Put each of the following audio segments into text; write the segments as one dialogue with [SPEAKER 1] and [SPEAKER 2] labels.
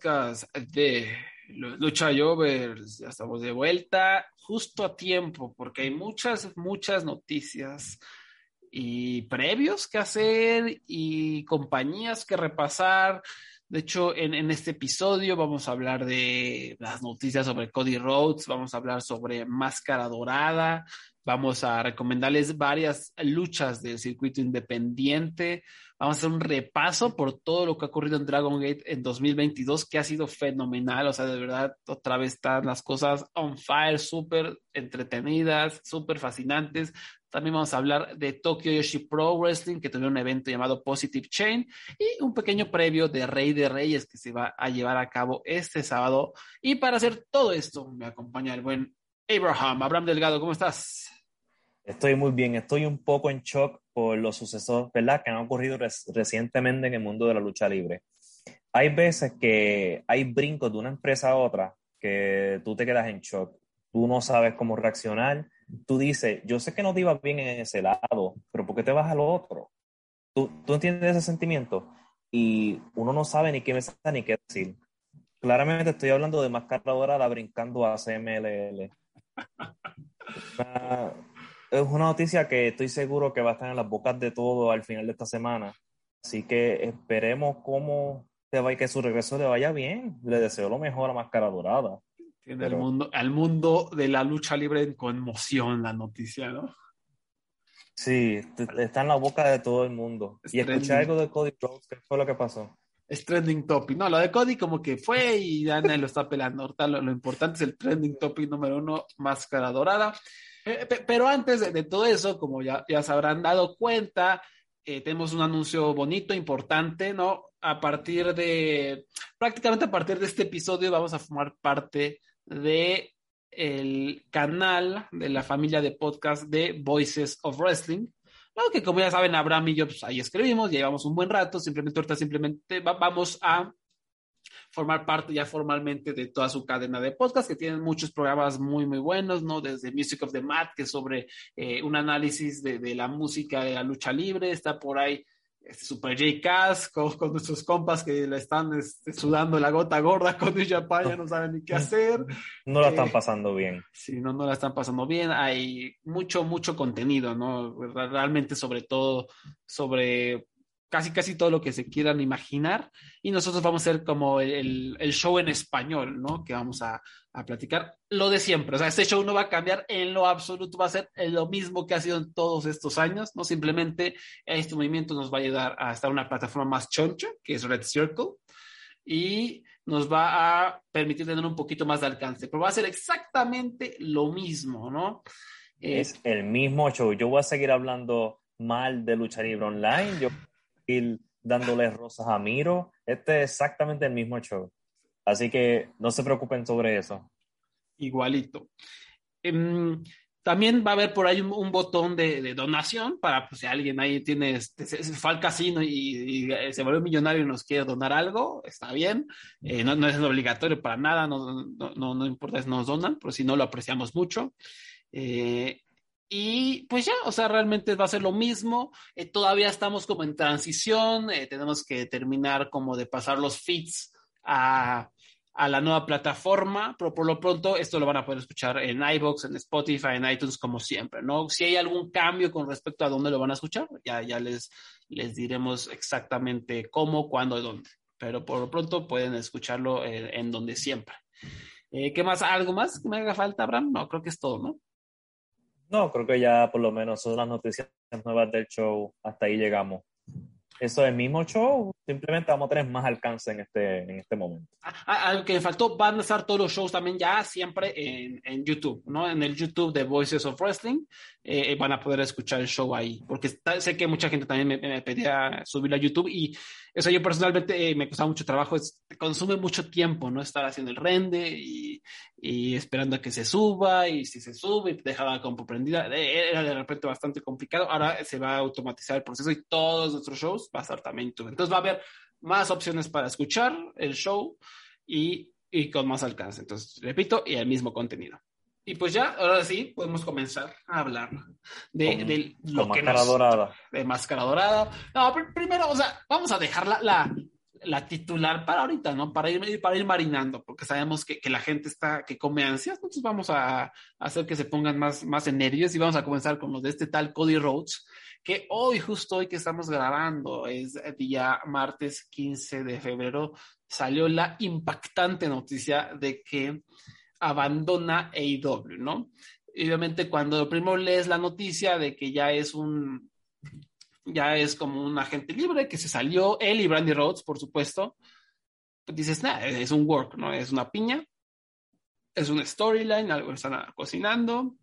[SPEAKER 1] De Lucha Jovers. Ya estamos de vuelta justo a tiempo porque hay muchas, muchas noticias y previos que hacer y compañías que repasar. De hecho, en, este episodio vamos a hablar de las noticias sobre Cody Rhodes, vamos a hablar sobre Máscara Dorada, vamos a recomendarles varias luchas del circuito independiente, vamos a hacer un repaso por todo lo que ha ocurrido en Dragon Gate en 2022, que ha sido fenomenal, o sea, de verdad, otra vez están las cosas on fire, súper entretenidas, súper fascinantes. También vamos a hablar de Tokyo Yoshi Pro Wrestling, que tuvieron un evento llamado Positive Chain, y un pequeño previo de Rey de Reyes que se va a llevar a cabo este sábado. Y para hacer todo esto, me acompaña el buen Abraham. Abraham Delgado, ¿cómo estás?
[SPEAKER 2] Estoy muy bien, estoy un poco en shock por los sucesos, ¿verdad?, que han ocurrido recientemente en el mundo de la lucha libre. Hay veces que hay brincos de una empresa a otra que tú te quedas en shock, tú no sabes cómo reaccionar, tú dices, yo sé que no te iba bien en ese lado, pero ¿por qué te vas al otro? ¿Tú, tú entiendes ese sentimiento? Y uno no sabe ni qué pensar ni qué decir. Claramente estoy hablando de Máscara Dorada brincando a CMLL. es una noticia que estoy seguro que va a estar en las bocas de todo al final de esta semana. Así que esperemos cómo te va y que su regreso le vaya bien. Le deseo lo mejor a Máscara Dorada.
[SPEAKER 1] Tiene Pero... el mundo, al mundo de la lucha libre en conmoción la noticia, ¿no?
[SPEAKER 2] Sí, está en la boca de todo el mundo. Es y escuché algo de Cody Rhodes, ¿qué fue lo que pasó?
[SPEAKER 1] Es trending topic. No, lo de Cody como que fue y ya nadie lo está pelando. Ahorita lo, lo importante es el trending topic número uno, Máscara Dorada. Eh, pero antes de, todo eso, como ya, ya se habrán dado cuenta, eh, tenemos un anuncio bonito, importante, ¿no? A partir de, prácticamente a partir de este episodio vamos a formar parte de el canal de la familia de podcast de Voices of Wrestling. Que como ya saben, Abraham y yo pues, ahí escribimos, llevamos un buen rato, simplemente ahorita simplemente va, vamos a formar parte ya formalmente de toda su cadena de podcast, que tienen muchos programas muy, muy buenos, ¿no? Desde Music of the Mat, que es sobre eh, un análisis de, de, la música de la lucha libre, está por ahí este Super J Cass con, con, nuestros compas que le están este, sudando la gota gorda con New Japan, ya no saben ni qué hacer.
[SPEAKER 2] No la están pasando bien.
[SPEAKER 1] Eh, sí, no, no la están pasando bien. Hay mucho, mucho contenido, ¿no? Realmente sobre todo sobre casi casi todo lo que se quieran imaginar y nosotros vamos a hacer como el, el show en español, ¿no? Que vamos a, a, platicar lo de siempre. O sea, este show no va a cambiar en lo absoluto, va a ser lo mismo que ha sido en todos estos años, ¿no? Simplemente este movimiento nos va a ayudar a estar en una plataforma más choncha, que es Red Circle, y nos va a permitir tener un poquito más de alcance, pero va a ser exactamente lo mismo, ¿no?
[SPEAKER 2] Es eh, el mismo show. Yo voy a seguir hablando mal de lucha libre online. Yo ir dándole rosas a Miro. Este es exactamente el mismo show. Así que no se preocupen sobre eso.
[SPEAKER 1] Igualito. Um, también va a haber por ahí un, un botón de, de, donación para pues, si alguien ahí tiene, este, se, se fue al casino y, y, se volvió millonario y nos quiere donar algo, está bien. Eh, no, no, es obligatorio para nada, no, no, no, importa si nos donan, pero si no lo apreciamos mucho. Eh, y pues ya, o sea, realmente va a ser lo mismo. Eh, todavía estamos como en transición, eh, tenemos que terminar como de pasar los feeds a, a la nueva plataforma, pero por lo pronto esto lo van a poder escuchar en iBox, en Spotify, en iTunes, como siempre, ¿no? Si hay algún cambio con respecto a dónde lo van a escuchar, ya, ya les, les diremos exactamente cómo, cuándo y dónde. Pero por lo pronto pueden escucharlo en, en donde siempre. Eh, ¿Qué más? ¿Algo más que me haga falta, Abraham? No, creo que es todo, ¿no?
[SPEAKER 2] No, creo que ya por lo menos son las noticias nuevas del show. Hasta ahí llegamos eso es el mismo show, simplemente vamos a tener más alcance en este, en este momento.
[SPEAKER 1] Ah, ah, algo que faltó, van a estar todos los shows también ya siempre en, en YouTube, ¿no? En el YouTube de Voices of Wrestling eh, van a poder escuchar el show ahí, porque sé que mucha gente también me, me pedía subirlo a YouTube y eso yo personalmente eh, me costaba mucho trabajo, es, consume mucho tiempo, ¿no? Estar haciendo el rende y, y, esperando a que se suba y si se sube, dejaba la compu prendida, eh, era de repente bastante complicado, ahora se va a automatizar el proceso y todos nuestros shows va a estar también YouTube. Entonces va a haber más opciones para escuchar el show y, y con más alcance. Entonces, repito, y el mismo contenido. Y pues ya, ahora sí, podemos comenzar a hablar de,
[SPEAKER 2] Con-
[SPEAKER 1] de lo
[SPEAKER 2] con
[SPEAKER 1] que
[SPEAKER 2] máscara
[SPEAKER 1] nos-
[SPEAKER 2] dorada.
[SPEAKER 1] de Máscara Dorada. No, pr- primero, o sea, vamos a dejar la, la, la titular para ahorita, ¿no? Para ir, para ir marinando, porque sabemos que, que la gente está, que come ansias, entonces vamos a, a hacer que se pongan más, más en nervios y vamos a comenzar con los de este tal Cody Rhodes, que hoy, justo hoy que estamos grabando, es día martes 15 de febrero, salió la impactante noticia de que abandona AEW, ¿no? Y obviamente cuando primero lees la noticia de que ya es un, ya es como un agente libre que se salió, él y Brandy Rhodes, por supuesto, pues dices, nada, es un work, ¿no? Es una piña, es un storyline, algo están cocinando.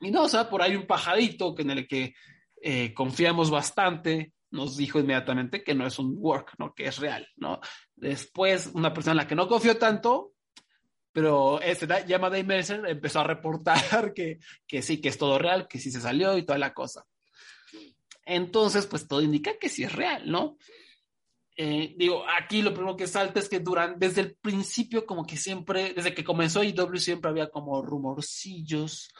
[SPEAKER 1] Y no, o sea, por ahí un pajarito que en el que eh, confiamos bastante, nos dijo inmediatamente que no es un work, ¿no? Que es real, ¿no? Después, una persona en la que no confió tanto, pero da- llama Dave Mercer, empezó a reportar que, que sí, que es todo real, que sí se salió y toda la cosa. Entonces, pues todo indica que sí es real, ¿no? Eh, digo, aquí lo primero que salta es que durante, desde el principio, como que siempre, desde que comenzó IW, siempre había como rumorcillos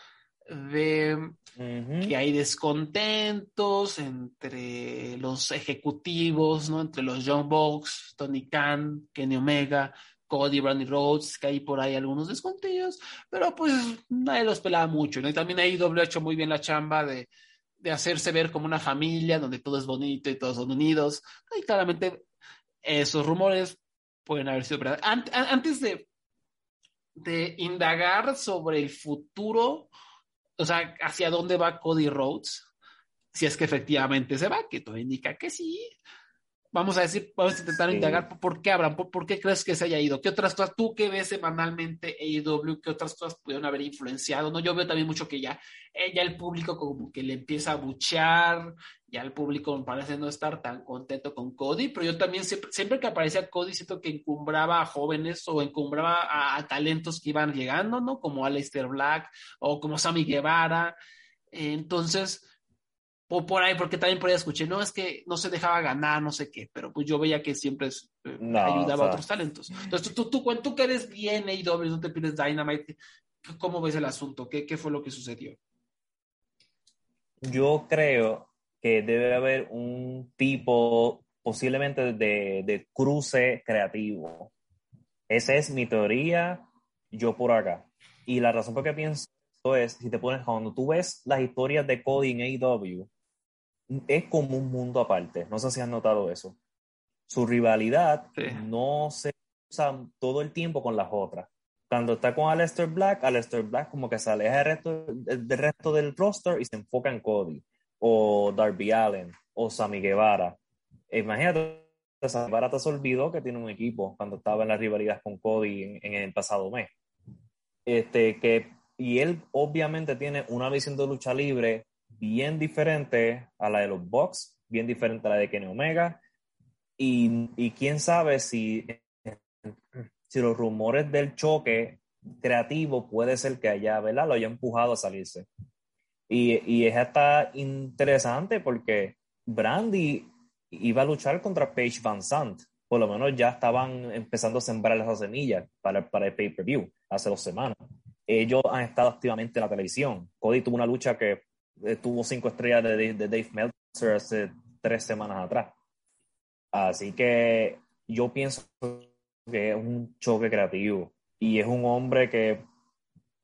[SPEAKER 1] de
[SPEAKER 2] Ujú.
[SPEAKER 1] que hay descontentos entre los ejecutivos, ¿no? Entre los John Box, Tony Khan, Kenny Omega, Cody, Brandy Rhodes, que hay por ahí algunos descontillos, pero pues nadie los pelaba mucho, ¿no? Y también AEW ha hecho muy bien la chamba de, de hacerse ver como una familia donde todo es bonito y todos son unidos. Y claramente esos rumores pueden haber sido verdad. Ant- an- antes de, de indagar sobre el futuro, o sea, hacia dónde va Cody Rhodes, si es que efectivamente se va, que todo indica que sí. Vamos a decir, vamos a intentar
[SPEAKER 2] Sí.
[SPEAKER 1] indagar por, qué Abraham, por, por qué crees que se haya ido, qué otras cosas, tú que ves semanalmente AEW, qué otras cosas pudieron haber influenciado, ¿no? Yo veo también mucho que ya, eh, ya el público como que le empieza a buchear, ya el público parece no estar tan contento con Cody, pero yo también siempre, siempre que aparecía Cody siento que encumbraba a jóvenes o encumbraba a, a talentos que iban llegando, ¿no? Como Aleister Black o como Sammy Guevara. Entonces, o por ahí, porque también por ahí escuché, no, es que no se dejaba ganar, no sé qué, pero pues yo veía que siempre eh,
[SPEAKER 2] No,
[SPEAKER 1] ayudaba
[SPEAKER 2] o sea.
[SPEAKER 1] a otros talentos. Entonces, tú, tú, tú, tú que eres bien AEW, no te pides Dynamite, ¿cómo ves el asunto? ¿Qué, qué fue lo que sucedió?
[SPEAKER 2] Yo creo que debe haber un tipo posiblemente de, de cruce creativo. Esa es mi teoría, yo por acá. Y la razón por qué pienso esto es, si te pones, cuando tú ves las historias de Cody en AEW, es como un mundo aparte. No sé si has notado eso. Su rivalidad
[SPEAKER 1] Sí.
[SPEAKER 2] no se usa todo el tiempo con las otras. Cuando está con Aleister Black, Aleister Black como que se aleja del resto, del resto del roster y se enfoca en Cody, o Darby Allen, o Sammy Guevara. Imagínate, Sammy Guevara te se olvidó que tiene un equipo cuando estaba en la rivalidad con Cody en, en el pasado mes. Este, que, y él obviamente tiene una visión de lucha libre bien diferente a la de los Bucks, bien diferente a la de Kenny Omega, y, y quién sabe si, si los rumores del choque creativo puede ser que haya, ¿verdad? Lo haya empujado a salirse. Y, y es hasta interesante porque Brandy iba a luchar contra Paige Van Sant. Por lo menos ya estaban empezando a sembrar esas semillas para, para el pay-per-view hace dos semanas. Ellos han estado activamente en la televisión. Cody tuvo una lucha que tuvo cinco estrellas de, Dave Meltzer hace tres semanas atrás. Así que yo pienso que es un choque creativo y es un hombre que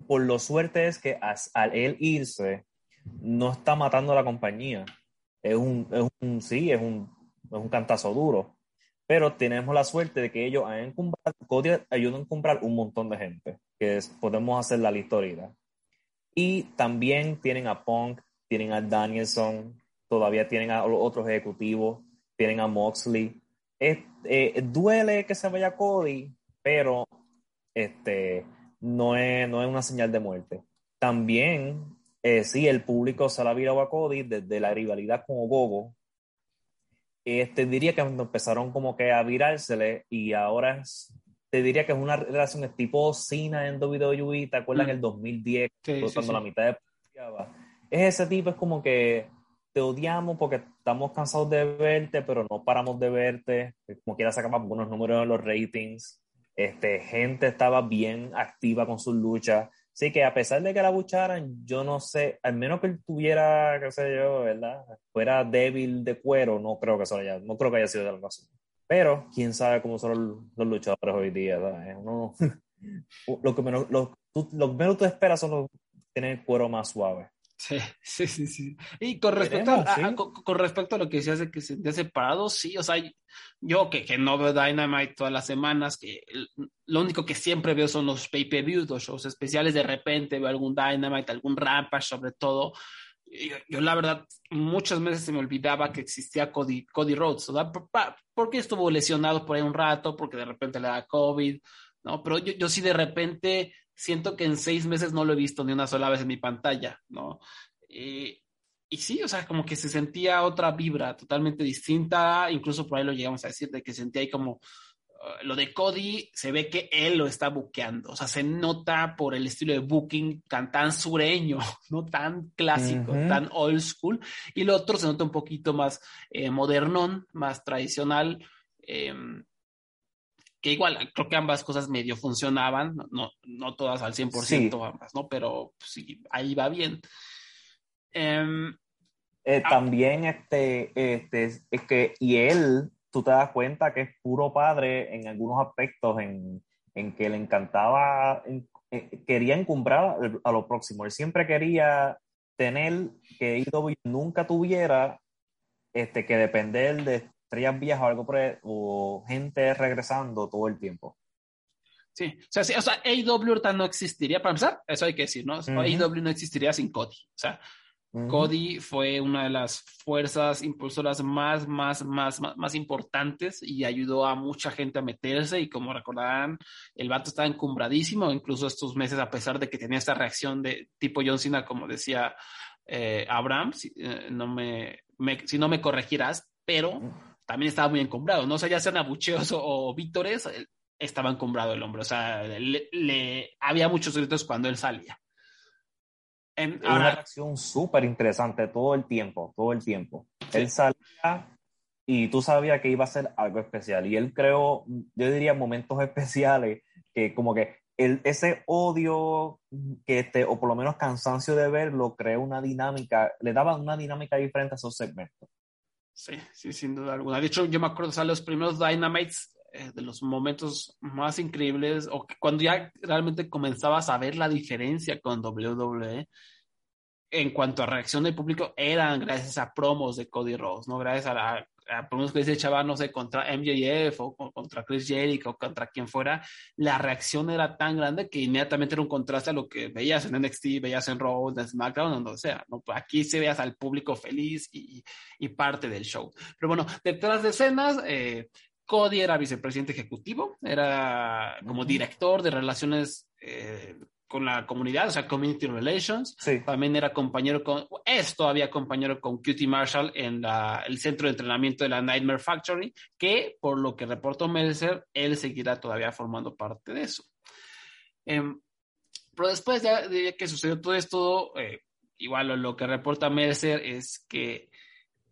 [SPEAKER 2] por lo suerte es que al él irse no está matando a la compañía. Es un, es un sí, es un, es un cantazo duro. Pero tenemos la suerte de que ellos Cody ayudan a comprar un montón de gente, que podemos hacer la lista ahorita. Y también tienen a Punk, tienen a Danielson, todavía tienen a los otros ejecutivos, tienen a Moxley. Eh, duele que se vaya Cody, pero este, no, es, no es una señal de muerte. También, eh, sí, el público se la virado a Cody desde la rivalidad con Gogo. Este, diría que empezaron como que a virársele y ahora te diría que es una relación tipo Cena en WWE, ¿te acuerdas en el 2010? cuando la mitad de... Es ese tipo, es como que te odiamos porque estamos cansados de verte, pero no paramos de verte. Como quiera sacamos algunos números en los ratings. Este, gente estaba bien activa con sus luchas. Así que a pesar de que la bucharan, yo no sé, al menos que él tuviera, qué sé yo, ¿verdad? Fuera débil de cuero, no creo que eso haya, no creo que haya sido de la razón. Pero quién sabe cómo son los, luchadores hoy día, ¿verdad? lo que menos, lo, lo menos tú esperas son los tener el cuero más suave.
[SPEAKER 1] Sí, sí, sí, sí. Y con respecto, a, con, respecto a lo que decías de que se han separado, sí, o sea, yo que, que, no veo Dynamite todas las semanas, que lo único que siempre veo son los pay-per-views, los shows especiales, de repente veo algún Dynamite, algún Rampage sobre todo. Yo, la verdad, muchas veces se me olvidaba que existía Cody, Cody Rhodes, ¿verdad? porque estuvo lesionado por ahí un rato, porque de repente le da COVID, ¿no? Pero yo, yo sí de repente siento que en seis meses no lo he visto ni una sola vez en mi pantalla, ¿no? y sí, o sea, como que se sentía otra vibra totalmente distinta, incluso por ahí lo llegamos a decir, de que sentía ahí como lo de Cody, se ve que él lo está buqueando, o sea, se nota por el estilo de booking tan, sureño, no tan clásico, tan old school, y lo otro se nota un poquito más eh, modernón, más tradicional. Eh, que igual creo que ambas cosas medio funcionaban, no, no todas al 100% ambas, ¿no? Pero pues, sí, ahí va bien. Em,
[SPEAKER 2] eh, ah. también este, este, es que, y él, tú te das cuenta que es puro padre en algunos aspectos, en, en que le encantaba, eh, quería encumbrar a lo próximo, él siempre quería tener que IW nunca tuviera este, que depender de estrellas viejas o algo por o gente regresando todo el tiempo.
[SPEAKER 1] Sí, o sea, sí, o sea ahorita no existiría, para empezar, eso hay que decir, ¿no? AEW no existiría sin Cody. O sea, Cody fue una de las fuerzas impulsoras más, más, más, más, más, importantes y ayudó a mucha gente a meterse y como recordarán, el vato estaba encumbradísimo, incluso estos meses, a pesar de que tenía esta reacción de tipo John Cena, como decía eh, Abraham, si, eh, no me, si no me corregirás, pero también estaba muy encumbrado, ¿no? O sea, ya sean abucheos o, vítores, estaba encumbrado el hombre, o sea, le, había muchos gritos cuando él salía.
[SPEAKER 2] En, una reacción súper interesante todo el tiempo, todo el tiempo. Él salía y tú sabías que iba a ser algo especial. Y él creó, yo diría, momentos especiales que como que el, ese odio que este, o por lo menos cansancio de verlo, creó una dinámica, le daba una dinámica diferente a esos segmentos.
[SPEAKER 1] Sí, sí, sin duda alguna. De hecho, yo me acuerdo, o sea, los primeros Dynamites, eh, de los momentos más increíbles, o cuando ya realmente comenzabas a ver la diferencia con WWE, en cuanto a reacción del público, eran gracias a promos de Cody Rhodes, ¿no? Gracias a la por lo que ese chaval, no sé, contra MJF o, contra Chris Jericho o contra quien fuera, la reacción era tan grande que inmediatamente era un contraste a lo que veías en NXT, veías en Raw, en SmackDown, donde sea. ¿no? Aquí se veas al público feliz y, y, parte del show. Pero bueno, detrás de escenas, eh, Cody era vicepresidente ejecutivo, era como director de relaciones eh, con la comunidad, o sea, Community Relations. También era compañero con, es todavía compañero con Cutie Marshall en la, el centro de entrenamiento de la Nightmare Factory, que por lo que reportó Mercer, él seguirá todavía formando parte de eso. Em, pero después ya de que sucedió todo esto, eh, igual lo, que reporta Mercer es que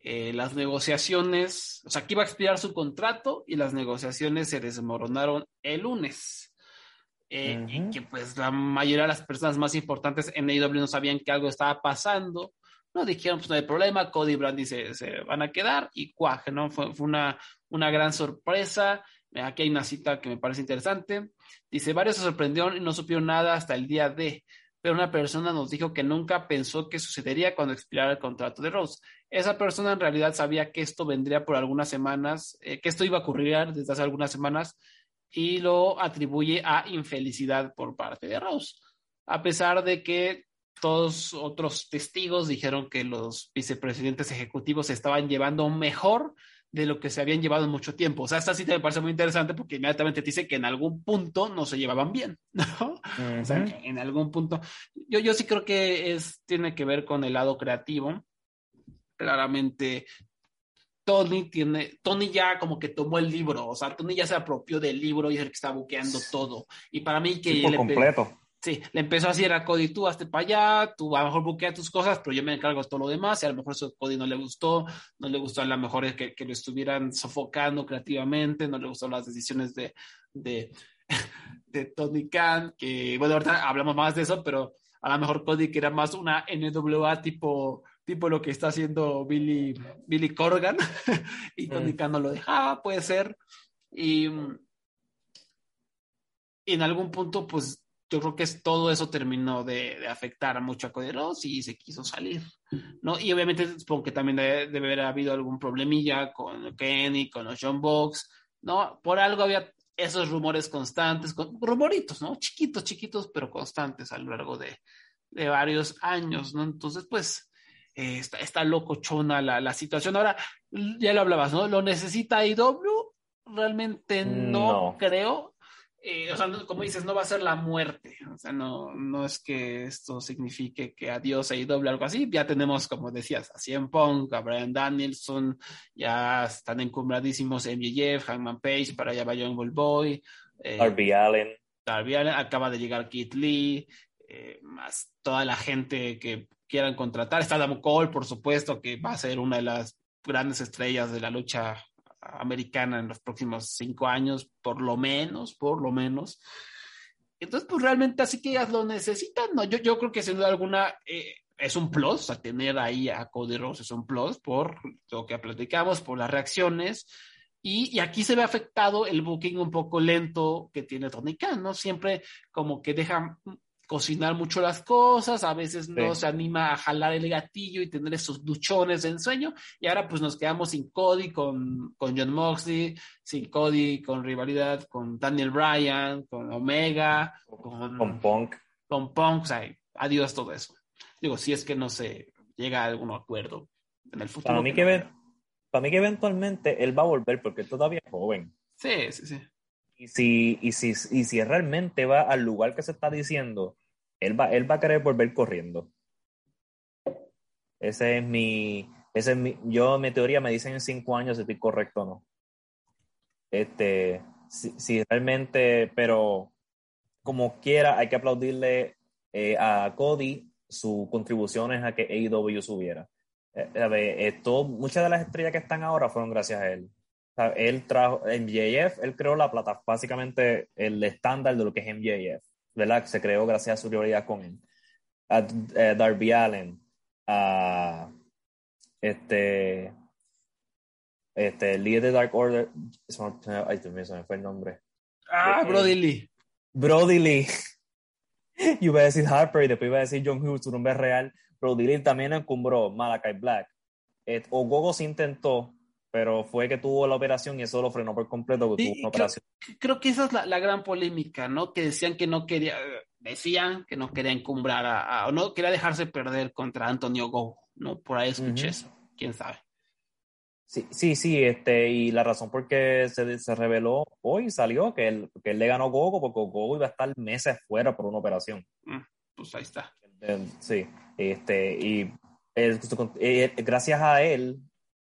[SPEAKER 1] eh, las negociaciones, o sea, que iba a expirar su contrato y las negociaciones se desmoronaron el lunes. Eh, y que pues la mayoría de las personas más importantes en AEW no sabían que algo estaba pasando, no dijeron pues no hay problema, Cody y Brandy se, se van a quedar y cuaje, ¿no? Fue, fue, una, una gran sorpresa, Aquí hay una cita que me parece interesante. Dice, varios se sorprendieron y no supieron nada hasta el día D, pero una persona nos dijo que nunca pensó que sucedería cuando expirara el contrato de Rose. Esa persona en realidad sabía que esto vendría por algunas semanas, eh, que esto iba a ocurrir desde hace algunas semanas y lo atribuye a infelicidad por parte de Rose, a pesar de que todos otros testigos dijeron que los vicepresidentes ejecutivos estaban llevando mejor de lo que se habían llevado en mucho tiempo. O sea, esta cita me parece muy interesante porque inmediatamente te dice que en algún punto no se llevaban bien, ¿no? O sea, que en algún punto. Yo, yo sí creo que es, tiene que ver con el lado creativo. Claramente, Tony tiene, Tony ya como que tomó el libro, o sea, Tony ya se apropió del libro y es el que está buqueando todo. Y para mí que...
[SPEAKER 2] Sí, por completo.
[SPEAKER 1] Sí, le empezó a decir a Cody, tú hazte para allá, tú a lo mejor buquea tus cosas, pero yo me encargo de todo lo demás, y a lo mejor eso a Cody no le gustó, no le gustó a lo mejor que, que lo estuvieran sofocando creativamente, no le gustó las decisiones de, de, de Tony Khan, que bueno, ahorita hablamos más de eso, pero a lo mejor Cody que era más una NWA tipo, tipo lo que está haciendo Billy, Billy Corgan, y Tony Khan no lo dejaba, puede ser, y, y en algún punto pues yo creo que es, todo eso terminó de, de, afectar mucho a Cody Rhodes y se quiso salir, ¿no? Y obviamente supongo que también debe, debe haber habido algún problemilla con Kenny, con los John Box, ¿no? Por algo había esos rumores constantes, con, rumoritos, ¿no? Chiquitos, chiquitos, pero constantes a lo largo de, de varios años, ¿no? Entonces, pues, eh, está, está locochona la, la situación. Ahora, ya lo hablabas, ¿no? ¿Lo necesita IW? Realmente no, no. creo eh, o sea, no, como dices, no va a ser la muerte. O sea, no, no es que esto signifique que adiós a doble algo así. Ya tenemos, como decías, a Cien Pong, a Brian Danielson, ya están encumbradísimos MJF, Hangman Page, para allá va John Boy.
[SPEAKER 2] Eh, Darby Allen.
[SPEAKER 1] Darby Allen, acaba de llegar Keith Lee, eh, más toda la gente que quieran contratar. Está Adam Cole, por supuesto, que va a ser una de las grandes estrellas de la lucha americana en los próximos cinco años, por lo menos, por lo menos. Entonces, pues realmente así que ellas lo necesitan, ¿no? Yo, yo creo que sin duda alguna eh, es un plus, a tener ahí a Cody es un plus por lo que platicamos, por las reacciones. Y, aquí se ve afectado el booking un poco lento que tiene Tony ¿no? Siempre como que deja cocinar mucho las cosas, a veces no sí. se anima a jalar el gatillo y tener esos duchones de ensueño, y ahora pues nos quedamos sin Cody con, con John Moxley, sin Cody con rivalidad con Daniel Bryan, con Omega, con,
[SPEAKER 2] con Punk.
[SPEAKER 1] Con Punk, o sea, adiós todo eso. Digo, si es que no se llega a algún acuerdo en el futuro.
[SPEAKER 2] Para mí que, para mí que eventualmente él va a volver porque todavía es joven.
[SPEAKER 1] Sí, sí, sí.
[SPEAKER 2] Y si, y, si, y si realmente va al lugar que se está diciendo, él va, él va a querer volver corriendo. Ese es mi, ese es mi, yo, mi teoría me dicen en cinco años si estoy correcto o no. Este, si, si realmente, pero como quiera, hay que aplaudirle eh, a Cody sus contribuciones a que AEW subiera. Eh, esto, muchas de las estrellas que están ahora fueron gracias a él. Sea, él trajo MJF, él creó la plata, básicamente el estándar de lo que es MJF, ¿verdad? Se creó gracias a su rivalidad con él. A, a Darby Allen, a este, este, el líder de Dark Order, ay, se me fue el nombre.
[SPEAKER 1] Ah, eh, Brody Lee.
[SPEAKER 2] Brody Lee. Yo iba a decir Harper y después iba a decir John Hughes, su nombre es real. Brody Lee también encumbró Malakai Black. Eh, Ogogo se intentó, pero fue que tuvo la operación y eso lo frenó por completo.
[SPEAKER 1] Sí,
[SPEAKER 2] tuvo una
[SPEAKER 1] creo,
[SPEAKER 2] operación.
[SPEAKER 1] creo, que esa es la, la, gran polémica, ¿no? Que decían que no quería, decían que no quería encumbrar a, a o no quería dejarse perder contra Antonio Go, ¿no? Por ahí escuché uh -huh. eso, quién sabe.
[SPEAKER 2] Sí, sí, sí, este, y la razón por qué se, se reveló hoy salió que él, que él le ganó Gogo porque Gogo iba a estar meses fuera por una operación.
[SPEAKER 1] Mm, pues ahí está.
[SPEAKER 2] Sí, este, y él, gracias a él,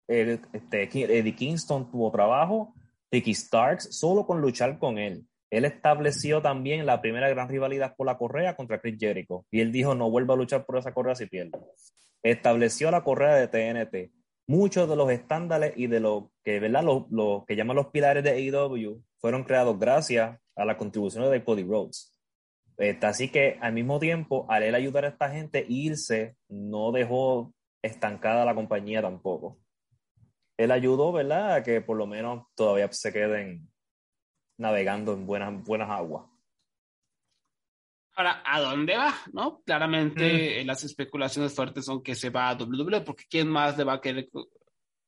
[SPEAKER 2] este, Eddie Kingston tuvo trabajo, Ricky Starks, solo con luchar con él. Él estableció también la primera gran rivalidad por la correa contra Chris Jericho. Y él dijo, no vuelva a luchar por esa correa si pierde. Estableció la correa de TNT. Muchos de los estándares y de lo que, ¿verdad? Lo, que llaman los pilares de AEW fueron creados gracias a las contribuciones de Cody Rhodes. Este, así que al mismo tiempo, al él ayudar a esta gente irse, no dejó estancada la compañía tampoco él ayudó, ¿verdad? A que por lo menos todavía se queden navegando en buenas, buenas aguas.
[SPEAKER 1] Ahora, ¿a dónde va? ¿No? Claramente mm. las especulaciones fuertes son que se va a WWE, porque ¿quién más le va a querer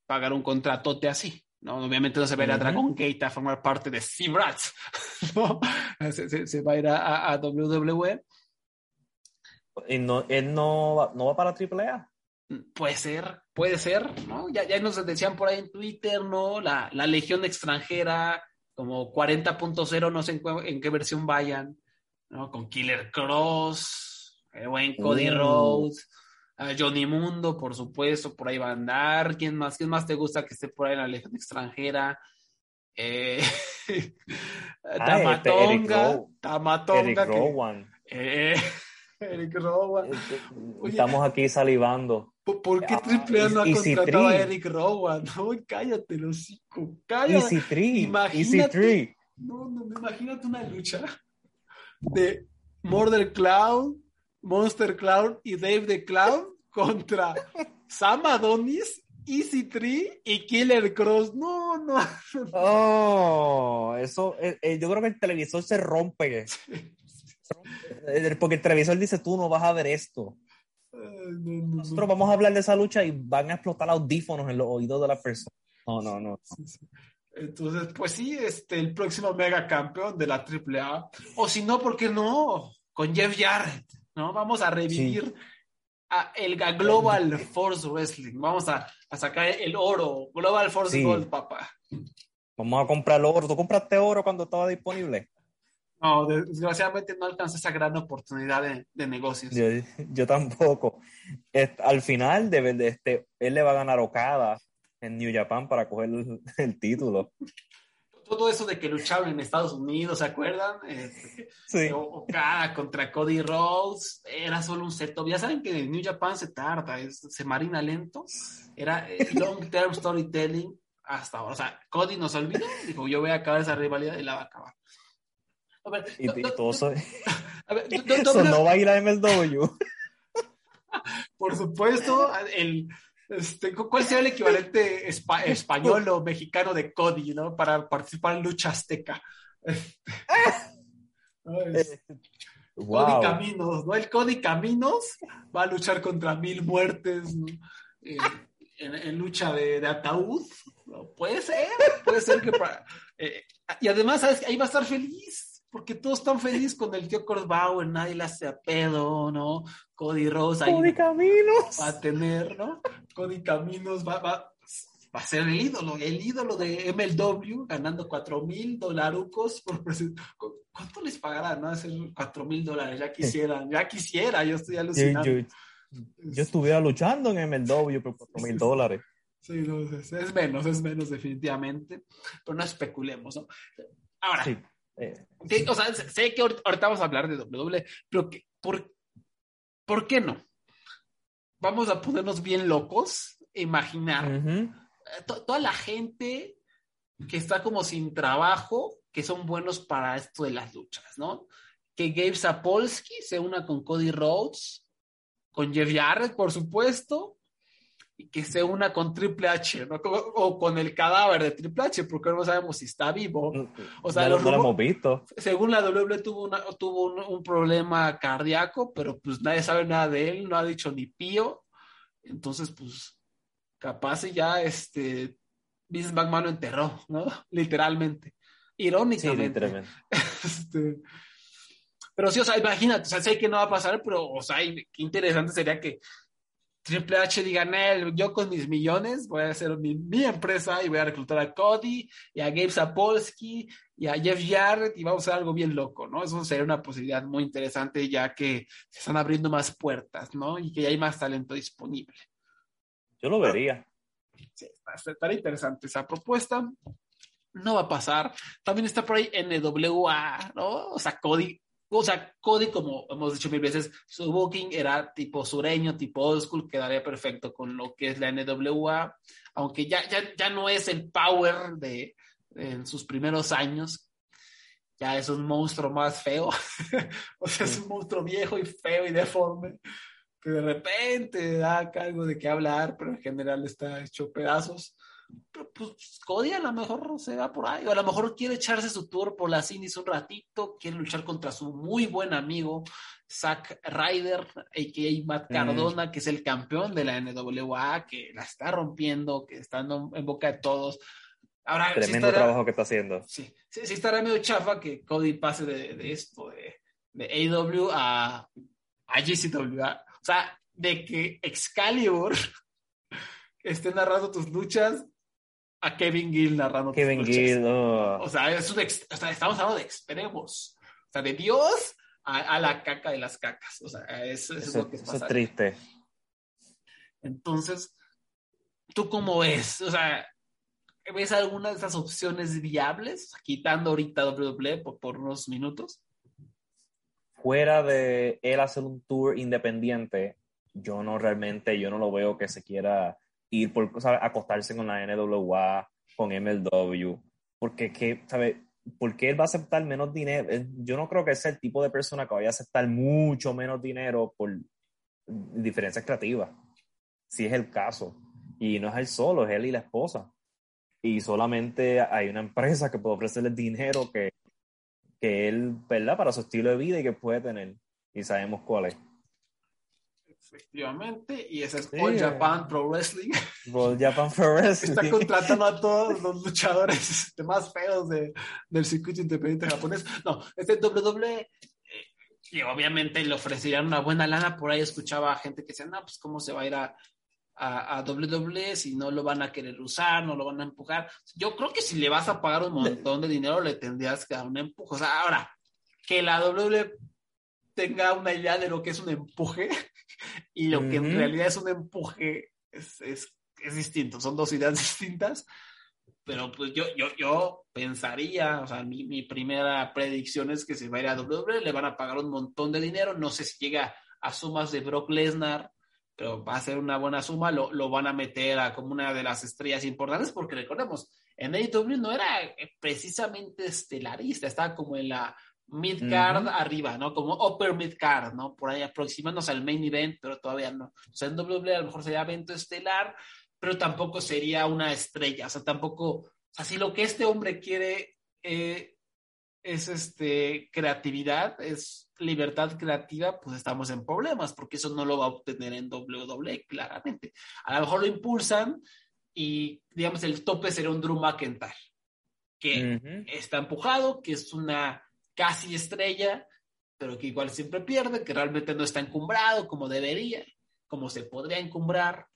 [SPEAKER 1] pagar un contratote así? ¿no? Obviamente no se va a ir a Dragon Gate a formar parte de Steam Rats, ¿no? se, va a ir a, WWE.
[SPEAKER 2] ¿Y no, él no va, no va para AAA?
[SPEAKER 1] Puede ser, puede ser, ¿no? Ya, ya nos decían por ahí en Twitter, ¿no? La, la Legión extranjera, como 40.0, no sé en, qué versión vayan, ¿no? Con Killer Cross, el buen Cody uh. Rhodes, Johnny Mundo, por supuesto, por ahí va a andar. ¿Quién más? ¿Quién más te gusta que esté por ahí en la Legión extranjera? Eh, ah, este, Tamatonga, Tamatonga.
[SPEAKER 2] Eric Rowan.
[SPEAKER 1] Eh, Eric Rowan.
[SPEAKER 2] Estamos aquí salivando.
[SPEAKER 1] ¿Por, qué Triple A no ha contratado a Eric Rowan? No, cállate, los Cállate.
[SPEAKER 2] Easy 3. Imagínate.
[SPEAKER 1] No, no, imagínate una lucha de Murder Cloud, Monster Cloud y Dave the Clown contra Sam Adonis, Easy Tree y Killer Cross. No, no.
[SPEAKER 2] Oh, eso, eh, eh, yo creo que el televisor se rompe. Eh, porque el televisor dice, tú no vas a ver esto. Nosotros vamos a hablar de esa lucha y van a explotar audífonos en los oídos de la persona. No, no, no.
[SPEAKER 1] Entonces, pues sí, este, el próximo mega campeón de la AAA. O si no, ¿por qué no? Con Jeff Jarrett, ¿no? Vamos a revivir a el Global Force Wrestling. Vamos a, sacar el oro. Global Force Gold, papá.
[SPEAKER 2] Vamos a comprar el oro. ¿Tú compraste oro cuando estaba disponible?
[SPEAKER 1] No, desgraciadamente no alcancé esa gran oportunidad de, negocios.
[SPEAKER 2] Yo, tampoco. al final, de, este, él le va a ganar Okada en New Japan para coger el, título.
[SPEAKER 1] Todo eso de que luchaban en Estados Unidos, ¿se acuerdan? Este, sí. Okada contra Cody Rhodes, era solo un setup. Ya saben que en New Japan se tarda, se marina lento. Era eh, long term storytelling hasta ahora. O sea, Cody nos olvidó, dijo, yo voy a acabar esa rivalidad y la va a acabar.
[SPEAKER 2] A ver, y, todo eso, no va a ir a MSW.
[SPEAKER 1] Por supuesto, el, este, ¿cuál sería el equivalente español o mexicano de Cody, ¿no? Para participar en lucha azteca. Cody Caminos, ¿no? El Cody Caminos va a luchar contra mil muertes eh, en, lucha de, ataúd. Puede ser, puede ser que para... Eh, y además, ¿sabes? Ahí va a estar feliz porque todos están felices con el tío Kurt Bauer, nadie le hace a pedo, ¿no? Cody Rose
[SPEAKER 2] ahí Cody Caminos.
[SPEAKER 1] va a tener, ¿no? Cody Caminos va, va, va a ser el ídolo, el ídolo de MLW, ganando cuatro mil dolarucos por ¿Cuánto les pagarán, no? Hacer cuatro mil dólares, ya quisieran, ya quisiera, yo estoy alucinando.
[SPEAKER 2] Yo, yo, estuviera luchando en MLW por cuatro mil dólares.
[SPEAKER 1] Sí, no, es, menos, es menos definitivamente, pero no especulemos, ¿no? Ahora, sí. Eh, o sea, sé que ahorita vamos a hablar de W, pero por, ¿por qué no? Vamos a ponernos bien locos, imaginar eh, toda la gente que está como sin trabajo, que son buenos para esto de las luchas, ¿no? Que Gabe Sapolsky se una con Cody Rhodes, con Jeff Jarrett, por supuesto, que se una con Triple H, ¿no? o con el cadáver de Triple H, porque no sabemos si está vivo. Mm,
[SPEAKER 2] o sea, lo hemos visto.
[SPEAKER 1] Según la WWE tuvo, una, tuvo un, problema cardíaco, pero pues nadie sabe nada de él, no ha dicho ni pío. Entonces, pues, capaz ya este Vince McMahon lo enterró, ¿no? Literalmente. Irónicamente. Sí, literalmente. este, pero sí, o sea, imagínate, o sea, sé que no va a pasar, pero, o sea, qué interesante sería que Triple H diga, yo con mis millones voy a hacer mi, empresa y voy a reclutar a Cody y a Gabe Sapolsky y a Jeff Jarrett y vamos a hacer algo bien loco, ¿no? Eso sería una posibilidad muy interesante ya que se están abriendo más puertas, ¿no? Y que ya hay más talento disponible.
[SPEAKER 2] Yo lo vería.
[SPEAKER 1] Sí, estaría interesante esa propuesta. No va a pasar. También está por ahí NWA, ¿no? O sea, Cody o sea, Cody, como hemos dicho mil veces, su booking era tipo sureño, tipo old school, quedaría perfecto con lo que es la NWA, aunque ya, ya, ya no es el power de, en sus primeros años, ya es un monstruo más feo, o sea, es un monstruo viejo y feo y deforme, que de repente da algo de qué hablar, pero en general está hecho pedazos. Pues Cody a lo mejor se va por ahí, o a lo mejor quiere echarse su tour por las indies un ratito, quiere luchar contra su muy buen amigo Zack Ryder, a.k.a. Matt mm. Cardona, que es el campeón de la NWA, que la está rompiendo, que está en boca de todos.
[SPEAKER 2] Ahora, Tremendo trabajo que está haciendo.
[SPEAKER 1] Sí, sí, sí estará medio chafa que Cody pase de, esto, de, de AW a, a GCW. O sea, de que Excalibur esté narrando tus luchas a Kevin Gill narrando
[SPEAKER 2] Kevin. Gill,
[SPEAKER 1] O, sea, es un o sea, estamos hablando de extremos. O sea, de Dios a, la caca de las cacas. O sea, eso, es lo que pasa.
[SPEAKER 2] Eso es triste.
[SPEAKER 1] Entonces, ¿tú cómo ves? O sea, ¿ves alguna de esas opciones viables? Quitando ahorita WWE por, por unos minutos.
[SPEAKER 2] Fuera de él hacer un tour independiente, yo no realmente, yo no lo veo que se quiera ir por acostarse con la NWA, con MLW, porque que, ¿sabe? porque él va a aceptar menos dinero? Yo no creo que sea el tipo de persona que vaya a aceptar mucho menos dinero por diferencias creativas, si es el caso. Y no es él solo, es él y la esposa. Y solamente hay una empresa que puede ofrecerle dinero que, que él, ¿verdad? Para su estilo de vida y que puede tener. Y sabemos cuál es.
[SPEAKER 1] Efectivamente, y ese es All Japan Pro Wrestling.
[SPEAKER 2] All Japan Pro Wrestling.
[SPEAKER 1] Está contratando a todos los luchadores más feos de, del circuito independiente japonés. No, este WWE, eh, y obviamente le ofrecerían una buena lana. Por ahí escuchaba a gente que decía, no, pues cómo se va a ir a, a, a, WWE si no lo van a querer usar, no lo van a empujar. Yo creo que si le vas a pagar un montón de dinero, le tendrías que dar un empuje. O sea, ahora, que la WWE tenga una idea de lo que es un empuje y lo que en realidad es un empuje es, es, es, distinto, son dos ideas distintas, pero pues yo, yo, yo pensaría, o sea, mi, mi, primera predicción es que se va a ir a WWE, le van a pagar un montón de dinero, no sé si llega a sumas de Brock Lesnar, pero va a ser una buena suma, lo, lo van a meter a como una de las estrellas importantes, porque recordemos, en AEW no era precisamente estelarista, estaba como en la mid-card arriba, ¿no? Como upper mid-card, ¿no? Por ahí aproximándose al main event, pero todavía no. O sea, en WWE a lo mejor sería evento estelar, pero tampoco sería una estrella. O sea, tampoco, o sea, si lo que este hombre quiere eh, es este, creatividad, es libertad creativa, pues estamos en problemas, porque eso no lo va a obtener en WWE, claramente. A lo mejor lo impulsan y, digamos, el tope sería un Drew McIntyre, que está empujado, que es una casi estrella, pero que igual siempre pierde, que realmente no está encumbrado como debería, como se podría encumbrar,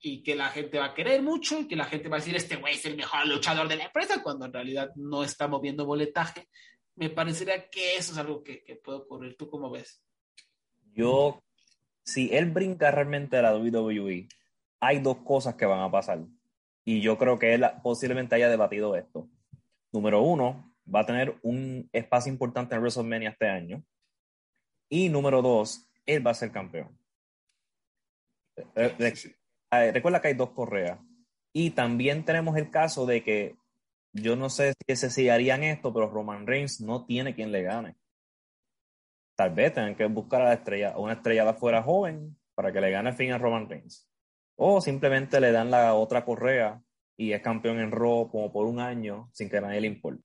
[SPEAKER 1] y que la gente va a querer mucho, y que la gente va a decir, este güey es el mejor luchador de la empresa, cuando en realidad no está moviendo boletaje. Me parecería que eso es algo que, puede ocurrir. ¿Tú cómo ves?
[SPEAKER 2] Yo, si él brinca realmente a la WWE, hay dos cosas que van a pasar. Y yo creo que él posiblemente haya debatido esto. Número uno, va a tener un espacio importante en WrestleMania este año. Y número dos, él va a ser campeón. Eh, eh, recuerda que hay dos correas. Y también tenemos el caso de que yo no sé si se harían esto, pero Roman Reigns no tiene quien le gane. Tal vez tengan que buscar a la estrella, una estrella de afuera joven para que le gane el fin a Roman Reigns. O simplemente le dan la otra correa y es campeón en Raw como por un año sin que nadie le importe.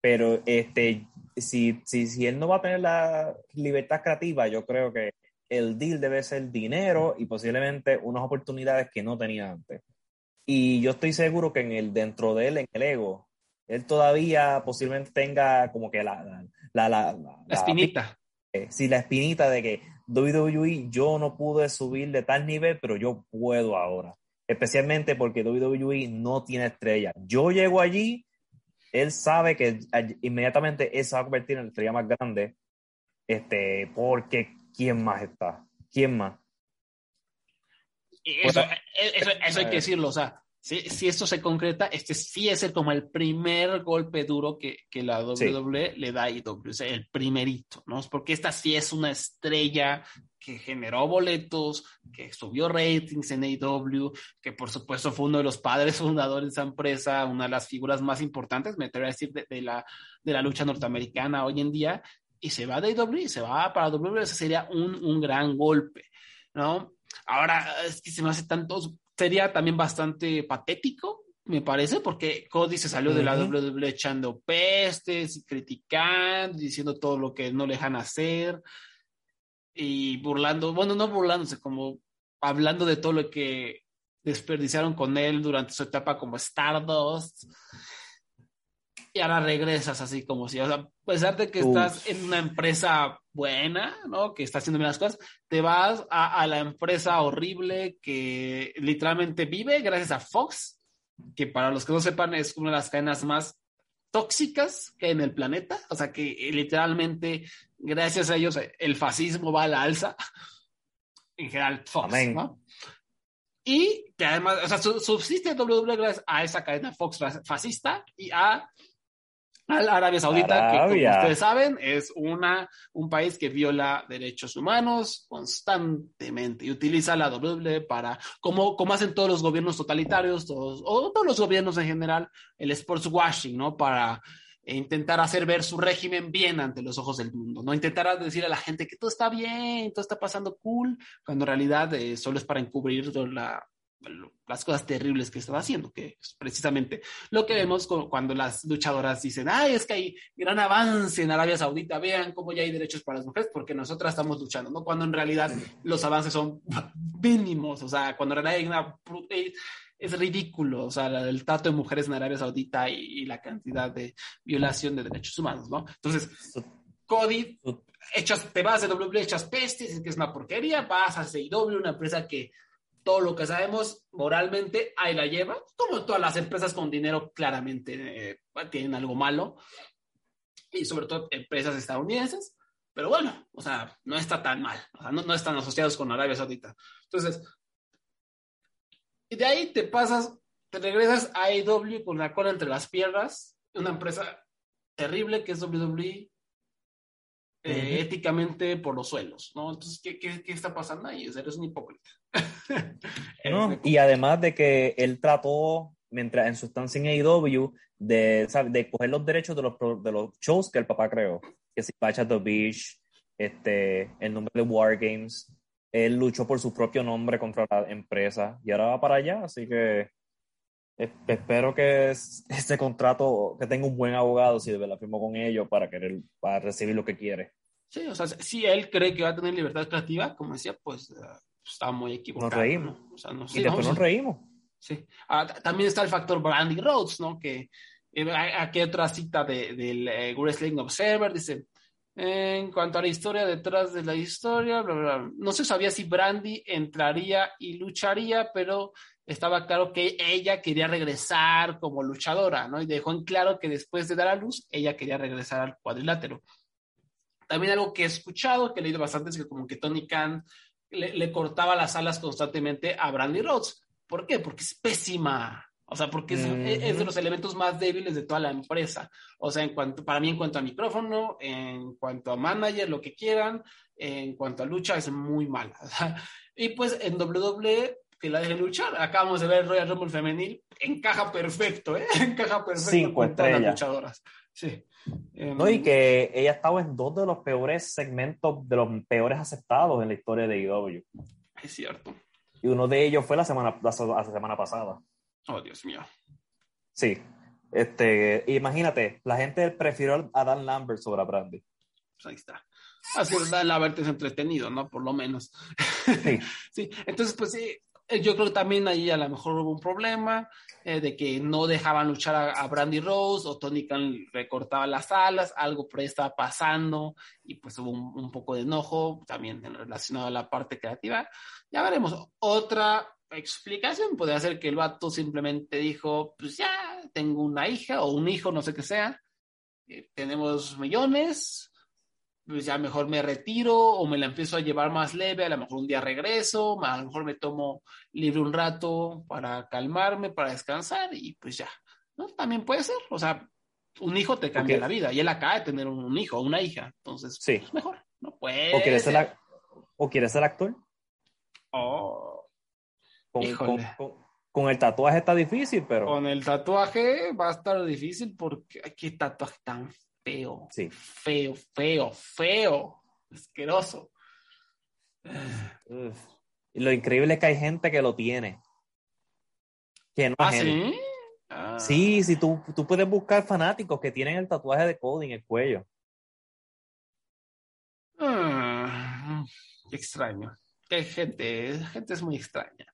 [SPEAKER 2] Pero este, si, si, si él no va a tener la libertad creativa, yo creo que el deal debe ser dinero y posiblemente unas oportunidades que no tenía antes. Y yo estoy seguro que en el, dentro de él, en el ego, él todavía posiblemente tenga como que la, la, la,
[SPEAKER 1] la, espinita.
[SPEAKER 2] Eh, sí, la espinita de que WWE yo no pude subir de tal nivel, pero yo puedo ahora. Especialmente porque WWE no tiene estrella. Yo llego allí él sabe que inmediatamente él se va a convertir en la estrella más grande, este, porque ¿quién más está? ¿Quién más?
[SPEAKER 1] Eso, eso, eso, hay que decirlo, o sea, si, si, esto se concreta, este sí es el, como el primer golpe duro que, que la WWE le da a IW, o sea, el primerito, ¿no? Porque esta sí es una estrella que generó boletos, que subió ratings en AEW, que por supuesto fue uno de los padres fundadores de esa empresa, una de las figuras más importantes, me atrevo a decir, de, la, de la lucha norteamericana hoy en día, y se va de AEW y se va para WWE, ese sería un, un gran golpe, ¿no? Ahora, es que se me hace tantos sería también bastante patético, me parece, porque Cody se salió de la WWE echando pestes, criticando, diciendo todo lo que no le dejan hacer y burlando, bueno, no burlándose, como hablando de todo lo que desperdiciaron con él durante su etapa como Stardust. Y ahora regresas así como si, o sea, a pesar de que estás en una empresa buena, ¿no? Que está haciendo bien las cosas, te vas a, a la empresa horrible que literalmente vive gracias a Fox, que para los que no sepan es una de las cadenas más tóxicas que hay en el planeta, o sea que eh, literalmente gracias a ellos el fascismo va a la alza, en general Fox, ¿no? Y que además, o sea, subsiste WWE gracias a esa cadena Fox fascista y a Arabia Saudita, que como ustedes saben, es una, un país que viola derechos humanos constantemente y utiliza la WWE para, como, como hacen todos los gobiernos totalitarios, todos, o todos los gobiernos en general, el sports washing, ¿no? Para intentar hacer ver su régimen bien ante los ojos del mundo, ¿no? Intentar decir a la gente que todo está bien, todo está pasando cool, cuando en realidad eh, solo es para encubrir la, las cosas terribles que estaba haciendo, que es precisamente lo que vemos cuando las luchadoras dicen, ay, es que hay gran avance en Arabia Saudita, vean cómo ya hay derechos para las mujeres, porque nosotras estamos luchando, ¿no? Cuando en realidad los avances son mínimos, o sea, cuando en realidad hay una... Es ridículo, o sea, el trato de mujeres en Arabia Saudita y, la cantidad de violación de derechos humanos, ¿no? Entonces, Cody, echas, te vas de WWE, echas pestes, que es una porquería, vas a CIW, una empresa que todo lo que sabemos moralmente, ahí la lleva, como todas las empresas con dinero claramente eh, tienen algo malo, y sobre todo empresas estadounidenses, pero bueno, o sea, no está tan mal, o sea, no, están asociados con Arabia Saudita. Entonces, y de ahí te pasas, te regresas a AEW con la cola entre las piernas, una empresa terrible que es WWE, eh, éticamente por los suelos, ¿no? Entonces, ¿qué, qué, qué está pasando ahí? eres un hipócrita.
[SPEAKER 2] y además de que él trató, mientras en su estancia en AEW, de, de coger los derechos de los, de los shows que el papá creó, que si Patch at the Beach, este, el nombre de War Games, él luchó por su propio nombre contra la empresa y ahora va para allá, así que espero que este contrato, que tenga un buen abogado, si de verdad firmó con ellos para querer, para recibir lo que quiere.
[SPEAKER 1] Sí, o sea, si él cree que va a tener libertad creativa, como decía, pues está muy equivocado.
[SPEAKER 2] Nos reímos. y después nos reímos.
[SPEAKER 1] Sí. Ah, también está el factor Brandy Rhodes, ¿no? Que eh, aquí otra cita de, del eh, Wrestling Observer, dice, en cuanto a la historia detrás de la historia, bla, bla, no se sabía si Brandy entraría y lucharía, pero estaba claro que ella quería regresar como luchadora, ¿no? Y dejó en claro que después de dar a luz, ella quería regresar al cuadrilátero. También algo que he escuchado, que he leído bastante, es que como que Tony Khan le, cortaba las alas constantemente a Brandy Rhodes. ¿Por qué? Porque es pésima. O sea, porque es, de los elementos más débiles de toda la empresa. O sea, en cuanto, para mí, en cuanto a micrófono, en cuanto a manager, lo que quieran, en cuanto a lucha, es muy mala. y pues en WWE, que la dejen luchar. Acabamos de ver Royal Rumble femenil, encaja perfecto, ¿eh? Encaja perfecto con todas las luchadoras. Sí.
[SPEAKER 2] No, y em, que ella ha estado en dos de los peores segmentos, de los peores aceptados en la historia de IW.
[SPEAKER 1] Es cierto.
[SPEAKER 2] Y uno de ellos fue la semana, la, semana pasada.
[SPEAKER 1] Oh, Dios mío.
[SPEAKER 2] Sí. Este, imagínate, la gente prefirió a Dan Lambert sobre a Brandy.
[SPEAKER 1] Pues ahí está. Así es, Dan Lambert es entretenido, ¿no? Por lo menos. Sí. sí. Entonces, pues sí, eh, yo creo que también ahí a lo mejor hubo un problema eh, de que no dejaban luchar a, Brandy Rose o Tony Khan recortaba las alas, algo por ahí estaba pasando y pues hubo un, poco de enojo también relacionado a la parte creativa. Ya veremos. Otra explicación podría ser que el vato simplemente dijo, pues ya, tengo una hija o un hijo, no sé qué sea, eh, tenemos millones, pues ya mejor me retiro o me la empiezo a llevar más leve, a lo mejor un día regreso, a lo mejor me tomo libre un rato para calmarme, para descansar y pues ya, ¿no? También puede ser, o sea, un hijo te cambia la vida y él acaba de tener un, hijo o una hija, entonces sí. Pues, mejor, no puede.
[SPEAKER 2] ¿O quieres ser, ¿O quieres ser actor?
[SPEAKER 1] Oh.
[SPEAKER 2] Con, con, el tatuaje está difícil, pero.
[SPEAKER 1] Con el tatuaje va a estar difícil porque hay que tatuaje tan feo. Sí. Feo, feo, feo. Asqueroso.
[SPEAKER 2] Y lo increíble es que hay gente que lo tiene. Que no
[SPEAKER 1] ¿Ah,
[SPEAKER 2] es él.
[SPEAKER 1] sí? Ah.
[SPEAKER 2] Sí, sí, tú, tú puedes buscar fanáticos que tienen el tatuaje de Cody en el cuello.
[SPEAKER 1] Ah, qué extraño. Qué gente, gente es muy extraña.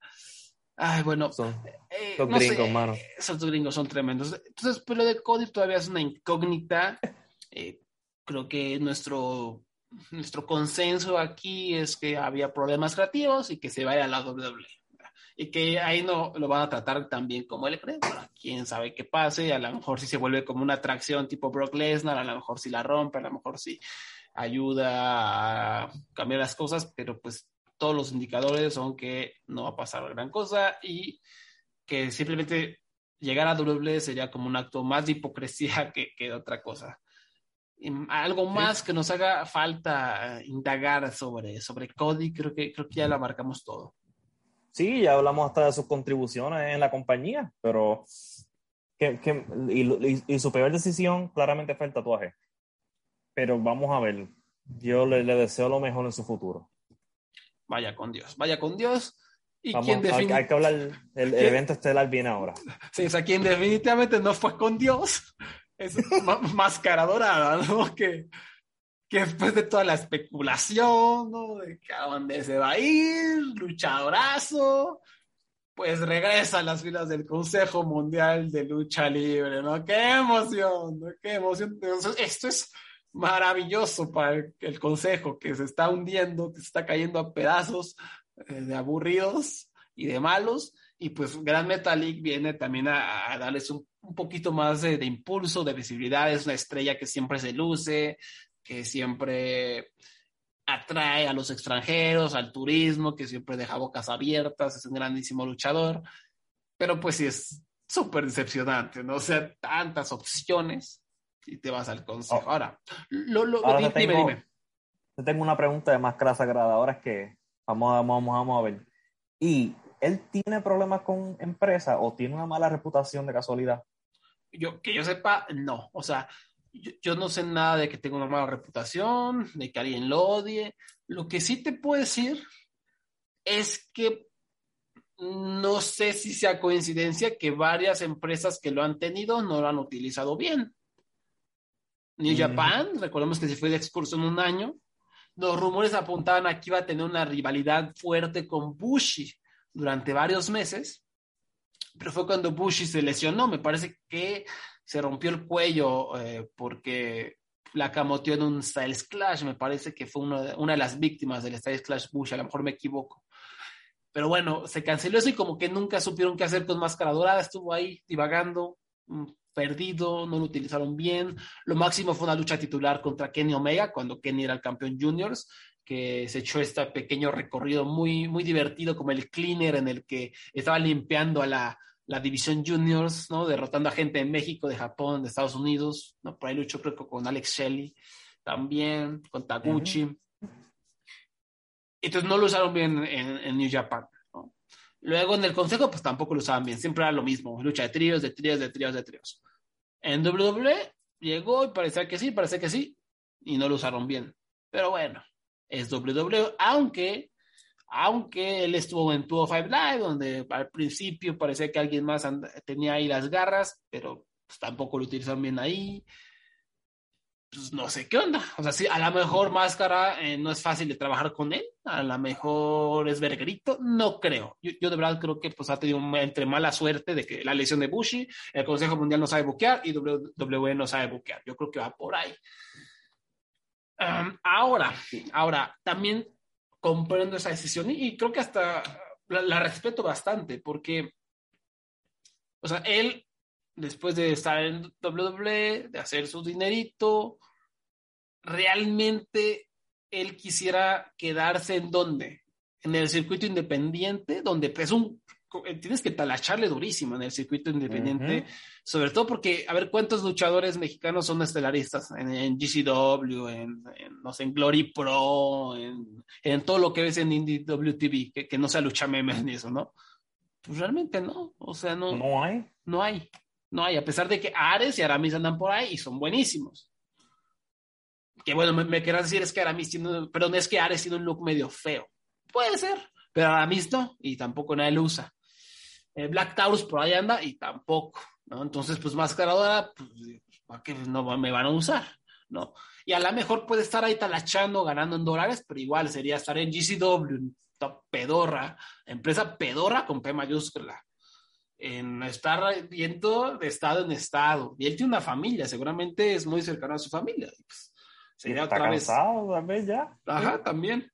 [SPEAKER 1] Ay, bueno,
[SPEAKER 2] Son
[SPEAKER 1] eh, no sé,
[SPEAKER 2] gringos, mano.
[SPEAKER 1] Esos gringos son tremendos. Entonces, pues lo de Cody todavía es una incógnita. Eh, creo que nuestro, nuestro consenso aquí es que había problemas creativos y que se vaya a la WWE. Y que ahí no lo van a tratar tan bien como él cree. Bueno, quién sabe qué pase. A lo mejor si se vuelve como una atracción tipo Brock Lesnar, a lo mejor si la rompe, a lo mejor si ayuda a cambiar las cosas, pero pues todos los indicadores son que no va a pasar gran cosa y que simplemente llegar a WWE sería como un acto más de hipocresía que, que otra cosa. Algo más que nos haga falta eh, indagar sobre, sobre Cody, creo que, creo que ya lo abarcamos todo.
[SPEAKER 2] Sí, ya hablamos hasta de sus contribuciones en la compañía, pero que, que- y, y- y su peor decisión claramente fue el tatuaje. Pero vamos a ver, yo le, le deseo lo mejor en su futuro.
[SPEAKER 1] Vaya con Dios, vaya con Dios. Y
[SPEAKER 2] Vamos,
[SPEAKER 1] quien
[SPEAKER 2] hay,
[SPEAKER 1] define...
[SPEAKER 2] hay que hablar, el, evento estelar viene ahora.
[SPEAKER 1] Sí, o sea, quien definitivamente no fue con Dios es máscara dorada, ¿no? Que, que después de toda la especulación, ¿no? De que a dónde se va a ir, luchadorazo, pues regresa a las filas del Consejo Mundial de Lucha Libre, ¿no? ¡Qué emoción! ¿no? ¡Qué emoción! Entonces, esto es maravilloso para el, Consejo que se está hundiendo, que se está cayendo a pedazos eh, de aburridos y de malos. Y pues Gran Metalik viene también a, a darles un, un, poquito más de, de, impulso, de visibilidad. Es una estrella que siempre se luce, que siempre atrae a los extranjeros, al turismo, que siempre deja bocas abiertas, es un grandísimo luchador. Pero pues sí es súper decepcionante, ¿no? O sea, tantas opciones y te vas al consejo. Oh. Ahora, lo, lo,
[SPEAKER 2] Ahora
[SPEAKER 1] dime,
[SPEAKER 2] te tengo,
[SPEAKER 1] dime.
[SPEAKER 2] Te tengo una pregunta de máscara sagrada. Ahora es que vamos, vamos, vamos a ver. ¿Y él tiene problemas con empresa o tiene una mala reputación de casualidad?
[SPEAKER 1] Yo, que yo sepa, no. O sea, yo, yo, no sé nada de que tenga una mala reputación, de que alguien lo odie. Lo que sí te puedo decir es que no sé si sea coincidencia que varias empresas que lo han tenido no lo han utilizado bien. New Japan, mm. recordemos que se fue de excursión un año. Los rumores apuntaban a que iba a tener una rivalidad fuerte con Bushi durante varios meses, pero fue cuando Bushi se lesionó. Me parece que se rompió el cuello eh, porque la camoteó en un Styles Clash. Me parece que fue una de, una de las víctimas del Styles Clash Bushi, a lo mejor me equivoco. Pero bueno, se canceló eso y como que nunca supieron qué hacer con Máscara Dorada. Estuvo ahí divagando, mm, perdido, no lo utilizaron bien. Lo máximo fue una lucha titular contra Kenny Omega, cuando Kenny era el campeón juniors, que se echó este pequeño recorrido muy, muy divertido, como el cleaner en el que estaba limpiando a la, la división juniors, ¿no? Derrotando a gente de México, de Japón, de Estados Unidos, ¿no? Por ahí luchó creo que con Alex Shelley también, con Taguchi. Uh -huh. Entonces no lo usaron bien en, en New Japan. Luego en el consejo, pues tampoco lo usaban bien. Siempre era lo mismo. Lucha de tríos, de tríos, de tríos, de tríos. En WWE llegó y parecía que sí, parecía que sí. Y no lo usaron bien. Pero bueno, es WWE. Aunque, aunque él estuvo en 205 Live, donde al principio parecía que alguien más tenía ahí las garras, pero pues, tampoco lo utilizaron bien ahí pues no sé qué onda. O sea, sí, a lo mejor Máscara eh, no es fácil de trabajar con él, a lo mejor es verguerito, no creo. Yo, yo, de verdad creo que pues ha tenido entre mala suerte de que la lesión de Bushi, el Consejo Mundial no sabe buquear y WWE no sabe buquear. Yo creo que va por ahí. Um, ahora, ahora, también comprendo esa decisión y, y creo que hasta la, la respeto bastante porque, o sea, él después de estar en WWE, de hacer su dinerito, realmente él quisiera quedarse en dónde? En el circuito independiente, donde es un tienes que talacharle durísimo en el circuito independiente, uh -huh. sobre todo porque, a ver, ¿cuántos luchadores mexicanos son estelaristas en, en GCW, en, en, no sé, en Glory Pro, en, en, todo lo que ves en Indie WTV, que, que no sea lucha memes ni eso, ¿no? Pues realmente no, o sea, no.
[SPEAKER 2] No hay.
[SPEAKER 1] No hay. No hay, a pesar de que Ares y Aramis andan por ahí y son buenísimos. Que bueno, me, me querrás decir es que Aramis tiene, perdón, es que Ares tiene un look medio feo. Puede ser, pero Aramis no, y tampoco nadie lo usa. Eh, Black Taurus por ahí anda y tampoco, ¿no? Entonces, pues Máscara pues, ¿para qué no me van a usar? ¿No? Y a lo mejor puede estar ahí talachando, ganando en dólares, pero igual sería estar en GCW, pedorra, empresa pedorra con P mayúscula, en estar viendo de estado en estado. Y él tiene una familia, seguramente es muy cercano a su familia. Pues,
[SPEAKER 2] sería está otra cansado, vez. también ya.
[SPEAKER 1] Ajá, también.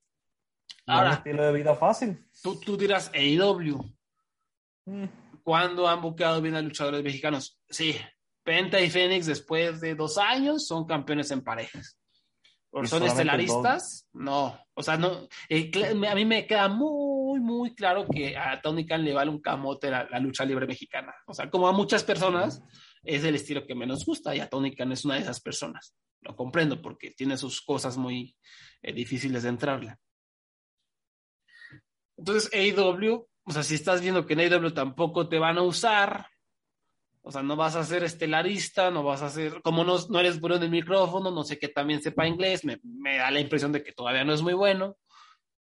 [SPEAKER 2] Ahora, un estilo de vida fácil.
[SPEAKER 1] Tú, tú dirás AEW. Mm. ¿Cuándo han buqueado bien a luchadores mexicanos? Sí, Penta y Fénix después de dos años son campeones en parejas. ¿Son estelaristas? No. O sea, no. Eh, a mí me queda muy, muy claro que a Tony Khan le vale un camote la, lucha libre mexicana. O sea, como a muchas personas, es el estilo que menos gusta y a Tony Khan es una de esas personas. Lo comprendo porque tiene sus cosas muy eh, difíciles de entrarle. Entonces, AEW, o sea, si estás viendo que en AEW tampoco te van a usar, o sea, no vas a ser estelarista, no vas a ser, como no, no eres bueno en el micrófono, no sé que también sepa inglés, me, me, da la impresión de que todavía no es muy bueno,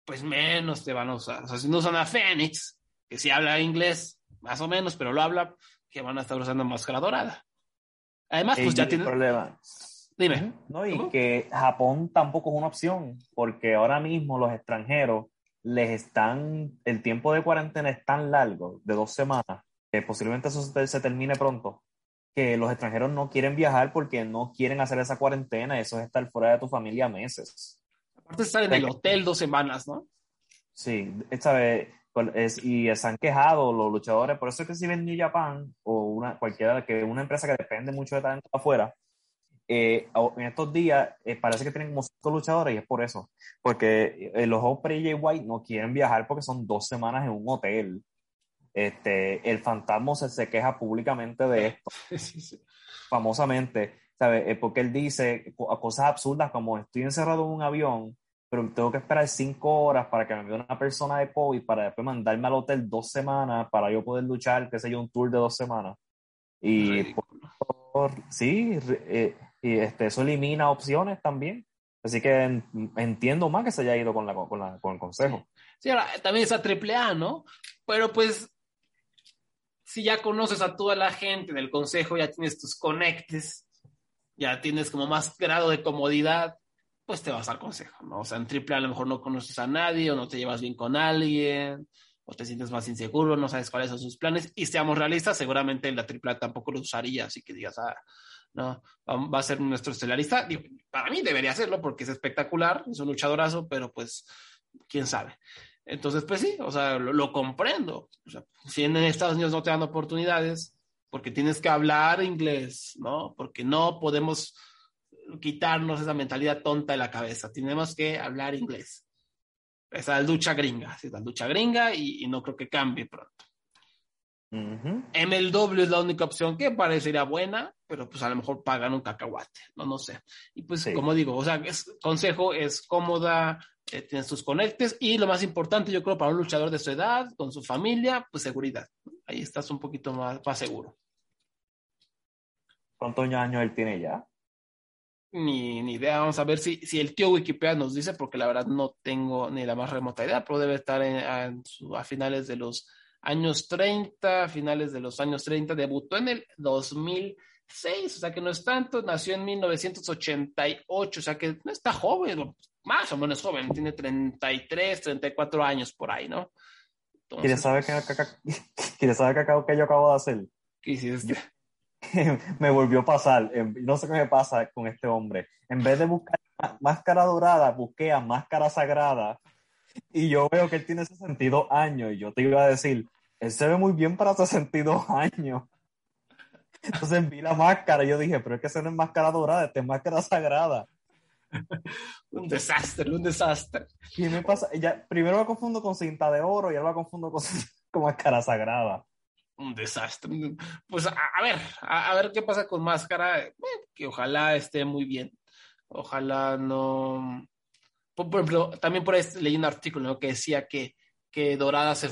[SPEAKER 1] pues menos te van a usar. O sea, si no usan a Fénix, que sí habla inglés, más o menos, pero lo habla, que van a estar usando máscara dorada. Además, pues ya tiene
[SPEAKER 2] problema.
[SPEAKER 1] Dime.
[SPEAKER 2] No, y que Japón tampoco es una opción, porque ahora mismo los extranjeros les están, el tiempo de cuarentena es tan largo, de dos semanas, que posiblemente eso se termine pronto, que los extranjeros no quieren viajar porque no quieren hacer esa cuarentena, eso es estar fuera de tu familia meses.
[SPEAKER 1] Aparte de estar en el hotel dos semanas, ¿no?
[SPEAKER 2] Sí, esta vez, es, y se han quejado los luchadores, por eso es que si ven New Japan o una, cualquiera, que una empresa que depende mucho de talento afuera, eh, en estos días eh, parece que tienen como cinco luchadores y es por eso, porque eh, los Osprey y White no quieren viajar porque son dos semanas en un hotel este, el fantasma se, se queja públicamente de esto, famosamente, ¿sabes? Eh, porque él dice cosas absurdas como estoy encerrado en un avión, pero tengo que esperar cinco horas para que me envíe una persona de COVID para después mandarme al hotel dos semanas para yo poder luchar, qué sé yo, un tour de dos semanas. Y por, sí, eh, y este, eso elimina opciones también. Así que entiendo más que se haya ido con, la, con, la, con el consejo.
[SPEAKER 1] Sí, ahora también es a AAA, ¿no? Pero pues si ya conoces a toda la gente del consejo, ya tienes tus conectes, ya tienes como más grado de comodidad, pues te vas al consejo, ¿no? O sea, en triple a lo mejor no conoces a nadie o no te llevas bien con alguien o te sientes más inseguro, no sabes cuáles son sus planes y seamos realistas, seguramente la triple tampoco lo usaría, así que digas, ah, no, va a ser nuestro estelarista. para mí debería serlo porque es espectacular, es un luchadorazo, pero pues, quién sabe. Entonces, pues sí, o sea, lo, comprendo. Si en Estados Unidos no te dan oportunidades, porque tienes que hablar inglés, ¿no? Porque no podemos quitarnos esa mentalidad tonta de la cabeza. Tenemos que hablar inglés. Esa es lucha gringa, es la lucha gringa y, no creo que cambie pronto. MLW es la única opción que parecería buena, pero pues a lo mejor pagan un cacahuate, no, no sé. Y pues como digo, o sea, es, consejo es cómoda, eh, tienes tus conectes y lo más importante yo creo para un luchador de su edad, con su familia, pues seguridad. Ahí estás un poquito más, más seguro.
[SPEAKER 2] ¿Cuántos años él tiene ya?
[SPEAKER 1] Ni, ni, idea, vamos a ver si, si el tío Wikipedia nos dice, porque la verdad no tengo ni la más remota idea, pero debe estar a finales de los años 30, finales de los años 30, debutó en el 2006, o sea que no es tanto, nació en 1988, o sea que no está joven, más o menos joven, tiene 33, 34 años por ahí, ¿no?
[SPEAKER 2] ¿Quieres saber qué, ¿Quieres saber qué, yo acabo de hacer?
[SPEAKER 1] ¿Qué hiciste?
[SPEAKER 2] me volvió a pasar, em, no sé qué me pasa con este hombre. En vez de buscar máscara dorada, busqué a máscara sagrada y yo veo que él tiene 62 años y yo te iba a decir, él se ve muy bien para 62 años. Entonces vi la máscara y yo dije, pero es que esa no es máscara dorada, esta es máscara sagrada.
[SPEAKER 1] un desastre, un desastre.
[SPEAKER 2] Y me pasa, ella, primero la confundo con cinta de oro y ahora la confundo con, con máscara sagrada.
[SPEAKER 1] Un desastre. Pues a, ver, a, ver qué pasa con máscara, eh, que ojalá esté muy bien. Ojalá no. Por, ejemplo, también por ahí leí un artículo que decía que, que Dorada se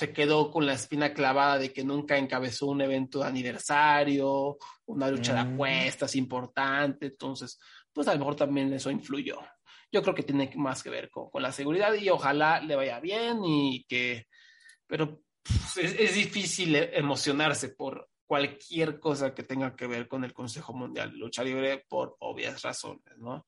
[SPEAKER 1] se quedó con la espina clavada de que nunca encabezó un evento de aniversario, una lucha de mm. apuestas importante, entonces, pues a lo mejor también eso influyó. Yo creo que tiene más que ver con, la seguridad y ojalá le vaya bien y que, pero es, es, difícil emocionarse por cualquier cosa que tenga que ver con el Consejo Mundial de Lucha Libre por obvias razones, ¿no?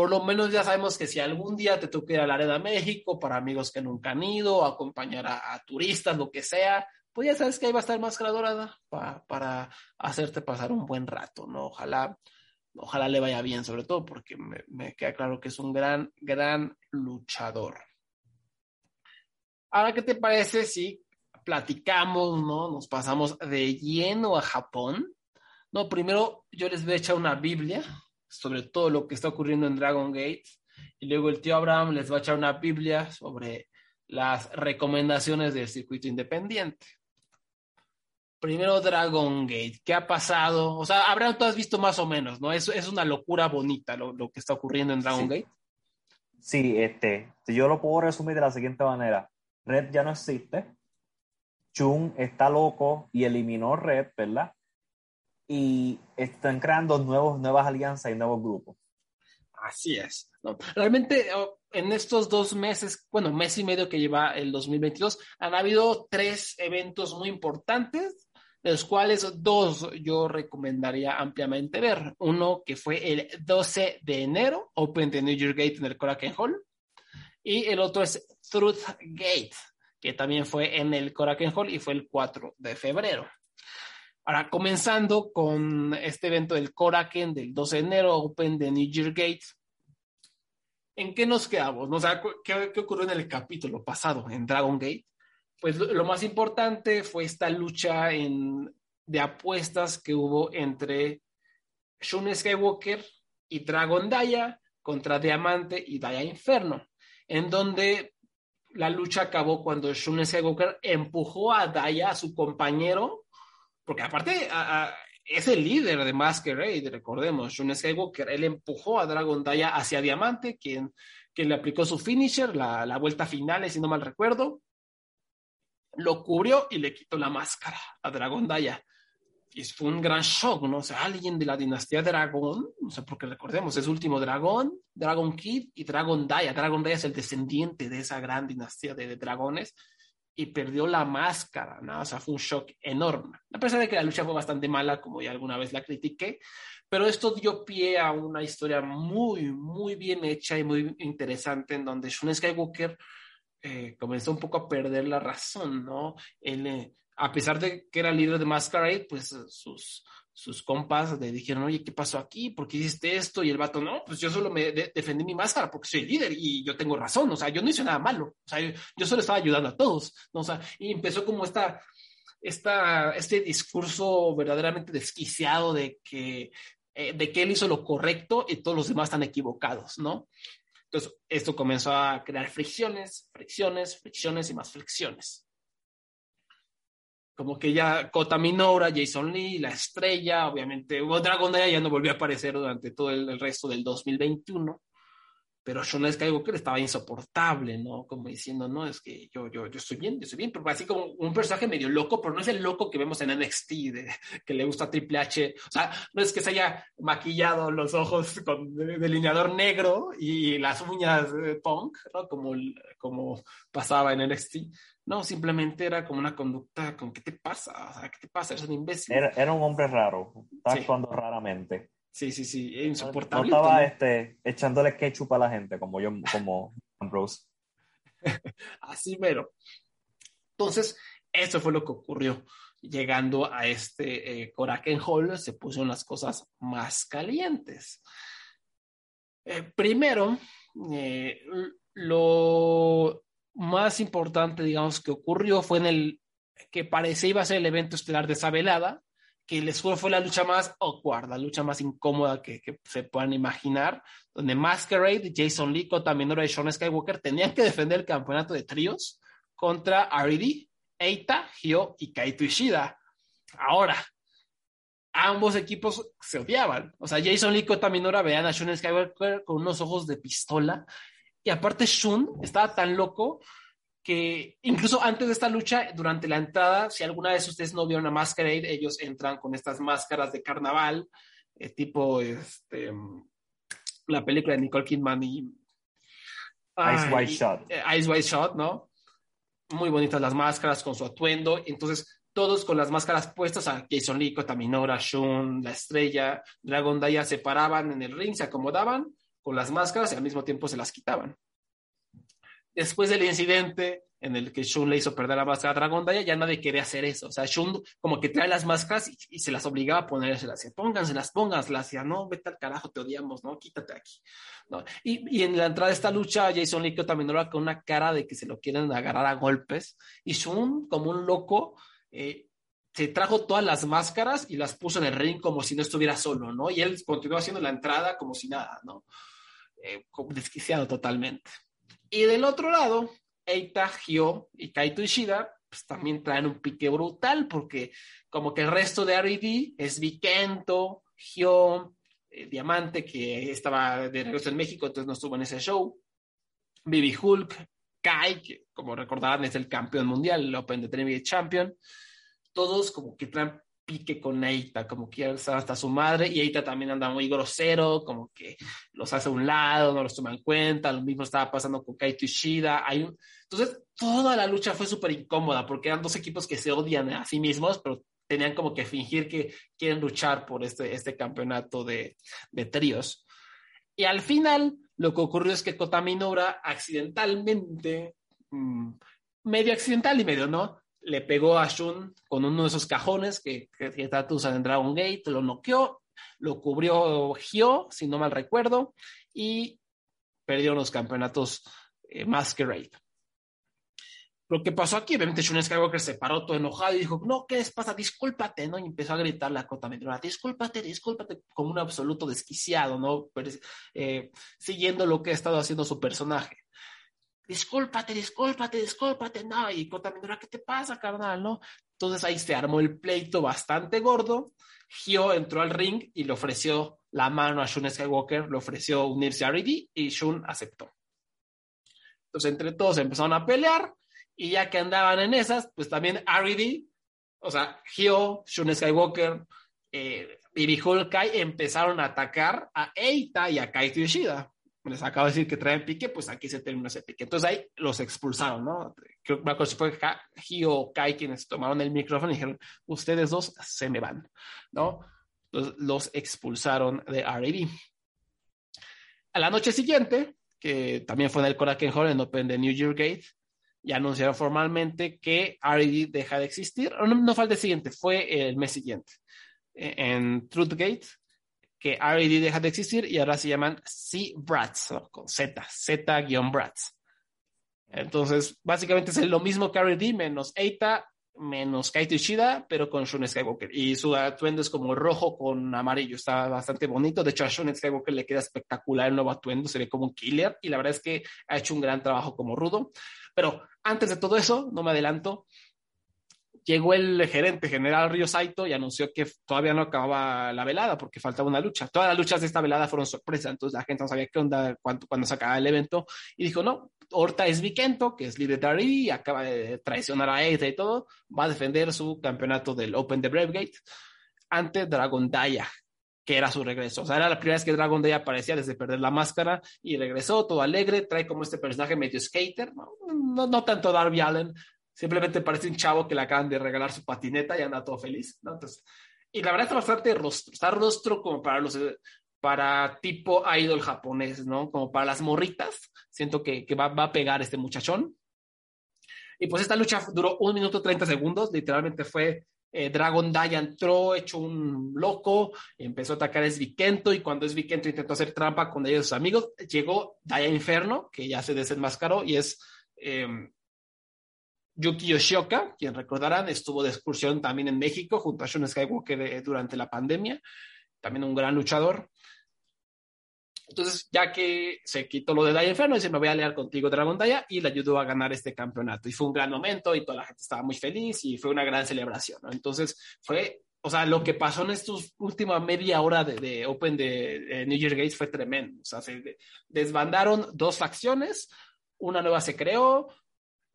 [SPEAKER 1] Por lo menos ya sabemos que si algún día te toca ir a la Arena México para amigos que nunca han ido, acompañar a, a turistas, lo que sea, pues ya sabes que ahí va a estar Máscara Dorada para, para hacerte pasar un buen rato, ¿no? Ojalá, ojalá le vaya bien, sobre todo porque me, me queda claro que es un gran, gran luchador. Ahora, ¿qué te parece si platicamos, ¿no? Nos pasamos de lleno a Japón. No, primero yo les voy a echar una Biblia sobre todo lo que está ocurriendo en Dragon Gate y luego el tío Abraham les va a echar una Biblia sobre las recomendaciones del circuito independiente. Primero Dragon Gate, ¿qué ha pasado? O sea, Abraham, tú has visto más o menos, ¿no? Es, es una locura bonita lo, lo, que está ocurriendo en Dragon
[SPEAKER 2] sí.
[SPEAKER 1] Gate.
[SPEAKER 2] Sí, este, yo lo puedo resumir de la siguiente manera. Red ya no existe. Chun está loco y eliminó Red, ¿verdad? Y están creando nuevos, nuevas alianzas y nuevos grupos.
[SPEAKER 1] Así es. No, realmente en estos dos meses, bueno, mes y medio que lleva el 2022, han habido tres eventos muy importantes, de los cuales dos yo recomendaría ampliamente ver. Uno que fue el 12 de enero, Open the New Year Gate en el Korakuen Hall, y el otro es Truth Gate, que también fue en el Korakuen Hall y fue el 4 de febrero. Ahora, comenzando con este evento del Koraken del 12 de enero, Open the New Year Gate. ¿En qué nos quedamos? O sea, ¿qué, ¿qué, ocurrió en el capítulo pasado, en Dragon Gate? Pues lo, más importante fue esta lucha de apuestas que hubo entre Shun Skywalker y Dragon Daya contra Diamante y Daya Inferno, en donde la lucha acabó cuando Shun Skywalker empujó a Daya, a su compañero, porque aparte a, a, es el líder de Masquerade, recordemos, Shun Skywalker, él empujó a Dragon Daya hacia Diamante, quien, quien le aplicó su finisher, la, la, vuelta final, si no mal recuerdo, lo cubrió y le quitó la máscara a Dragon Daya. Y fue un gran shock, ¿no? O sea, alguien de la dinastía Dragón, o sea, porque recordemos, es último dragón, Dragon Kid y Dragon Daya. Dragon Daya es el descendiente de esa gran dinastía de, de dragones y perdió la máscara, ¿no? O sea, fue un shock enorme. A pesar de que la lucha fue bastante mala, como ya alguna vez la critiqué, pero esto dio pie a una historia muy, muy bien hecha y muy interesante en donde Shun Skywalker eh, comenzó un poco a perder la razón, ¿no? Eh, a pesar de que era líder de Masquerade, pues sus, sus compas le dijeron, oye, ¿qué pasó aquí? ¿Por qué hiciste esto? Y el vato, no, pues yo solo me de defendí mi máscara porque soy líder y yo tengo razón, o sea, yo no hice nada malo, o sea, yo, yo solo estaba ayudando a todos, ¿no? O sea, y empezó como esta, esta, este discurso verdaderamente desquiciado de que, eh, de que él hizo lo correcto y todos los demás están equivocados, ¿no? Entonces, esto comenzó a crear fricciones, fricciones, fricciones y más fricciones como que ya Kota Minora, Jason Lee, la estrella, obviamente, Dragon Daya ya no volvió a aparecer durante todo el, el resto del 2021, pero Shun Skywalker estaba insoportable, ¿no? Como diciendo, no, es que yo, yo, yo estoy bien, yo estoy bien, pero así como un personaje medio loco, pero no es el loco que vemos en NXT, de, que le gusta Triple H, o sea, no es que se haya maquillado los ojos con delineador negro y las uñas de punk, ¿no? Como, como pasaba en NXT, no, simplemente era como una conducta, como, ¿qué te pasa? O sea, ¿qué te pasa? Eres un imbécil.
[SPEAKER 2] Era, era un hombre raro, estaba sí. actuando raramente.
[SPEAKER 1] Sí, sí, sí, insoportable.
[SPEAKER 2] No estaba este, echándole ketchup a la gente, como yo, como Ambrose.
[SPEAKER 1] Así mero. Entonces, eso fue lo que ocurrió. Llegando a este eh, Koraken Hall, se pusieron las cosas más calientes. Eh, primero, eh, lo más importante, digamos, que ocurrió fue en el que parecía iba a ser el evento estelar de esa velada, que les fue, fue la lucha más awkward, la lucha más incómoda que, se puedan imaginar, donde Masquerade, Jason Lee, Minora y Sean Skywalker tenían que defender el campeonato de tríos contra R.E.D., Eita, Hyo y Kaito Ishida. Ahora, ambos equipos se odiaban. O sea, Jason Lee y Minora veían a Sean Skywalker con unos ojos de pistola y aparte Shun estaba tan loco que incluso antes de esta lucha, durante la entrada, si alguna vez ustedes no vieron a Masquerade, ellos entran con estas máscaras de carnaval, eh, tipo este, la película de Nicole Kidman y...
[SPEAKER 2] Ice White Shot.
[SPEAKER 1] Eh, Ice White Shot, ¿no? muy bonitas las máscaras con su atuendo. Entonces, todos con las máscaras puestas, a Jason Lee, Taminora, Shun, La Estrella, Dragon Daya, se paraban en el ring, se acomodaban con las máscaras y al mismo tiempo se las quitaban. Después del incidente en el que Shun le hizo perder la máscara a Dragon ya nadie quería hacer eso. O sea, Shun como que trae las máscaras y, se las obligaba a ponérselas. Pónganselas, pónganselas. Ya, no, vete al carajo, te odiamos, ¿no? Quítate aquí. ¿no? Y, en la entrada de esta lucha, Jason Lee también era con una cara de que se lo quieren agarrar a golpes. Y Shun, como un loco, eh, se trajo todas las máscaras y las puso en el ring como si no estuviera solo, ¿no? Y él continuó haciendo la entrada como si nada, ¿no? Eh, desquiciado totalmente. Y del otro lado, Eita, Hyo y Kaito Ishida, pues también traen un pique brutal porque como que el resto de R.E.D. es Vikento, Hyo, eh, Diamante, que estaba de regreso en México, entonces no estuvo en ese show, Bibi Hulk, Kai, que como recordarán es el campeón mundial, el Open de Trinity Champion, todos como que traen pique con Eita, como que estar hasta su madre, y Eita también anda muy grosero, como que los hace a un lado, no los toma en cuenta, lo mismo estaba pasando con Kaito Ishida, hay un... entonces toda la lucha fue súper incómoda, porque eran dos equipos que se odian a sí mismos, pero tenían como que fingir que quieren luchar por este, este campeonato de, de tríos. Y al final, lo que ocurrió es que Kota Minora accidentalmente, mm, medio accidental y medio no, le pegó a Shun con uno de esos cajones que, que, que en Dragon Gate, lo noqueó, lo cubrió Hyo, si no mal recuerdo, y perdió los campeonatos eh, Masquerade. Lo que pasó aquí, obviamente Shun Skywalker se paró todo enojado y dijo, no, ¿qué les pasa? Discúlpate, ¿no? Y empezó a gritarle a Kota Minora, discúlpate, discúlpate, como un absoluto desquiciado, ¿no? Eh, siguiendo lo que ha estado haciendo su personaje discúlpate, discúlpate, discúlpate, no, y Kota Minora, ¿qué te pasa, carnal, no? Entonces ahí se armó el pleito bastante gordo, Hyo entró al ring y le ofreció la mano a Shun Skywalker, le ofreció unirse a Ridi y Shun aceptó. Entonces entre todos empezaron a pelear y ya que andaban en esas, pues también Aridi, o sea, Hyo, Shun Skywalker, eh, y Kai empezaron a atacar a Eita y a Kaito Yoshida les acabo de decir que traen pique, pues aquí se terminó ese pique. Entonces ahí los expulsaron, ¿no? Creo que si fue Hio o Kai quienes tomaron el micrófono y dijeron, ustedes dos se me van, ¿no? Entonces los expulsaron de R.A.D. A la noche siguiente, que también fue en el Korakuen Hall en Open de New Year Gate, ya anunciaron formalmente que R.A.D. deja de existir. No, no fue el siguiente, fue el mes siguiente. E, en Truth Gate, que R.A.D. deja de existir y ahora se llaman C-Brats, con Z, Z-Brats. Entonces, básicamente es lo mismo que R.A.D. menos Eita, menos Kaito Ishida, pero con Shun Skywalker. Y su atuendo es como rojo con amarillo, está bastante bonito. De hecho, a Shun Skywalker le queda espectacular el nuevo atuendo, se ve como un killer y la verdad es que ha hecho un gran trabajo como rudo. Pero antes de todo eso, no me adelanto, llegó el gerente general Río Saito y anunció que todavía no acababa la velada porque faltaba una lucha. Todas las luchas de esta velada fueron sorpresa, entonces la gente no sabía qué onda cuando, cuando se acababa el evento y dijo, no, Horta es Vikento, que es líder de R.E.D., acaba de traicionar a Eita y todo, va a defender su campeonato del Open de Bravegate ante Dragon Daya, que era su regreso. O sea, era la primera vez que Dragon Daya aparecía desde perder la máscara y regresó todo alegre, trae como este personaje medio skater, no, no tanto Darby Allen, Simplemente parece un chavo que le acaban de regalar su patineta y anda todo feliz, ¿no? Entonces, y la verdad está bastante rostro, está rostro como para los, para tipo idol japonés, ¿no? Como para las morritas. Siento que, que va, va, a pegar este muchachón. Y pues esta lucha duró un minuto 30 segundos, literalmente fue eh, Dragon Daya entró hecho un loco, empezó a atacar a Esvikento y cuando Esvikento intentó hacer trampa con ellos sus amigos, llegó Daya Inferno, que ya se desenmascaró y es eh, Yuki Yoshioka, quien recordarán, estuvo de excursión también en México junto a Shun Skywalker eh, durante la pandemia, también un gran luchador. Entonces, ya que se quitó lo de Daya Inferno, dice, me voy a aliar contigo, Dragon Daya, y le ayudó a ganar este campeonato. Y fue un gran momento y toda la gente estaba muy feliz y fue una gran celebración. Entonces, fue, o sea, lo que pasó en estos última media hora de, Open de, New Year Gates fue tremendo. O sea, se desbandaron dos facciones, una nueva se creó,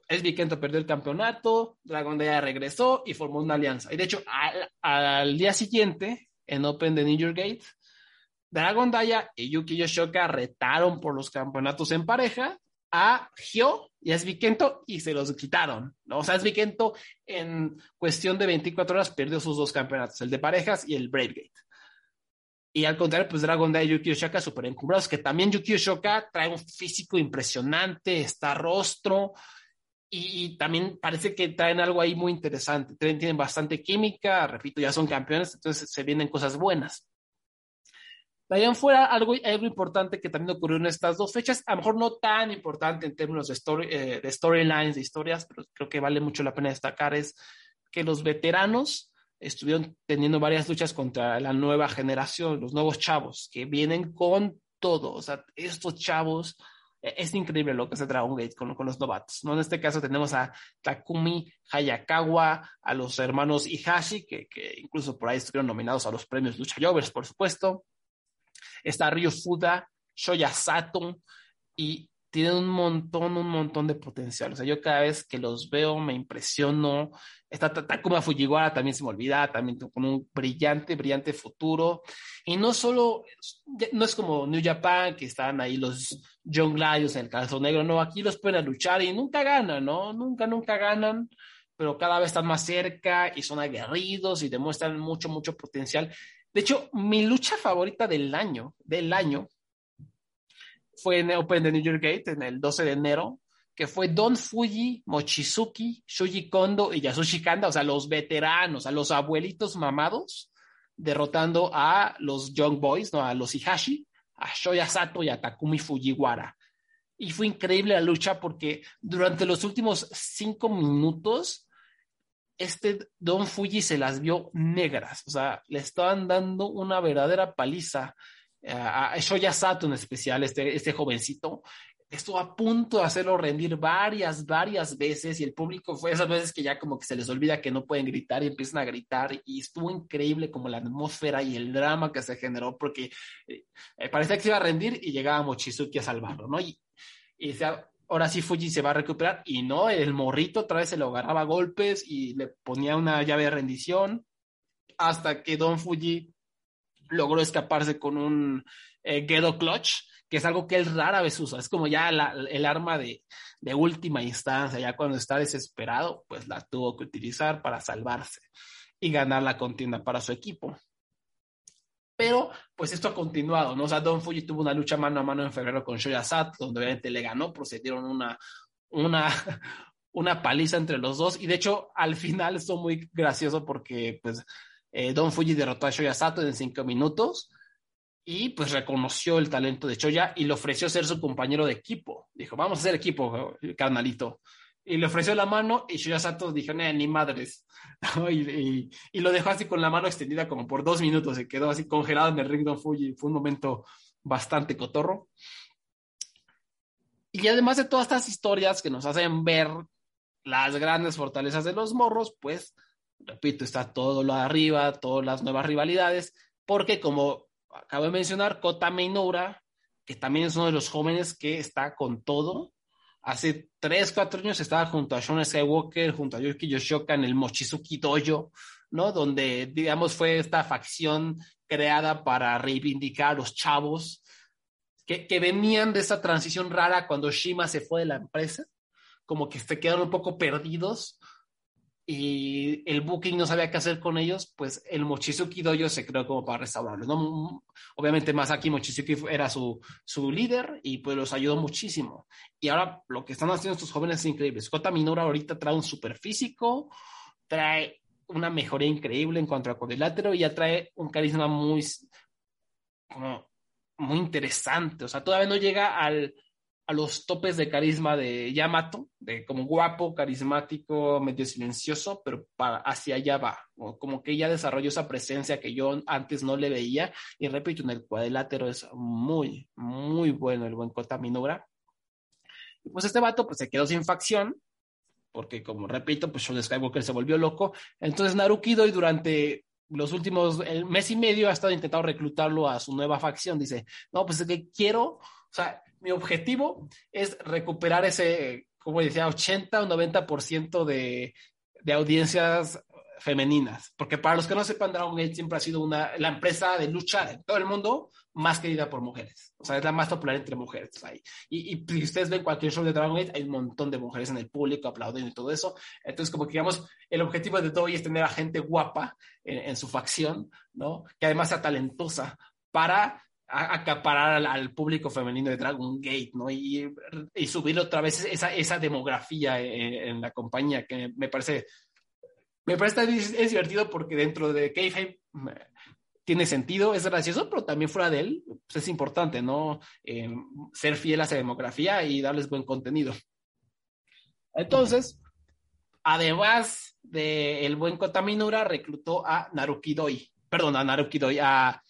[SPEAKER 1] es Vikento perdió el campeonato, Dragon Daya regresó y formó una alianza. Y de hecho, al, día siguiente, en Open de New York Gate, Dragon Daya y Yuki Yoshioka retaron por los campeonatos en pareja. a Gio y a Svikento y se los quitaron, ¿no? O sea, Svikento en cuestión de 24 horas perdió sus dos campeonatos, el de parejas y el Bravegate. Y al contrario, pues Dragon Day y Yuki Oshoka súper encumbrados, que también Yuki Oshoka trae un físico impresionante, está rostro, y, también parece que traen algo ahí muy interesante. Tienen bastante química, repito, ya son campeones, entonces se vienen cosas buenas. De ahí fuera, algo, algo importante que también ocurrió en estas dos fechas, a lo mejor no tan importante en términos de, story, eh, de storylines, de historias, pero creo que vale mucho la pena destacar, es que los veteranos estuvieron teniendo varias luchas contra la nueva generación, los nuevos chavos, que vienen con todo. O sea, estos chavos, es increíble lo que hace Dragon Gate con, con los novatos. ¿no? En este caso tenemos a Takumi Hayakawa, a los hermanos Ihashi, que, que incluso por ahí estuvieron nominados a los premios Lucha Jovers, por supuesto está Ryo Fuda, Shoya Sato, y tienen un montón, un montón de potencial. O sea, yo cada vez que los veo me impresiono. Está Takuma Fujiwara, también se me olvida, también con un brillante, brillante futuro. Y no solo, no es como New Japan, que están ahí los John Lions en el calzón negro, no, aquí los pueden luchar y nunca ganan, ¿no? Nunca, nunca ganan, pero cada vez están más cerca y son aguerridos y demuestran mucho, mucho potencial. De hecho, mi lucha favorita del año, del año, fue en Open de New York Gate en el 12 de enero, que fue Don Fuji, Mochizuki, Shuji Kondo y Yasushi Kanda, o sea, los veteranos, a los abuelitos mamados, derrotando a los Young Boys, ¿no? a los Ihashi, a Shoya Sato y a Takumi Fujiwara. Y fue increíble la lucha porque durante los últimos cinco minutos este Don Fuji se las vio negras, o sea, le estaban dando una verdadera paliza a Shoya Sato en especial, este, este jovencito, estuvo a punto de hacerlo rendir varias, varias veces y el público fue esas veces que ya como que se les olvida que no pueden gritar y empiezan a gritar y estuvo increíble como la atmósfera y el drama que se generó porque eh, parecía que se iba a rendir y llegaba Mochizuki a salvarlo, ¿no? Y, y ahora sí Fuji se va a recuperar y no, el morrito otra vez se lo agarraba a golpes y le ponía una llave de rendición hasta que Don Fuji logró escaparse con un eh, Gedo Clutch, que es algo que él rara vez usa, es como ya el arma de, de última instancia, ya cuando está desesperado, pues la tuvo que utilizar para salvarse y ganar la contienda para su equipo. Pero, pues esto ha continuado, ¿no? O sea, Don Fuji tuvo una lucha mano a mano en febrero con Shoya Sat, donde obviamente le ganó, procedieron una, una, una paliza entre los dos. Y de hecho, al final estuvo muy gracioso porque, pues, eh, Don Fuji derrotó a Shoya Sato en cinco minutos y, pues, reconoció el talento de Shoya y le ofreció ser su compañero de equipo. Dijo, vamos a ser equipo, carnalito y le ofreció la mano y Shoya Sato dijo, ni madres. y, y, lo dejó así con la mano extendida como por dos minutos, se quedó así congelado en el ring de Fuji. Fue un momento bastante cotorro. Y además de todas estas historias que nos hacen ver las grandes fortalezas de los morros, pues, repito, está todo lo de arriba, todas las nuevas rivalidades, porque como acabo de mencionar, Kota Meinora, que también es uno de los jóvenes que está con todo, hace tres, cuatro años estaba junto a Sean Skywalker, junto a Yuki Yoshioka en el Mochizuki Dojo, ¿no? Donde, digamos, fue esta facción creada para reivindicar a los chavos que, que venían de esa transición rara cuando Shima se fue de la empresa, como que se quedaron un poco perdidos y el booking no sabía qué hacer con ellos, pues el Mochizuki Dojo se creó como para restaurarlos. ¿no? Obviamente Masaki Mochizuki era su, su líder y pues los ayudó muchísimo. Y ahora lo que están haciendo estos jóvenes es increíble. Kota Minora ahorita trae un super físico, trae una mejoría increíble en cuanto al cuadrilátero y ya trae un carisma muy, como, muy interesante. O sea, todavía no llega al, a los topes de carisma de Yamato, de como guapo, carismático, medio silencioso, pero para, hacia allá va, como que ella desarrolló esa presencia que yo antes no le veía, y repito, en el cuadrilátero es muy, muy bueno el buen Kota Minora. Y pues este vato pues se quedó sin facción, porque como repito, pues Sean Skywalker se volvió loco, entonces Naruki Doi durante los últimos el mes y medio ha estado intentando reclutarlo a su nueva facción, dice, no, pues es que quiero, o sea, mi objetivo es recuperar ese, como decía, 80 o 90% de, de audiencias femeninas, porque para los que no sepan, Dragon Gate siempre ha sido una, la empresa de lucha de todo el mundo más querida por mujeres. O sea, es la más popular entre mujeres. Ahí. Y, y si ustedes ven cualquier show de Dragon Gate, hay un montón de mujeres en el público aplaudiendo y todo eso. Entonces, como que digamos, el objetivo de todo es tener a gente guapa en, su facción, ¿no? Que además sea talentosa para acaparar al, público femenino de Dragon Gate, ¿no? Y, subir otra vez esa, esa demografía en, la compañía, que me parece, me parece es, divertido porque dentro de Kayfabe tiene sentido, es gracioso, pero también fuera de él pues es importante, ¿no? Eh, ser fiel a esa demografía y darles buen contenido. Entonces, además del buen Kotaminura, reclutó a Naruki Doi, perdón, a Naruki Doi, a,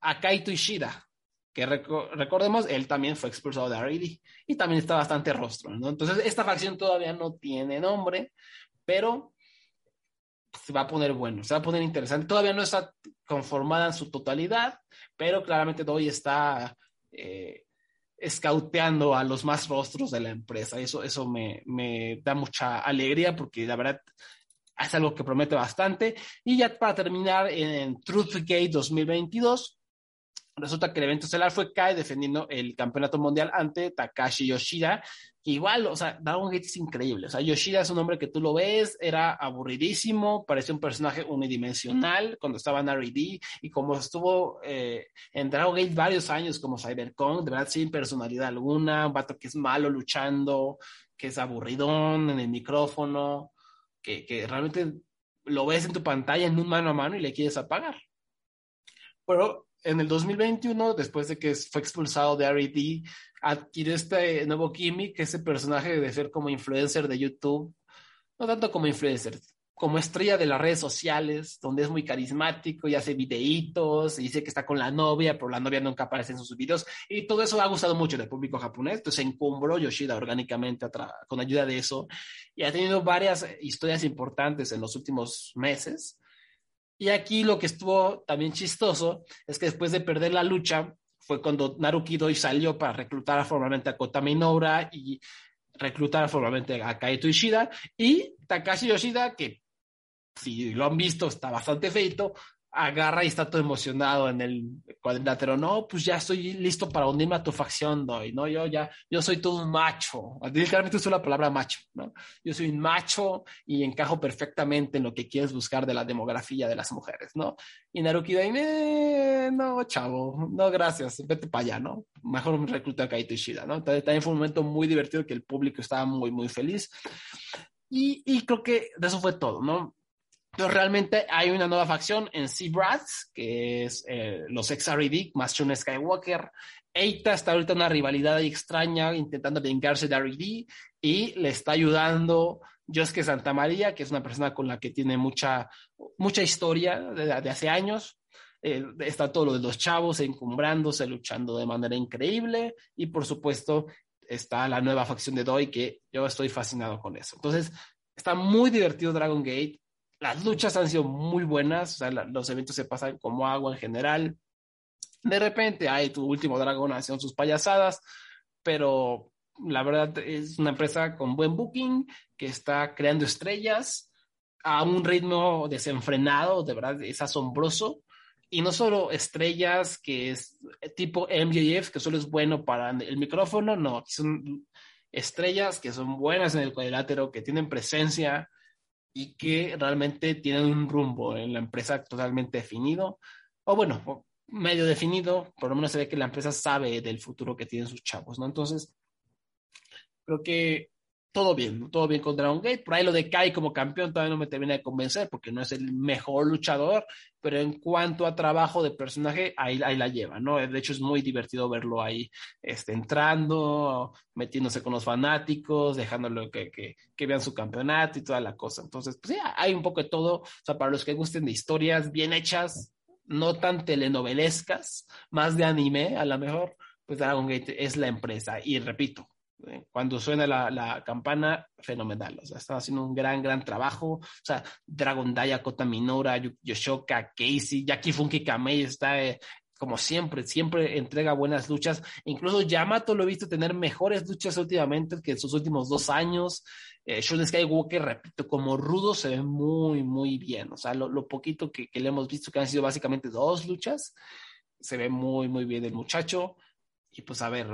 [SPEAKER 1] a Kaito Ishida, que recordemos, él también fue expulsado de R.E.D. y también está bastante rostro, ¿no? Entonces, esta facción todavía no tiene nombre, pero se va a poner bueno, se va a poner interesante. Todavía no está conformada en su totalidad, pero claramente Doi está eh, escauteando a los más rostros de la empresa. Eso, eso me, me da mucha alegría porque la verdad es algo que promete bastante. Y ya para terminar, en Truthgate 2022, resulta que el evento estelar fue Kai defendiendo el campeonato mundial ante Takashi Yoshida. Que igual, o sea, Dragon Gate es increíble. O sea, Yoshida es un hombre que tú lo ves, era aburridísimo, parecía un personaje unidimensional cuando estaba en R&D y como estuvo eh, en Dragon Gate varios años como Cybercon, de verdad sin personalidad alguna, un vato que es malo luchando, que es aburridón en el micrófono, que, que realmente lo ves en tu pantalla en un mano a mano y le quieres apagar. Pero en el 2021, después de que fue expulsado de R&D, adquirió este nuevo gimmick, ese personaje de ser como influencer de YouTube, no tanto como influencer, como estrella de las redes sociales, donde es muy carismático y hace videitos, y dice que está con la novia, pero la novia nunca aparece en sus videos, y todo eso ha gustado mucho al público japonés, entonces se encumbró Yoshida orgánicamente con ayuda de eso, y ha tenido varias historias importantes en los últimos meses, y aquí lo que estuvo también chistoso es que después de perder la lucha fue cuando Naruki Doi salió para reclutar formalmente a Kota Minoura y reclutar formalmente a Kaito Ishida. Y Takashi Yoshida, que si lo han visto está bastante feito, agarra y está todo emocionado en el cuadrilátero, no, pues ya estoy listo para unirme a tu facción, doy, ¿no? Yo ya, yo soy todo un macho, literalmente uso la palabra macho, ¿no? Yo soy un macho y encajo perfectamente en lo que quieres buscar de la demografía de las mujeres, ¿no? Y Naruki dice, no, chavo, no, gracias, vete para allá, ¿no? Mejor me recluta a Kaito Ishida, ¿no? También fue un momento muy divertido que el público estaba muy, muy feliz. Y, y creo que de eso fue todo, ¿no? Entonces, realmente hay una nueva facción en Sea-Brats, que es eh, los ex-R.E.D., más Shun Skywalker. Eita está ahorita en una rivalidad extraña, intentando vengarse de R.E.D., y le está ayudando Josuke Santa María, que es una persona con la que tiene mucha, mucha historia de, hace años. Eh, está todo lo de los chavos encumbrándose, luchando de manera increíble, y por supuesto está la nueva facción de Doi, que yo estoy fascinado con eso. Entonces, está muy divertido Dragon Gate las luchas han sido muy buenas, los eventos se pasan como agua en general. De repente hay tu último dragón haciendo sus payasadas, pero la verdad es una empresa con buen booking que está creando estrellas a un ritmo desenfrenado, de verdad es asombroso. Y no solo estrellas que es tipo MJF, que solo es bueno para el micrófono, no, son estrellas que son buenas en el cuadrilátero, que tienen presencia, y que realmente tienen un rumbo en la empresa totalmente definido, o bueno, medio definido, por lo menos se ve que la empresa sabe del futuro que tienen sus chavos, ¿no? Entonces, creo que todo bien, todo bien con Dragon Gate. Por ahí lo de Kai como campeón todavía no me termina de convencer porque no es el mejor luchador, pero en cuanto a trabajo de personaje, ahí, ahí la lleva, ¿no? De hecho, es muy divertido verlo ahí este, entrando, metiéndose con los fanáticos, dejándolo que, que, que, vean su campeonato y toda la cosa. Entonces, pues sí, hay un poco de todo. O sea, para los que gusten de historias bien hechas, no tan telenovelescas, más de anime, a lo mejor, pues Dragon Gate es la empresa. Y repito, cuando suena la, la, campana, fenomenal. O sea, están haciendo un gran, gran trabajo. O sea, Dragon Daya, Kota Minora, Yoshoka, Casey, Jackie Funky Kamei está eh, como siempre, siempre entrega buenas luchas. Incluso Yamato lo he visto tener mejores luchas últimamente que en sus últimos dos años. Eh, Shun Skywalker, repito, como rudo se ve muy, muy bien. O sea, lo, poquito que, le hemos visto, que han sido básicamente dos luchas, se ve muy, muy bien el muchacho. Y pues a ver,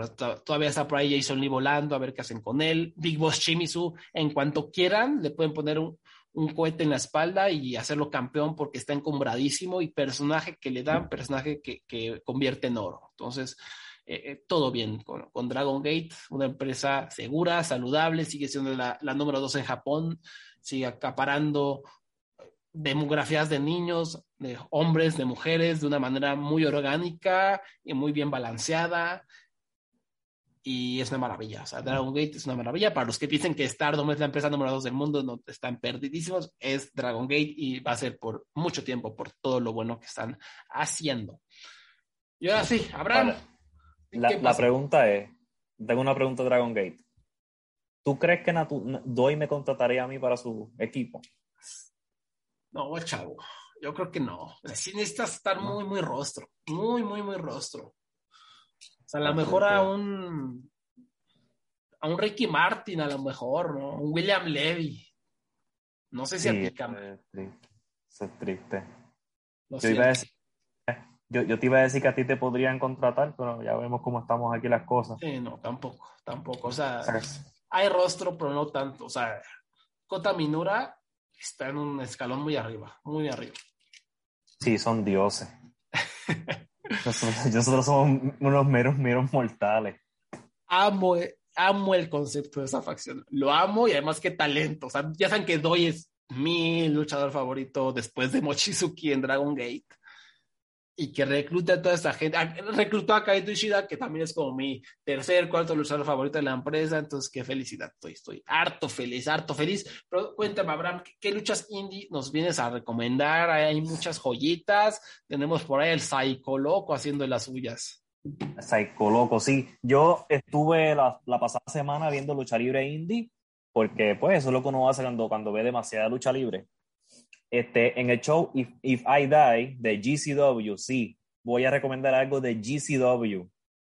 [SPEAKER 1] todavía está por ahí Jason Lee volando, a ver qué hacen con él. Big Boss Shimizu, en cuanto quieran, le pueden poner un, un cohete en la espalda y hacerlo campeón porque está encumbradísimo y personaje que le dan, personaje que, que convierte en oro. Entonces, eh, eh, todo bien con, con, Dragon Gate, una empresa segura, saludable, sigue siendo la, la número dos en Japón, sigue acaparando demografías de niños, de hombres, de mujeres, de una manera muy orgánica y muy bien balanceada y es una maravilla. O sea, Dragon Gate es una maravilla. Para los que dicen que Stardom es la empresa número dos del mundo, no están perdidísimos. Es Dragon Gate y va a ser por mucho tiempo por todo lo bueno que están haciendo. Y ahora sí, Abraham.
[SPEAKER 2] La, pregunta es: tengo una pregunta Dragon Gate. ¿Tú crees que Doi me contrataría a mí para su equipo?
[SPEAKER 1] No, chavo. Yo creo que no. Sí necesitas estar muy, muy rostro. Muy, muy, muy rostro. O sea, a lo mejor a un a un Ricky Martin, a lo mejor, ¿no? Un William Levy. No sé si sí,
[SPEAKER 2] aplican. Eso es triste. Yo, iba a decir, yo, yo, te iba a decir que a ti te podrían contratar, pero ya vemos cómo estamos aquí las cosas.
[SPEAKER 1] Sí, no, tampoco, tampoco. O sea, hay rostro, pero no tanto. O sea, Kota Minura está en un escalón muy arriba, muy arriba.
[SPEAKER 2] Sí, son dioses. Nosotros, somos unos meros, meros mortales.
[SPEAKER 1] Amo, amo el concepto de esa facción. Lo amo y además qué talento. O sea, ya saben que Doi es mi luchador favorito después de Mochizuki en Dragon Gate y que reclute a toda esta gente. Ah, reclutó a Kaito Ishida, que también es como mi tercer, cuarto luchador favorito de la empresa. Entonces, qué felicidad. Estoy, estoy harto feliz, harto feliz. Pero cuéntame, Abraham, ¿qué, luchas indie nos vienes a recomendar? Hay muchas joyitas. Tenemos por ahí el Psycho haciendo las suyas.
[SPEAKER 2] Psycho sí. Yo estuve la, la pasada semana viendo lucha libre indie, porque pues eso es lo que uno hace cuando, cuando ve demasiada lucha libre este, en el show If, If I Die de GCW, sí, voy a recomendar algo de GCW.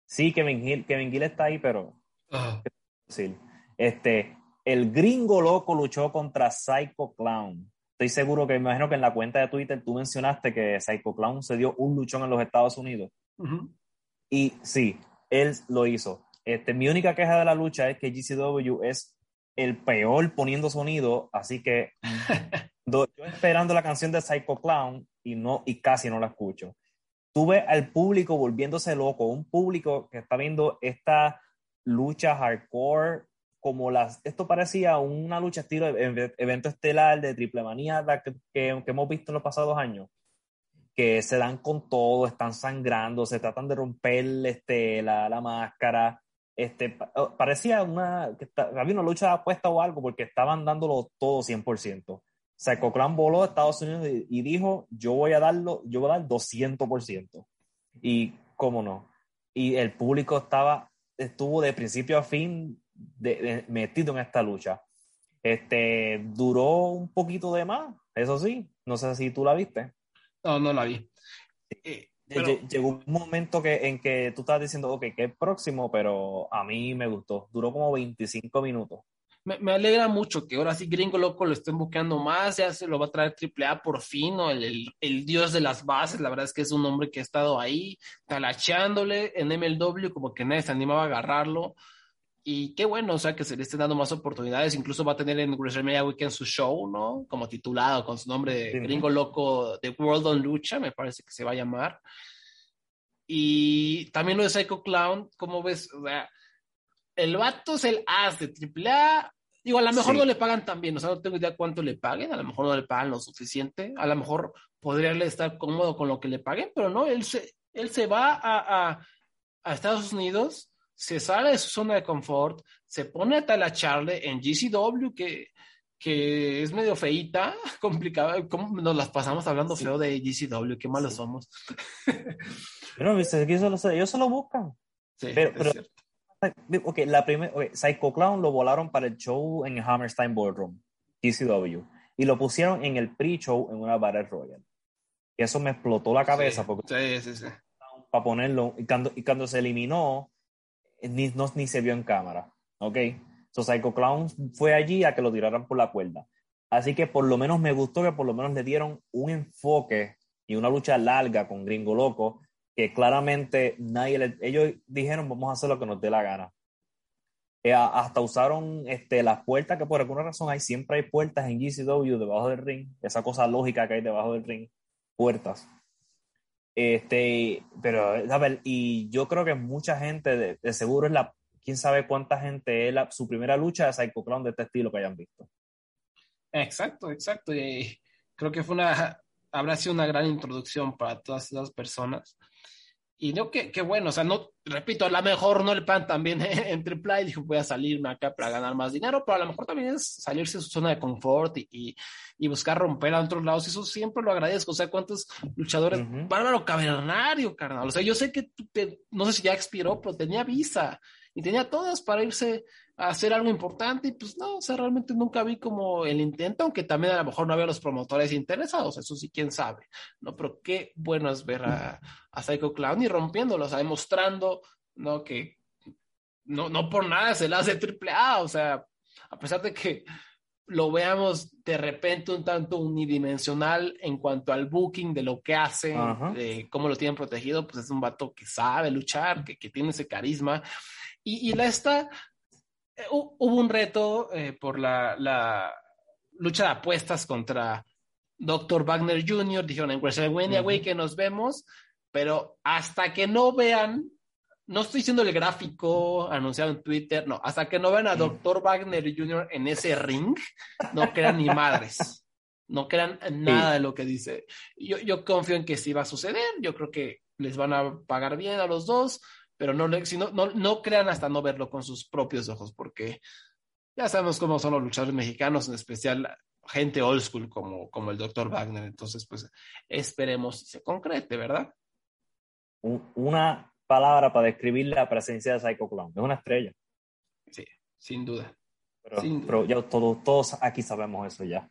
[SPEAKER 2] Sí, Kevin Hill, Kevin Gill está ahí, pero... Sí. Este, el gringo loco luchó contra Psycho Clown. Estoy seguro que, me imagino que en la cuenta de Twitter tú mencionaste que Psycho Clown se dio un luchón en los Estados Unidos. Y sí, él lo hizo. Este, mi única queja de la lucha es que GCW es el peor poniendo sonido, así que yo esperando la canción de Psycho Clown y, no, y casi no la escucho. Tuve al público volviéndose loco, un público que está viendo esta lucha hardcore como las, esto parecía una lucha estilo evento estelar de triple manía que, que, hemos visto en los pasados años, que se dan con todo, están sangrando, se tratan de romper este, la, la máscara, este, parecía una, que había una lucha de apuesta o algo porque estaban dándolo todo 100%. Psycho Clan voló a Estados Unidos y, dijo, yo voy a darlo, yo voy a dar 200%. Y cómo no. Y el público estaba, estuvo de principio a fin metido en esta lucha. Este, duró un poquito de más, eso sí. No sé si tú la viste.
[SPEAKER 1] No, no la vi.
[SPEAKER 2] Eh, llegó un momento que, en que tú estabas diciendo, ok, que es próximo, pero a mí me gustó. Duró como 25 minutos
[SPEAKER 1] me, alegra mucho que ahora sí Gringo Loco lo estén buscando más, ya se lo va a traer AAA por fin, ¿no? El, el, dios de las bases, la verdad es que es un hombre que ha estado ahí talachándole en MLW, como que nadie se animaba a agarrarlo. Y qué bueno, o sea, que se le estén dando más oportunidades. Incluso va a tener en WrestleMania Weekend su show, ¿no? Como titulado con su nombre de Gringo Loco The World on Lucha, me parece que se va a llamar. Y también lo de Psycho Clown, ¿cómo ves? O sea, el vato es el as de AAA. Digo, a lo mejor no le pagan tan bien, o sea, no tengo idea cuánto le paguen, a lo mejor no le pagan lo suficiente, a lo mejor podría estar cómodo con lo que le paguen, pero no, él se, él se va a, Estados Unidos, se sale de su zona de confort, se pone a talacharle en GCW, que, que es medio feita, complicada, ¿cómo nos las pasamos hablando feo de GCW? Qué malos somos.
[SPEAKER 2] pero, viste, ellos se lo buscan. Sí, pero, Ok, la primera, Psycho Clown lo volaron para el show en el Hammerstein Boardroom, TCW, y lo pusieron en el pre-show en una Battle Royale. Y eso me explotó la cabeza porque
[SPEAKER 1] sí, sí, sí.
[SPEAKER 2] para ponerlo, y cuando, y cuando se eliminó, ni, no, ni se vio en cámara, ¿ok? So Psycho Clown fue allí a que lo tiraran por la cuerda. Así que por lo menos me gustó que por lo menos le dieron un enfoque y una lucha larga con Gringo Loco, que claramente nadie le, ellos dijeron vamos a hacer lo que nos dé la gana. Eh, hasta usaron este, las puertas, que por alguna razón hay, siempre hay puertas en GCW debajo del ring, esa cosa lógica que hay debajo del ring, puertas. Este, pero, a y yo creo que mucha gente, de, seguro es la, quién sabe cuánta gente es la, su primera lucha de Psycho Clown de este estilo que hayan visto.
[SPEAKER 1] Exacto, exacto. Y creo que fue una, habrá sido una gran introducción para todas esas personas. Y no, que, bueno, o sea, no, repito, a lo mejor no le pan también en triple y dijo, voy a salirme acá para ganar más dinero, pero a lo mejor también es salirse de su zona de confort y, y, buscar romper a otros lados. Y eso siempre lo agradezco. O sea, cuántos luchadores, bárbaro cavernario, carnal. O sea, yo sé que, no sé si ya expiró, pero tenía visa y tenía todas para irse hacer algo importante y pues no, o sea, realmente nunca vi como el intento, aunque también a lo mejor no había los promotores interesados, eso sí, quién sabe, ¿no? Pero qué bueno es ver a, a Psycho Clown y rompiéndolo, o sea, demostrando, ¿no? Que no, no por nada se le hace triple A, o sea, a pesar de que lo veamos de repente un tanto unidimensional en cuanto al booking de lo que hace, de cómo lo tienen protegido, pues es un vato que sabe luchar, que, que tiene ese carisma. Y, y la esta, hubo un reto eh, por la, lucha de apuestas contra Dr. Wagner Jr., dijeron en WrestleMania, güey, que nos vemos, pero hasta que no vean, no estoy diciendo el gráfico anunciado en Twitter, no, hasta que no vean a Dr. Wagner Jr. en ese ring, no crean ni madres. No crean nada de lo que dice. Yo, yo confío en que sí va a suceder. Yo creo que les van a pagar bien a los dos pero no, no, no, crean hasta no verlo con sus propios ojos, porque ya sabemos cómo son los luchadores mexicanos, en especial gente old school como, como el doctor Wagner. Entonces, pues esperemos se concrete, ¿verdad?
[SPEAKER 2] Una palabra para describir la presencia de Psycho Clown. Es una estrella.
[SPEAKER 1] Sí, sin duda.
[SPEAKER 2] Pero, ya todos, todos aquí sabemos eso ya.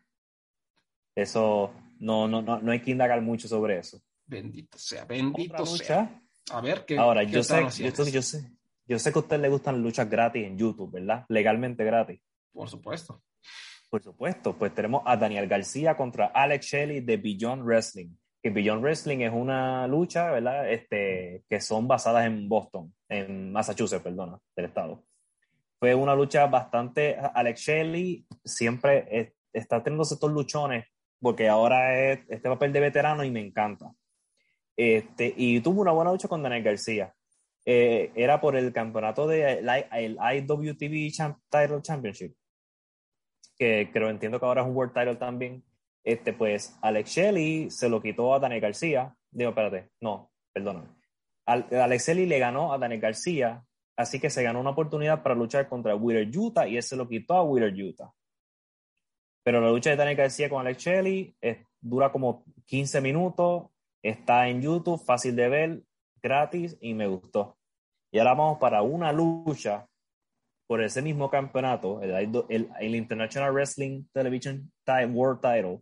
[SPEAKER 2] Eso no, no, no, no hay que indagar mucho sobre eso.
[SPEAKER 1] Bendito sea, bendito sea. A ver, ¿qué
[SPEAKER 2] Ahora, yo, sé, yo, yo, sé, yo sé que a usted le gustan luchas gratis en YouTube, ¿verdad? Legalmente gratis.
[SPEAKER 1] Por supuesto.
[SPEAKER 2] Por supuesto, pues tenemos a Daniel García contra Alex Shelley de Beyond Wrestling. Que Beyond Wrestling es una lucha, ¿verdad? Este, que son basadas en Boston, en Massachusetts, perdona, del estado. Fue una lucha bastante. Alex Shelley siempre está teniendo estos luchones porque ahora es este papel de veterano y me encanta. Este, y tuvo una buena lucha con Daniel García. Eh, era por el campeonato de IWTV Title Championship, que creo, entiendo que ahora es un World Title también. Este, pues Alex Shelley se lo quitó a Daniel García. Digo, espérate, no, perdóname. Alex Shelley le ganó a Daniel García, así que se ganó una oportunidad para luchar contra Wheeler Utah y él se lo quitó a Wheeler Utah. Pero la lucha de Daniel García con Alex Shelley dura como 15 minutos Está en YouTube, fácil de ver, gratis y me gustó. Y ahora vamos para una lucha por ese mismo campeonato, el, International Wrestling Television World Title,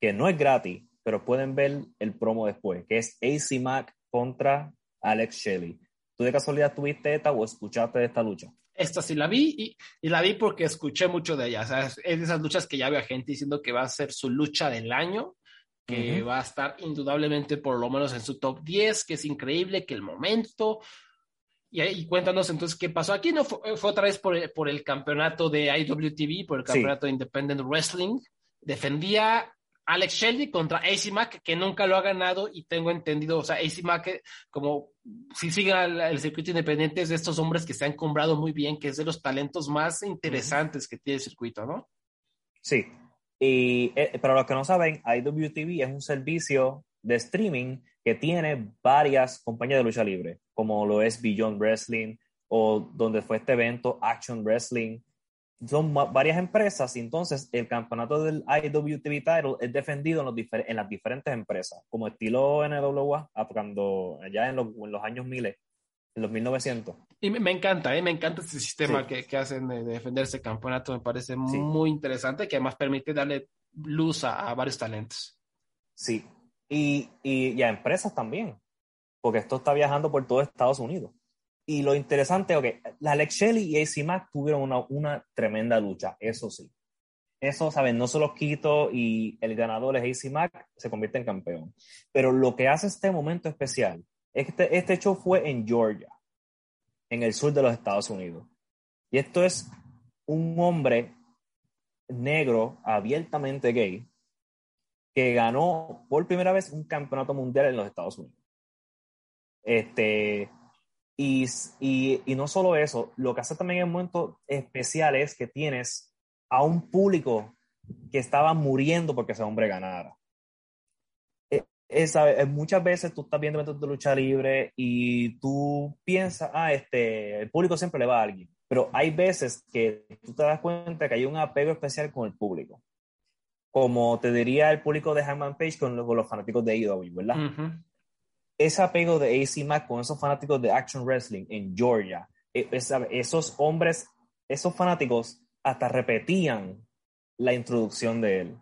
[SPEAKER 2] que no es gratis, pero pueden ver el promo después, que es AC Mac contra Alex Shelley. ¿Tú de casualidad tuviste esta o escuchaste de esta lucha?
[SPEAKER 1] Esta sí la vi y, la vi porque escuché mucho de ella. Es de esas luchas que ya veo gente diciendo que va a ser su lucha del año que va a estar indudablemente por lo menos en su top 10, que es increíble, que el momento. Y, cuéntanos entonces qué pasó. Aquí no fue, otra vez por, por, el campeonato de IWTV, por el campeonato de Independent Wrestling. Defendía Alex Shelley contra AC Mack, que nunca lo ha ganado y tengo entendido, o sea, AC Mack, como si sigue el, circuito independiente, es de estos hombres que se han comprado muy bien, que es de los talentos más interesantes que tiene el circuito, ¿no?
[SPEAKER 2] Sí, y eh, para los que no saben, IWTV es un servicio de streaming que tiene varias compañías de lucha libre, como lo es Beyond Wrestling o donde fue este evento Action Wrestling. Son varias empresas y entonces el campeonato del IWTV title es defendido en, los en las diferentes empresas, como estilo NWA, cuando ya en los, en los años miles en los 1900.
[SPEAKER 1] Y me, encanta, ¿eh? me encanta este sistema que, que, hacen de defender ese campeonato, me parece muy interesante, que además permite darle luz a, varios talentos.
[SPEAKER 2] Sí, y, y, a empresas también. porque esto está viajando por todo Estados Unidos. Y lo interesante, ok, la Alex Shelley y AC Mack tuvieron una, una tremenda lucha, eso sí. Eso, ¿saben? No se los quito y el ganador es AC Mack, se convierte en campeón. Pero lo que hace este momento especial este, este show fue en Georgia, en el sur de los Estados Unidos. Y esto es un hombre negro, abiertamente gay, que ganó por primera vez un campeonato mundial en los Estados Unidos. Este, y, y, no solo eso, lo que hace también en momento especial es que tienes a un público que estaba muriendo porque ese hombre ganara. E, esa, muchas veces tú estás viendo eventos de lucha libre y tú piensas, ah, este, el público siempre le va a alguien. Pero hay veces que tú te das cuenta que hay un apego especial con el público. Como te diría el público de Hangman Page con los, con los fanáticos de AEW, ¿verdad? Uh ese apego de AC Mack con esos fanáticos de Action Wrestling en Georgia, e, esos hombres, esos fanáticos hasta repetían la introducción de él.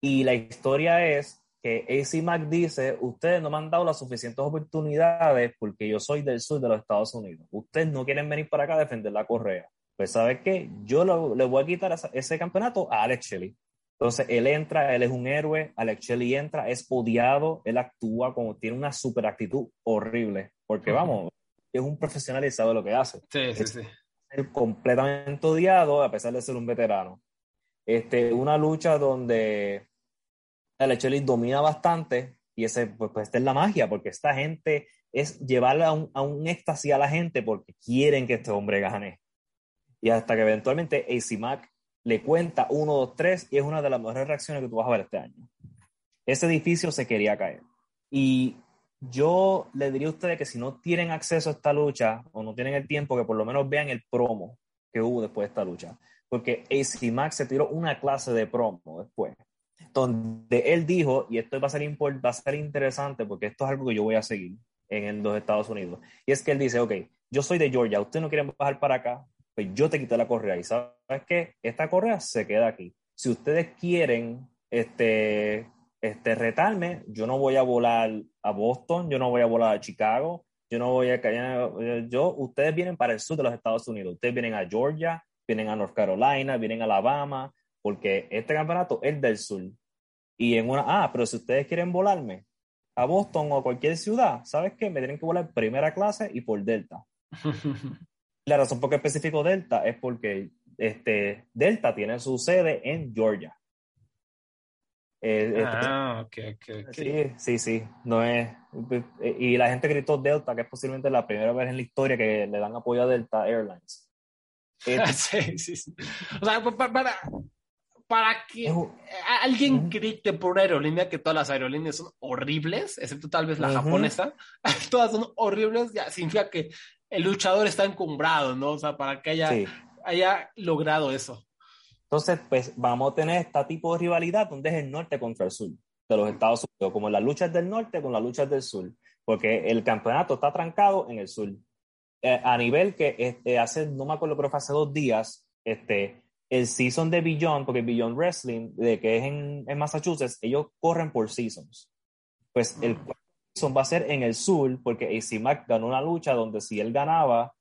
[SPEAKER 2] Y la historia es que AC Mack dice, ustedes no me han dado las suficientes oportunidades porque yo soy del sur de los Estados Unidos. Ustedes no quieren venir para acá a defender la correa. Pues ¿sabes qué? Yo le voy a quitar ese campeonato a Alex Shelley. Entonces, él entra, él es un héroe, Alex Shelley entra, es odiado, él actúa como, tiene una super actitud horrible, porque vamos, es un profesional y sabe lo que hace.
[SPEAKER 1] Sí, sí, sí.
[SPEAKER 2] Es completamente odiado a pesar de ser un veterano. Este, una lucha donde Alex Shelley domina bastante y ese, pues, pues esta es la magia, porque esta gente es llevarle a un, a un éxtasis a la gente porque quieren que este hombre gane. Y hasta que eventualmente AC Mac le cuenta 1, 2, 3 y es una de las mejores reacciones que tú vas a ver este año. Ese edificio se quería caer. Y yo le diría a ustedes que si no tienen acceso a esta lucha o no tienen el tiempo, que por lo menos vean el promo que hubo después de esta lucha. Porque AC Max se tiró una clase de promo después, donde él dijo, y esto va a ser, va a ser interesante porque esto es algo que yo voy a seguir en los Estados Unidos, y es que él dice, ok, yo soy de Georgia, ustedes no quieren bajar para acá, pues yo te quité la correa. Y sabes que esta correa se queda aquí. Si ustedes quieren este, este, retarme, yo no voy a volar a Boston, yo no voy a volar a Chicago, yo no voy a yo, ustedes vienen para el sur de los Estados Unidos, ustedes vienen a Georgia, vienen a North Carolina, vienen a Alabama, porque este campeonato es del sur. Y en una, ah, pero si ustedes quieren volarme a Boston o a cualquier ciudad, ¿sabes qué? Me tienen que volar primera clase y por Delta. La razón por qué específico Delta es porque este, Delta tiene su sede en Georgia.
[SPEAKER 1] Eh, este, ah, ok, ok,
[SPEAKER 2] Sí, sí, sí. No es, y la gente gritó Delta, que es posiblemente la primera vez en la historia que le dan apoyo a Delta Airlines.
[SPEAKER 1] Este, sí, sí, sí. O sea, para, para que alguien grite por una aerolínea que todas las aerolíneas son horribles, excepto tal vez la japonesa, todas son horribles, ya significa que el luchador está encumbrado, ¿no? O sea, para que haya, haya logrado eso.
[SPEAKER 2] Entonces, pues vamos a tener este tipo de rivalidad donde es el norte contra el sur de los Estados Unidos, como las luchas del norte con las luchas del sur, porque el campeonato está trancado en el sur. Eh, a nivel que este, hace, no me acuerdo, pero fue hace dos días, este, el season de Beyond, porque Beyond Wrestling, de que es en, en Massachusetts, ellos corren por seasons. Pues el mm va a ser en el sur, porque AC Mac ganó una lucha donde si él ganaba,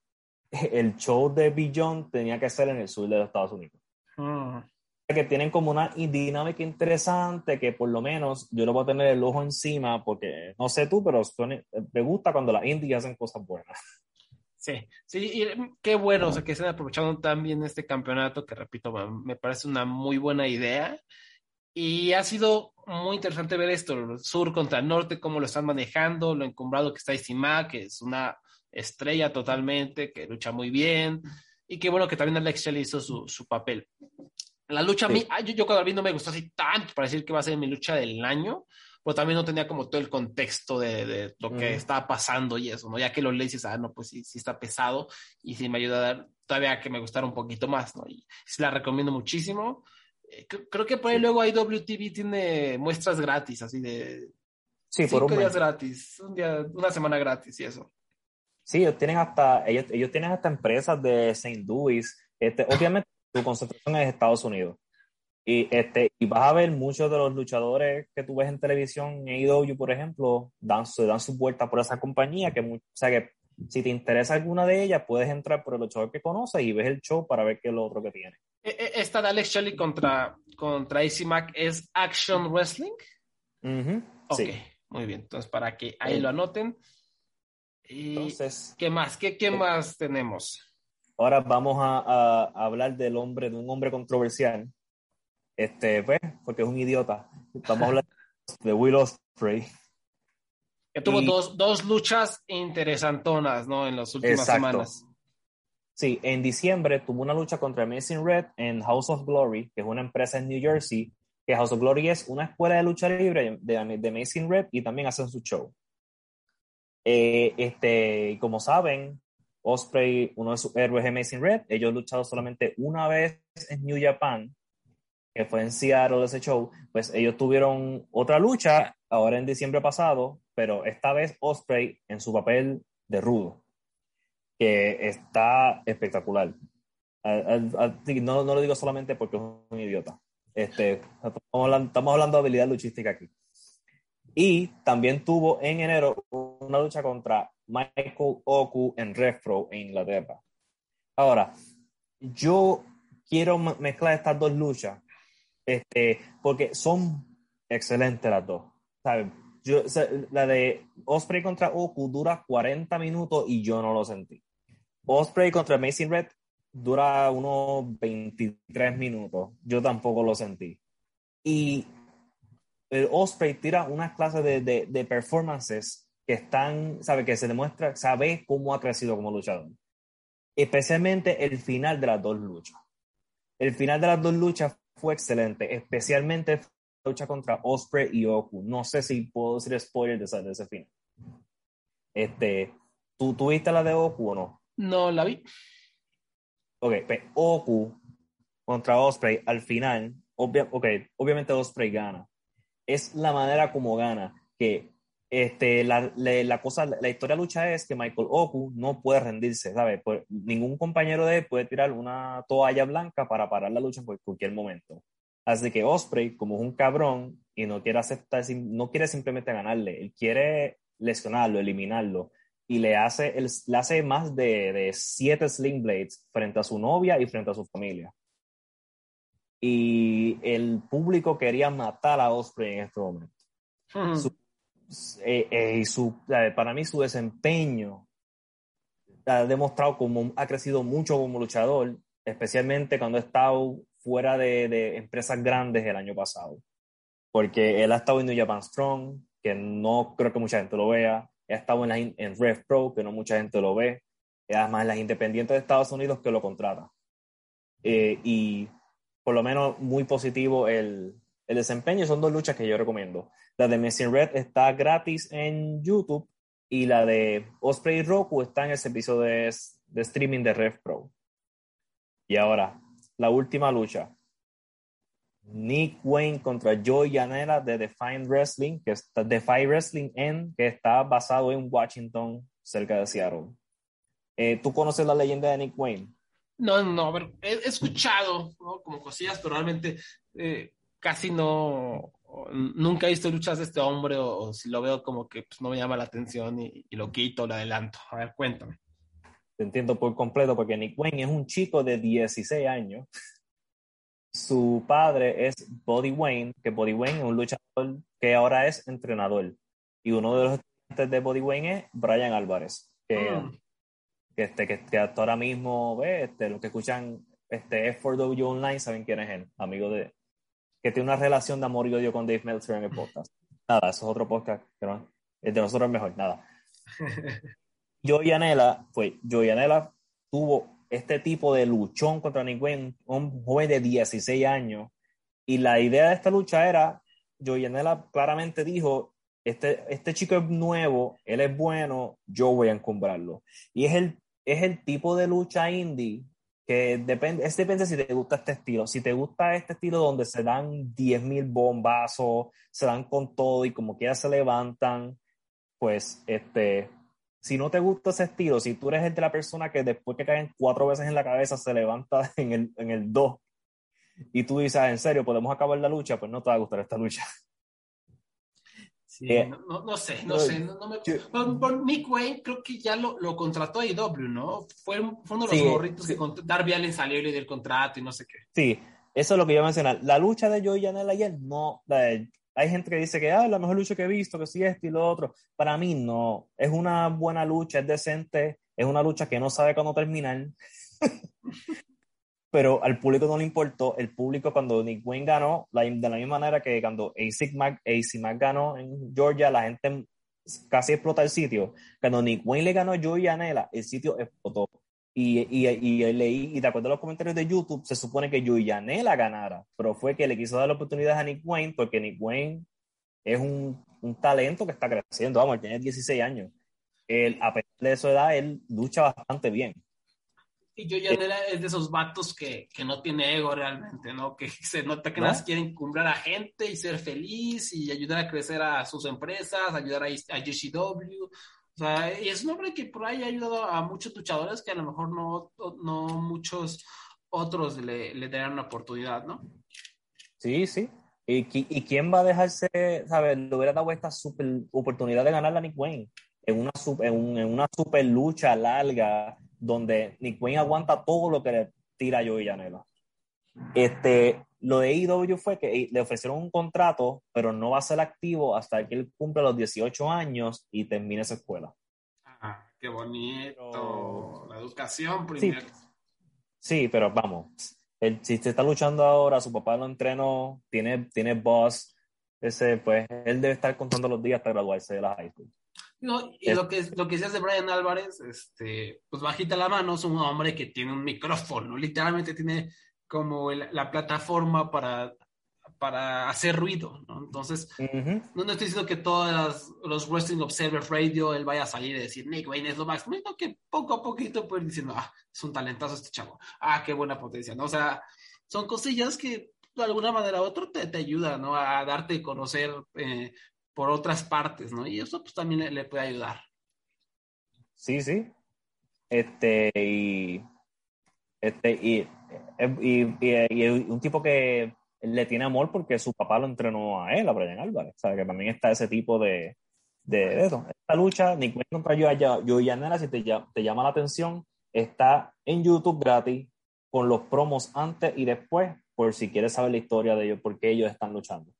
[SPEAKER 2] el show de Beyond tenía que ser en el sur de los Estados Unidos. Mm. Que tienen como una dinámica interesante que por lo menos yo lo voy a tener el ojo encima porque no sé tú, pero me gusta cuando las indias hacen cosas buenas.
[SPEAKER 1] Sí, sí, y qué bueno, o sea, que estén aprovechando también este campeonato, que repito, me parece una muy buena idea. Y ha sido muy interesante ver esto, el sur contra el norte, cómo lo están manejando, lo encumbrado que está Isima, que es una estrella totalmente, que lucha muy bien, y qué bueno que también Alex Shelley hizo su, su papel. La lucha a mí, yo, yo cuando vi no me gustó así tanto para decir que va a ser mi lucha del año, pero también no tenía como todo el contexto de, de lo que estaba pasando y eso, ¿no? Ya que lo lees ah, no, pues sí, sí está pesado y sí me ayuda a dar todavía que me gustara un poquito más, ¿no? Y sí la recomiendo muchísimo. Eh, creo que por ahí luego IWTV tiene muestras gratis, así de
[SPEAKER 2] sí,
[SPEAKER 1] cinco días gratis, un día, una semana gratis y eso.
[SPEAKER 2] Sí, ellos tienen hasta, ellos, ellos tienen hasta empresas de St. Louis. Este, obviamente su concentración es Estados Unidos. Y, este, y vas a ver muchos de los luchadores que tú ves en televisión, en AEW, por ejemplo, dan, se dan su vuelta por esa compañía, que, o sea, que si te interesa alguna de ellas, puedes entrar por el luchador que conoces y ves el show para ver qué es lo otro que tiene.
[SPEAKER 1] E, e, esta de Alex Shelley contra, contra AC Mac es Action Wrestling.
[SPEAKER 2] sí.
[SPEAKER 1] muy bien. Entonces, para que ahí lo anoten. Entonces, ¿qué más? ¿Qué, qué más tenemos?
[SPEAKER 2] Ahora vamos a, a, hablar del hombre, de un hombre controversial este, pues, porque es un idiota. Estamos hablando de Will Ospreay.
[SPEAKER 1] Que tuvo dos, dos, luchas interesantonas, ¿no? En las últimas semanas.
[SPEAKER 2] Sí, en diciembre tuvo una lucha contra Amazing Red en House of Glory, que es una empresa en New Jersey, que House of Glory es una escuela de lucha libre de, de Amazing Red y también hacen su show. Eh, este, como saben, Osprey, uno de sus héroes de Amazing Red, ellos han luchado solamente una vez en New Japan que fue en Seattle ese show, pues ellos tuvieron otra lucha ahora en diciembre pasado, pero esta vez Osprey en su papel de rudo, que está espectacular. No, no lo digo solamente porque es un idiota. Este, estamos, hablando, de habilidad luchística aquí. Y también tuvo en enero una lucha contra Michael Oku en Refro en Inglaterra. Ahora, yo quiero mezclar estas dos luchas este, porque son excelentes las dos. Yo, la de Osprey contra Oku dura 40 minutos y yo no lo sentí. Osprey contra Amazing Red dura unos 23 minutos. Yo tampoco lo sentí. Y el Osprey tira unas clases de, de, de performances que están, sabe, que se demuestra, sabe cómo ha crecido como luchador. Especialmente el final de las dos luchas. El final de las dos luchas fue excelente, especialmente la lucha contra Osprey y Oku. No sé si puedo decir spoiler de ese, de ese fin. Este, ¿tú tuviste la de Oku o no?
[SPEAKER 1] No la vi.
[SPEAKER 2] Ok, pues Oku contra Osprey al final, okay, obviamente Osprey gana. Es la manera como gana, que este, la, la, cosa, la historia lucha es que Michael Oku no puede rendirse, ¿sabes? Pues, ningún compañero de él puede tirar una toalla blanca para parar la lucha en cualquier momento. Así que Osprey, como es un cabrón y no quiere aceptar, no quiere simplemente ganarle, él quiere lesionarlo, eliminarlo, y le hace, le hace más de, de siete sling blades frente a su novia y frente a su familia. Y el público quería matar a Osprey en este momento. Eh, eh, su, para mí su desempeño ha demostrado como ha crecido mucho como luchador, especialmente cuando ha estado fuera de, de, empresas grandes el año pasado. Porque él ha estado en New Japan Strong, que no creo que mucha gente lo vea. Ha estado en, la, en Rev Pro, que no mucha gente lo ve. Además en las independientes de Estados Unidos que lo contratan. Eh, y por lo menos muy positivo el, el desempeño. Son dos luchas que yo recomiendo. La de Missing Red está gratis en YouTube y la de Osprey Roku está en el servicio de, streaming de Rev Pro. Y ahora, la última lucha. Nick Wayne contra Joey Janela de Define Wrestling, que está Defy Wrestling en, que está basado en Washington, cerca de Seattle. Eh, ¿Tú conoces la leyenda de Nick Wayne?
[SPEAKER 1] No, no, a he, escuchado como cosillas, pero realmente eh, casi no, nunca he visto luchas de este hombre o, si lo veo como que pues, no me llama la atención y, lo quito, lo adelanto. A ver, cuéntame.
[SPEAKER 2] Te entiendo por completo porque Nick Wayne es un chico de 16 años. Su padre es Body Wayne, que Body Wayne es un luchador que ahora es entrenador. Y uno de los estudiantes de Body Wayne es Brian Álvarez, que, mm. que, este, que, hasta ahora mismo, ve, este, los que escuchan este F4W Online saben quién es él, amigo de, que tiene una relación de amor y odio con Dave Meltzer en el podcast. Nada, eso es otro podcast, pero el de nosotros es mejor, nada. Joey Anela, fue, Joey Anela tuvo este tipo de luchón contra Nick Wayne, un joven de 16 años, y la idea de esta lucha era, Joey Anela claramente dijo, este, este chico es nuevo, él es bueno, yo voy a encumbrarlo. Y es el, es el tipo de lucha indie que depende, es depende si te gusta este estilo. Si te gusta este estilo donde se dan 10.000 bombazos, se dan con todo y como quiera se levantan, pues este, si no te gusta ese estilo, si tú eres el la persona que después que caen cuatro veces en la cabeza se levanta en el, en el 2, y tú dices, ah, en serio, podemos acabar la lucha, pues no te va a gustar esta lucha.
[SPEAKER 1] Sí, eh, no, no, sé, no, sé. No, me... por, Nick Wayne creo que ya lo, lo contrató a IW, ¿no? Fue, fue uno de los gorritos que Darby Allen salió y del contrato y no sé qué.
[SPEAKER 2] Sí, eso es lo que iba a mencionar. La lucha de Joey Janela ayer no. hay gente que dice que ah, la mejor lucha que he visto, que sí, esto y lo otro. Para mí no. Es una buena lucha, es decente. Es una lucha que no sabe cuándo terminar. pero al público no le importó. El público cuando Nick Wayne ganó, de la misma manera que cuando AC Mac, AC ganó en Georgia, la gente casi explota el sitio. Cuando Nick Wayne le ganó a Joey Anela, el sitio explotó. Y, y, y, leí, y de acuerdo a los comentarios de YouTube, se supone que Joey Anela ganara, pero fue que le quiso dar la oportunidad a Nick Wayne porque Nick Wayne es un, un talento que está creciendo. Vamos, tiene 16 años. Él, a pesar de su edad, él lucha bastante bien.
[SPEAKER 1] Y yo ya es de esos vatos que, que, no tiene ego realmente, ¿no? Que se nota que ¿No? más quieren cumplir a gente y ser feliz y ayudar a crecer a sus empresas, ayudar a, a GCW. O sea, y es un hombre que por ahí ha ayudado a muchos luchadores que a lo mejor no, no muchos otros le, le darán una oportunidad, ¿no?
[SPEAKER 2] Sí, sí. ¿Y, ¿Y, quién va a dejarse, sabes, le hubiera dado esta super oportunidad de ganar a Nick Wayne en una, en, en una super lucha larga donde Nick Wayne aguanta todo lo que le tira Joey Janela. Este, lo de AEW fue que le ofrecieron un contrato, pero no va a ser activo hasta que él cumpla los 18 años y termine esa escuela.
[SPEAKER 1] Ah, qué bonito. La educación primero.
[SPEAKER 2] Sí, pero vamos. El, si se está luchando ahora, su papá lo entrenó, tiene, tiene boss, ese, pues él debe estar contando los días para graduarse de la high school.
[SPEAKER 1] No, y lo que, lo que se hace Brian Álvarez, este, pues bajita la mano, es un hombre que tiene un micrófono, literalmente tiene como la plataforma para, para hacer ruido, ¿no? Entonces, no, estoy diciendo que todos los Wrestling Observer Radio él vaya a salir y decir, Nick Wayne es lo máximo, sino que poco a poquito puede ir diciendo, ah, es un talentazo este chavo, ah, qué buena potencia, ¿no? O sea, son cosillas que de alguna manera u otra te, te ayudan, ¿no? A darte a conocer eh, por otras partes, ¿no? Y eso pues también le, puede ayudar.
[SPEAKER 2] Sí, sí. Este, y, este, y, y, un tipo que le tiene amor porque su papá lo entrenó a él, a Brian Álvarez. O sea, que también está ese tipo de, de, eso. Esta lucha, ni cuenta yo allá, yo y Anela, si te, te llama la atención, está en YouTube gratis con los promos antes y después, por si quieres saber la historia de ellos, por qué ellos están luchando.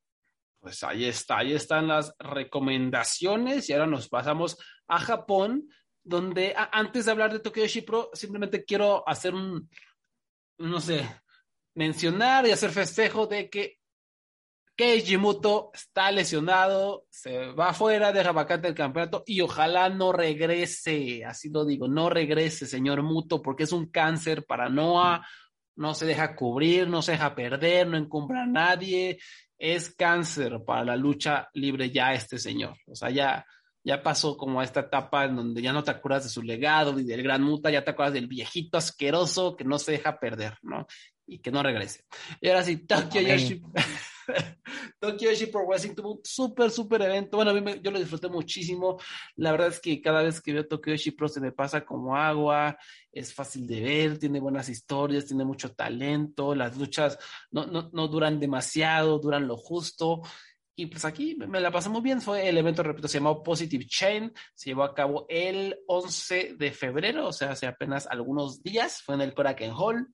[SPEAKER 1] Pues ahí está, ahí están las recomendaciones y ahora nos pasamos a Japón, donde antes de hablar de Tokyo Pro, simplemente quiero hacer un, no sé, mencionar y hacer festejo de que Keiji Muto está lesionado, se va afuera, deja vacante el campeonato y ojalá no regrese, así lo digo, no regrese, señor Muto, porque es un cáncer para Noah, no se deja cubrir, no se deja perder, no encumbra a nadie, es cáncer para la lucha libre ya este señor. O sea, ya, ya pasó como a esta etapa en donde ya no te acuerdas de su legado y del gran muta, ya te acuerdas del viejito asqueroso que no se deja perder, ¿no? Y que no regrese. Y ahora sí, Tokyo Yoshi. Tokyo Pro Wrestling tuvo un súper, súper evento. Bueno, a mí yo lo disfruté muchísimo. La verdad es que cada vez que veo Tokyo Pro se me pasa como agua. Es fácil de ver, tiene buenas historias, tiene mucho talento. Las luchas no, no, no duran demasiado, duran lo justo. Y pues aquí me la pasé muy bien. Fue el evento, repito, se llamó Positive Chain. Se llevó a cabo el 11 de febrero, o sea, hace apenas algunos días. Fue en el Korakuen Hall.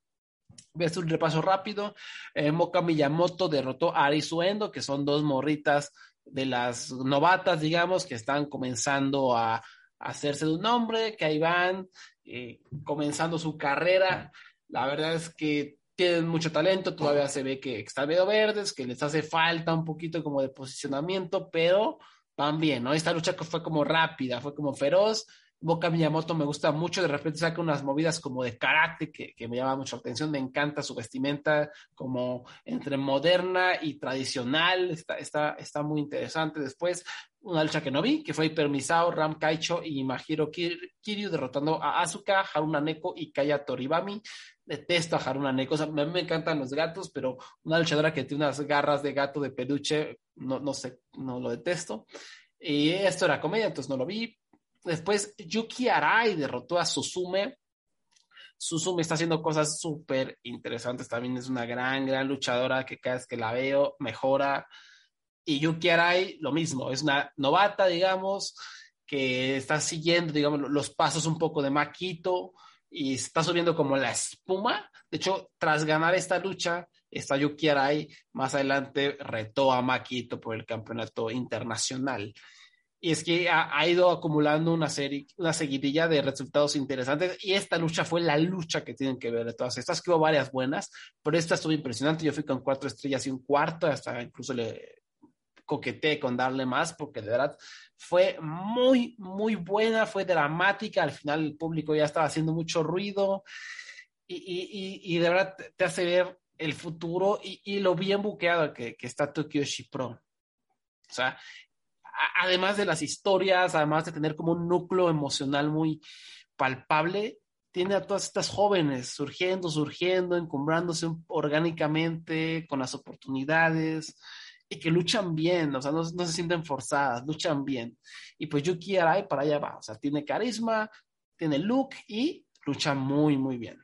[SPEAKER 1] Voy a hacer un repaso rápido. Eh, Moka Miyamoto derrotó a Arisuendo, que son dos morritas de las novatas, digamos, que están comenzando a, hacerse de un nombre, que ahí van eh, comenzando su carrera. La verdad es que tienen mucho talento, todavía se ve que están medio verdes, que les hace falta un poquito como de posicionamiento, pero van bien, ¿no? Esta lucha fue como rápida, fue como feroz, Boca Miyamoto me gusta mucho, de repente saca unas movidas como de karate que, que, me llama mucho la atención, me encanta su vestimenta como entre moderna y tradicional, está, está, está muy interesante. Después, una lucha que no vi, que fue Hipermisao, Ram Kaicho y Mahiro Kiryu derrotando a Asuka, Haruna Neko y Kaya Toribami. Detesto a Haruna Neko, o sea, me, me encantan los gatos, pero una luchadora que tiene unas garras de gato de peluche, no, no sé, no lo detesto. Y esto era comedia, entonces no lo vi. Después Yuki Arai derrotó a Susume. Susumi está haciendo cosas súper interesantes. También es una gran, gran luchadora que cada vez que la veo mejora. Y Yuki Arai, lo mismo, es una novata, digamos, que está siguiendo, digamos, los pasos un poco de Maquito y está subiendo como la espuma. De hecho, tras ganar esta lucha, esta Yuki Arai más adelante retó a Maquito por el campeonato internacional. Y es que ha, ido acumulando una serie, una seguidilla de resultados interesantes. Y esta lucha fue la lucha que tienen que ver de todas estas, que hubo varias buenas, pero esta estuvo impresionante. Yo fui con cuatro estrellas y un cuarto, hasta incluso le coqueteé con darle más, porque de verdad fue muy, muy buena, fue dramática. Al final el público ya estaba haciendo mucho ruido. Y, y, y, de verdad te hace ver el futuro y, y lo bien buqueado que, que está Tokyo Pro. O sea, además de las historias, además de tener como un núcleo emocional muy palpable, tiene a todas estas jóvenes surgiendo, surgiendo, encumbrándose orgánicamente con las oportunidades y que luchan bien, o sea, no, se sienten forzadas, luchan bien. Y pues Yuki Arai para allá va, o sea, tiene carisma, tiene look y lucha muy, muy bien.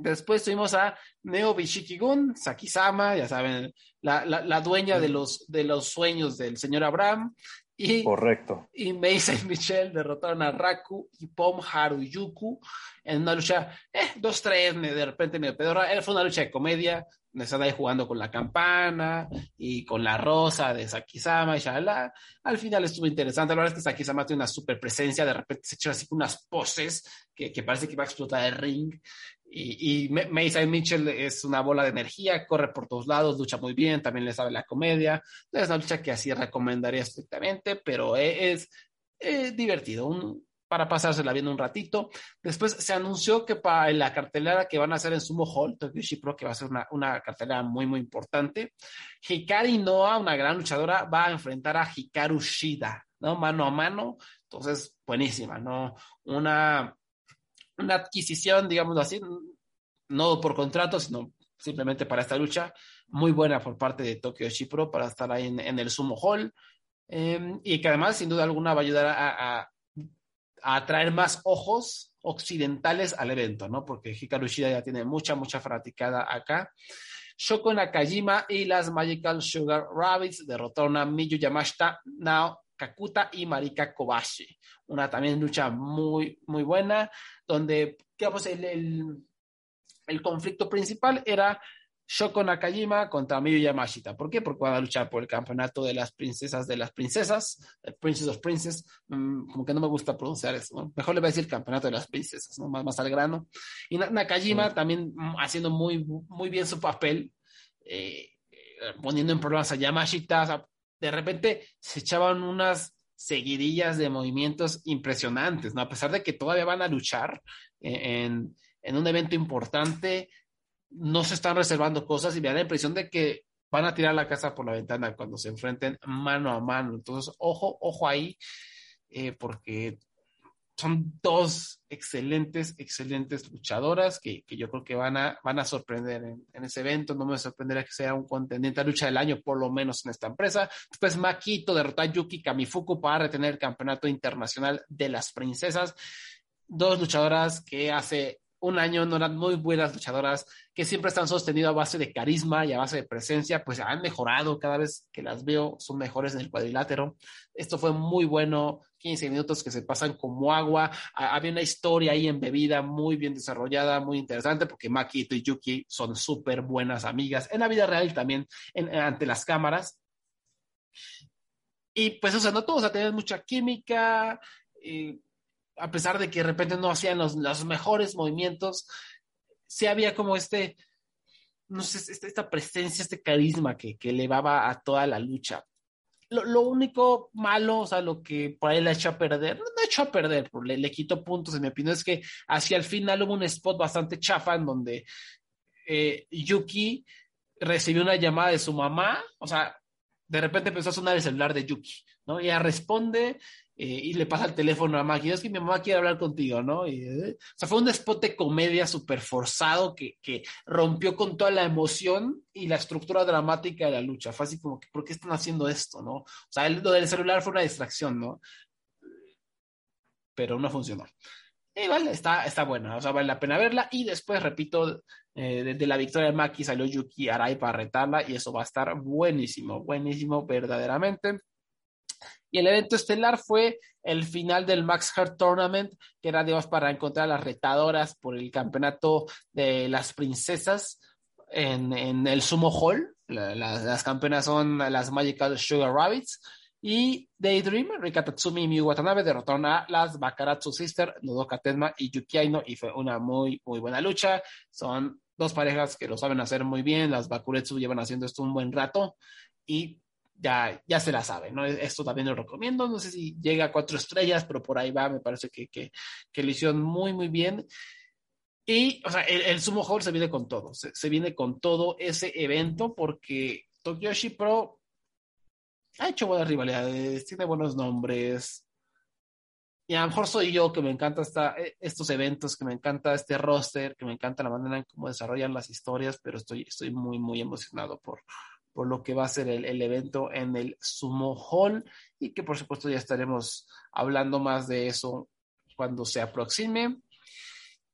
[SPEAKER 1] Después tuvimos a Neo Bishiki-gun, Sakisama, ya saben, la, la, dueña de los, de los sueños del señor Abraham. Y,
[SPEAKER 2] Correcto.
[SPEAKER 1] Y Meisa y Michelle derrotaron a Raku y Pom Haruyuku en una lucha, eh, dos, tres, de repente medio pedorra. Fue una lucha de comedia, me están ahí jugando con la campana y con la rosa de Sakisama y shalala. Al final estuvo interesante. La verdad es que Sakisama tiene una super presencia, de repente se echó así unas poses que, que parece que va a explotar el ring. Y, y Mason Mitchell es una bola de energía, corre por todos lados, lucha muy bien, también le sabe la comedia. Es una lucha que así recomendaría estrictamente, pero es, divertido, para pasársela viendo un ratito. Después se anunció que para la cartelera que van a hacer en Sumo Hall, Tokyo Pro, que va a ser una, una cartelera muy, muy importante, Hikari Noa, una gran luchadora, va a enfrentar a Hikaru Shida, ¿no? Mano a mano. Entonces, buenísima, ¿no? Una una adquisición, digamos así, no por contrato, sino simplemente para esta lucha, muy buena por parte de Tokyo Pro para estar ahí en, el Sumo Hall. Em, y que además, sin duda alguna, va a ayudar a, atraer más ojos occidentales al evento, ¿no? Porque Hikaru Shida ya tiene mucha, mucha fanaticada acá. Shoko Nakajima y las Magical Sugar Rabbits derrotaron a Miyu Yamashita, Nao Kakuta y Marika Kobashi. Una también lucha muy, muy buena, donde, digamos, el, el, conflicto principal era Shoko Nakajima contra Miyu Yamashita. ¿Por qué? Porque van a luchar por el campeonato de las princesas de las princesas, el Princess of Princess, mm, como que no me gusta pronunciar eso, mejor le voy a decir campeonato de las princesas, ¿no? más, más al grano. Y Nakajima también mm, haciendo muy, muy bien su papel, eh, eh, poniendo en problemas a Yamashita, de repente se echaban unas seguidillas de movimientos impresionantes, ¿no? A pesar de que todavía van a luchar en, un evento importante, no se están reservando cosas y me da la impresión de que van a tirar la casa por la ventana cuando se enfrenten mano a mano. Entonces, ojo, ojo ahí, eh, porque son dos excelentes, excelentes luchadoras que, yo creo que van a, van a sorprender en, ese evento. No me sorprendería que sea un contendiente a lucha del año, por lo menos en esta empresa. Después, Makito derrotó a Yuki Kamifuku para retener el campeonato internacional de las princesas. Dos luchadoras que hace un año no eran muy buenas luchadoras, que siempre están sostenidas a base de carisma y a base de presencia, pues han mejorado cada vez que las veo, son mejores en el cuadrilátero. Esto fue muy bueno, 15 minutos que se pasan como agua. Había una historia ahí embebida muy bien desarrollada, muy interesante, porque Makito y Yuki son súper buenas amigas en la vida real y también ante las cámaras. Y pues, o sea, no todos, o sea, mucha química. Y a pesar de que de repente no hacían los, mejores movimientos, sí había como este, no sé, este, esta presencia, este carisma que, elevaba a toda la lucha. Lo, único malo, o sea, lo que por ahí le echó a perder, no, echó a perder, le, le quitó puntos, en mi opinión, es que hacia el final hubo un spot bastante chafa en donde eh, Yuki recibió una llamada de su mamá, o sea, de repente empezó a sonar el celular de Yuki, ¿no? Ella responde eh, y le pasa el teléfono a Maggie, es que mi mamá quiere hablar contigo, ¿no? Y, eh, o sea, fue un spot de comedia súper forzado que, que, rompió con toda la emoción y la estructura dramática de la lucha. Fue así como que, ¿por qué están haciendo esto, no? O sea, lo del celular fue una distracción, ¿no? Pero no funcionó. Y vale, está, está buena, o sea, vale la pena verla. Y después, repito, eh, la victoria de Maki salió Yuki Arai para retarla y eso va a estar buenísimo, buenísimo verdaderamente. Y el evento estelar fue el final del Max Heart Tournament, que era, digamos, para encontrar a las retadoras por el campeonato de las princesas en, el Sumo Hall. La, la, las campeonas son las Magical Sugar Rabbits. Y Daydream, Rika Tatsumi y Miyu Watanabe derrotaron a las Bakaratsu Sister, Nodoka Tenma y Yuki Aino, y fue una muy, muy buena lucha. Son dos parejas que lo saben hacer muy bien. Las Bakuretsu llevan haciendo esto un buen rato y ya, ya se la saben, ¿no? Esto también lo recomiendo. No sé si llega a cuatro estrellas, pero por ahí va. Me parece que, que, que lo hicieron muy, muy bien. Y, o sea, el, el Sumo Hall se viene con todo. Se, viene con todo ese evento porque Tokyoshi Pro ha hecho buenas rivalidades, tiene buenos nombres. Y a lo mejor soy yo que me encanta esta, estos eventos, que me encanta este roster, que me encanta la manera en cómo desarrollan las historias, pero estoy, estoy muy, muy emocionado por, por lo que va a ser el, el, evento en el Sumo Hall y que por supuesto ya estaremos hablando más de eso cuando se aproxime.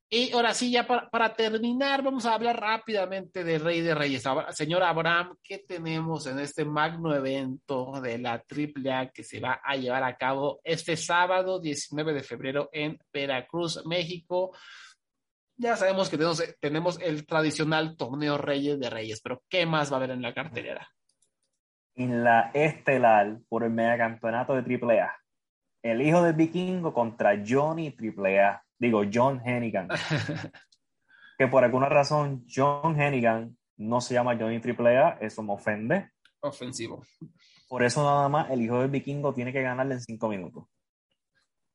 [SPEAKER 1] Y ahora sí, ya para, terminar, vamos a hablar rápidamente de Rey de Reyes. Señor Abraham, ¿qué tenemos en este magno evento de la AAA que se va a llevar a cabo este sábado 19 de febrero en Veracruz, México? Ya sabemos que tenemos, tenemos el tradicional torneo Reyes de Reyes, pero ¿qué más va a haber en la cartelera?
[SPEAKER 2] En la estelar por el megacampeonato de AAA. El hijo del vikingo contra Johnny AAA digo, John Hennigan. que por alguna razón John Hennigan no se llama Johnny AAA, eso me ofende.
[SPEAKER 1] Ofensivo.
[SPEAKER 2] Por eso nada más el hijo del vikingo tiene que ganarle en cinco minutos.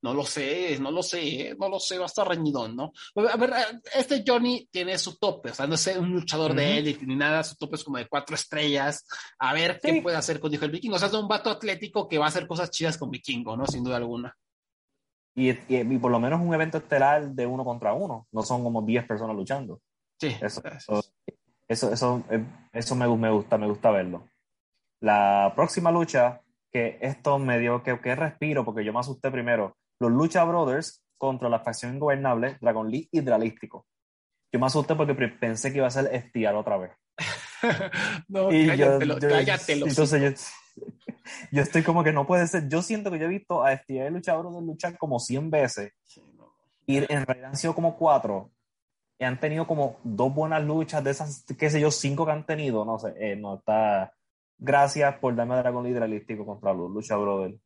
[SPEAKER 1] No lo sé, no lo sé, no lo sé, va a estar reñidón, ¿no? A ver, este Johnny tiene su tope, o sea, no es un luchador uh -huh. de élite ni nada, su tope es como de cuatro estrellas. A ver sí. qué puede hacer con del Vikingo. O sea, es un vato atlético que va a hacer cosas chidas con Vikingo, ¿no? Sin duda alguna.
[SPEAKER 2] Y, y, y, por lo menos un evento estelar de uno contra uno, no son como 10 personas luchando.
[SPEAKER 1] Sí.
[SPEAKER 2] Eso, eso, eso, eso, eso me, me, gusta, me gusta verlo. La próxima lucha, que esto me dio que, que respiro, porque yo me asusté primero, los Lucha Brothers contra la facción ingobernable Dragon League Hidralístico. Yo me asusté porque pensé que iba a ser estirar otra vez.
[SPEAKER 1] no, y cállatelo, yo, yo, cállatelo.
[SPEAKER 2] Entonces yo, yo, estoy como que no puede ser. Yo siento que yo he visto a FTA y Lucha Brothers luchar como 100 veces. Y en realidad han sido como cuatro. Y han tenido como dos buenas luchas de esas, qué sé yo, cinco que han tenido. No sé, eh, no está. Gracias por darme Dragon League Hidralístico contra los Lucha Brothers.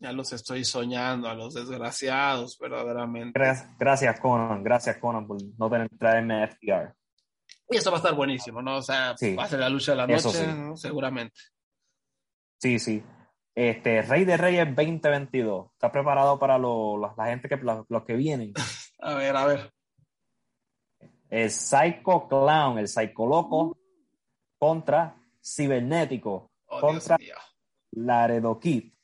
[SPEAKER 1] Ya los estoy soñando a los desgraciados, verdaderamente.
[SPEAKER 2] Gracias, gracias Conan, gracias Conan por no tener traerme a FTR.
[SPEAKER 1] Y eso va a estar buenísimo, ¿no? O sea, sí, va a ser la lucha de la noche, sí. ¿no? seguramente.
[SPEAKER 2] Sí, sí. Este, Rey de Reyes 2022. ¿Está preparado para lo, la, la, gente que los, los que vienen?
[SPEAKER 1] a ver, a ver.
[SPEAKER 2] El Psycho Clown, el Psycho Loco, contra Cibernético,
[SPEAKER 1] oh,
[SPEAKER 2] contra Laredo Kid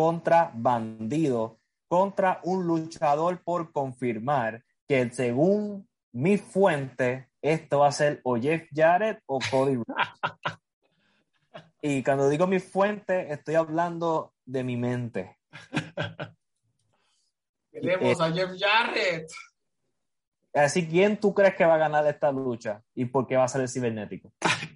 [SPEAKER 2] contra Bandido, contra un luchador por confirmar que según mi fuente, esto va a ser o Jeff Jarrett o Cody y cuando digo mi fuente, estoy hablando de mi mente.
[SPEAKER 1] Queremos eh, a Jeff Jarrett.
[SPEAKER 2] Así, ¿quién tú crees que va a ganar esta lucha? ¿Y por qué va a ser el cibernético?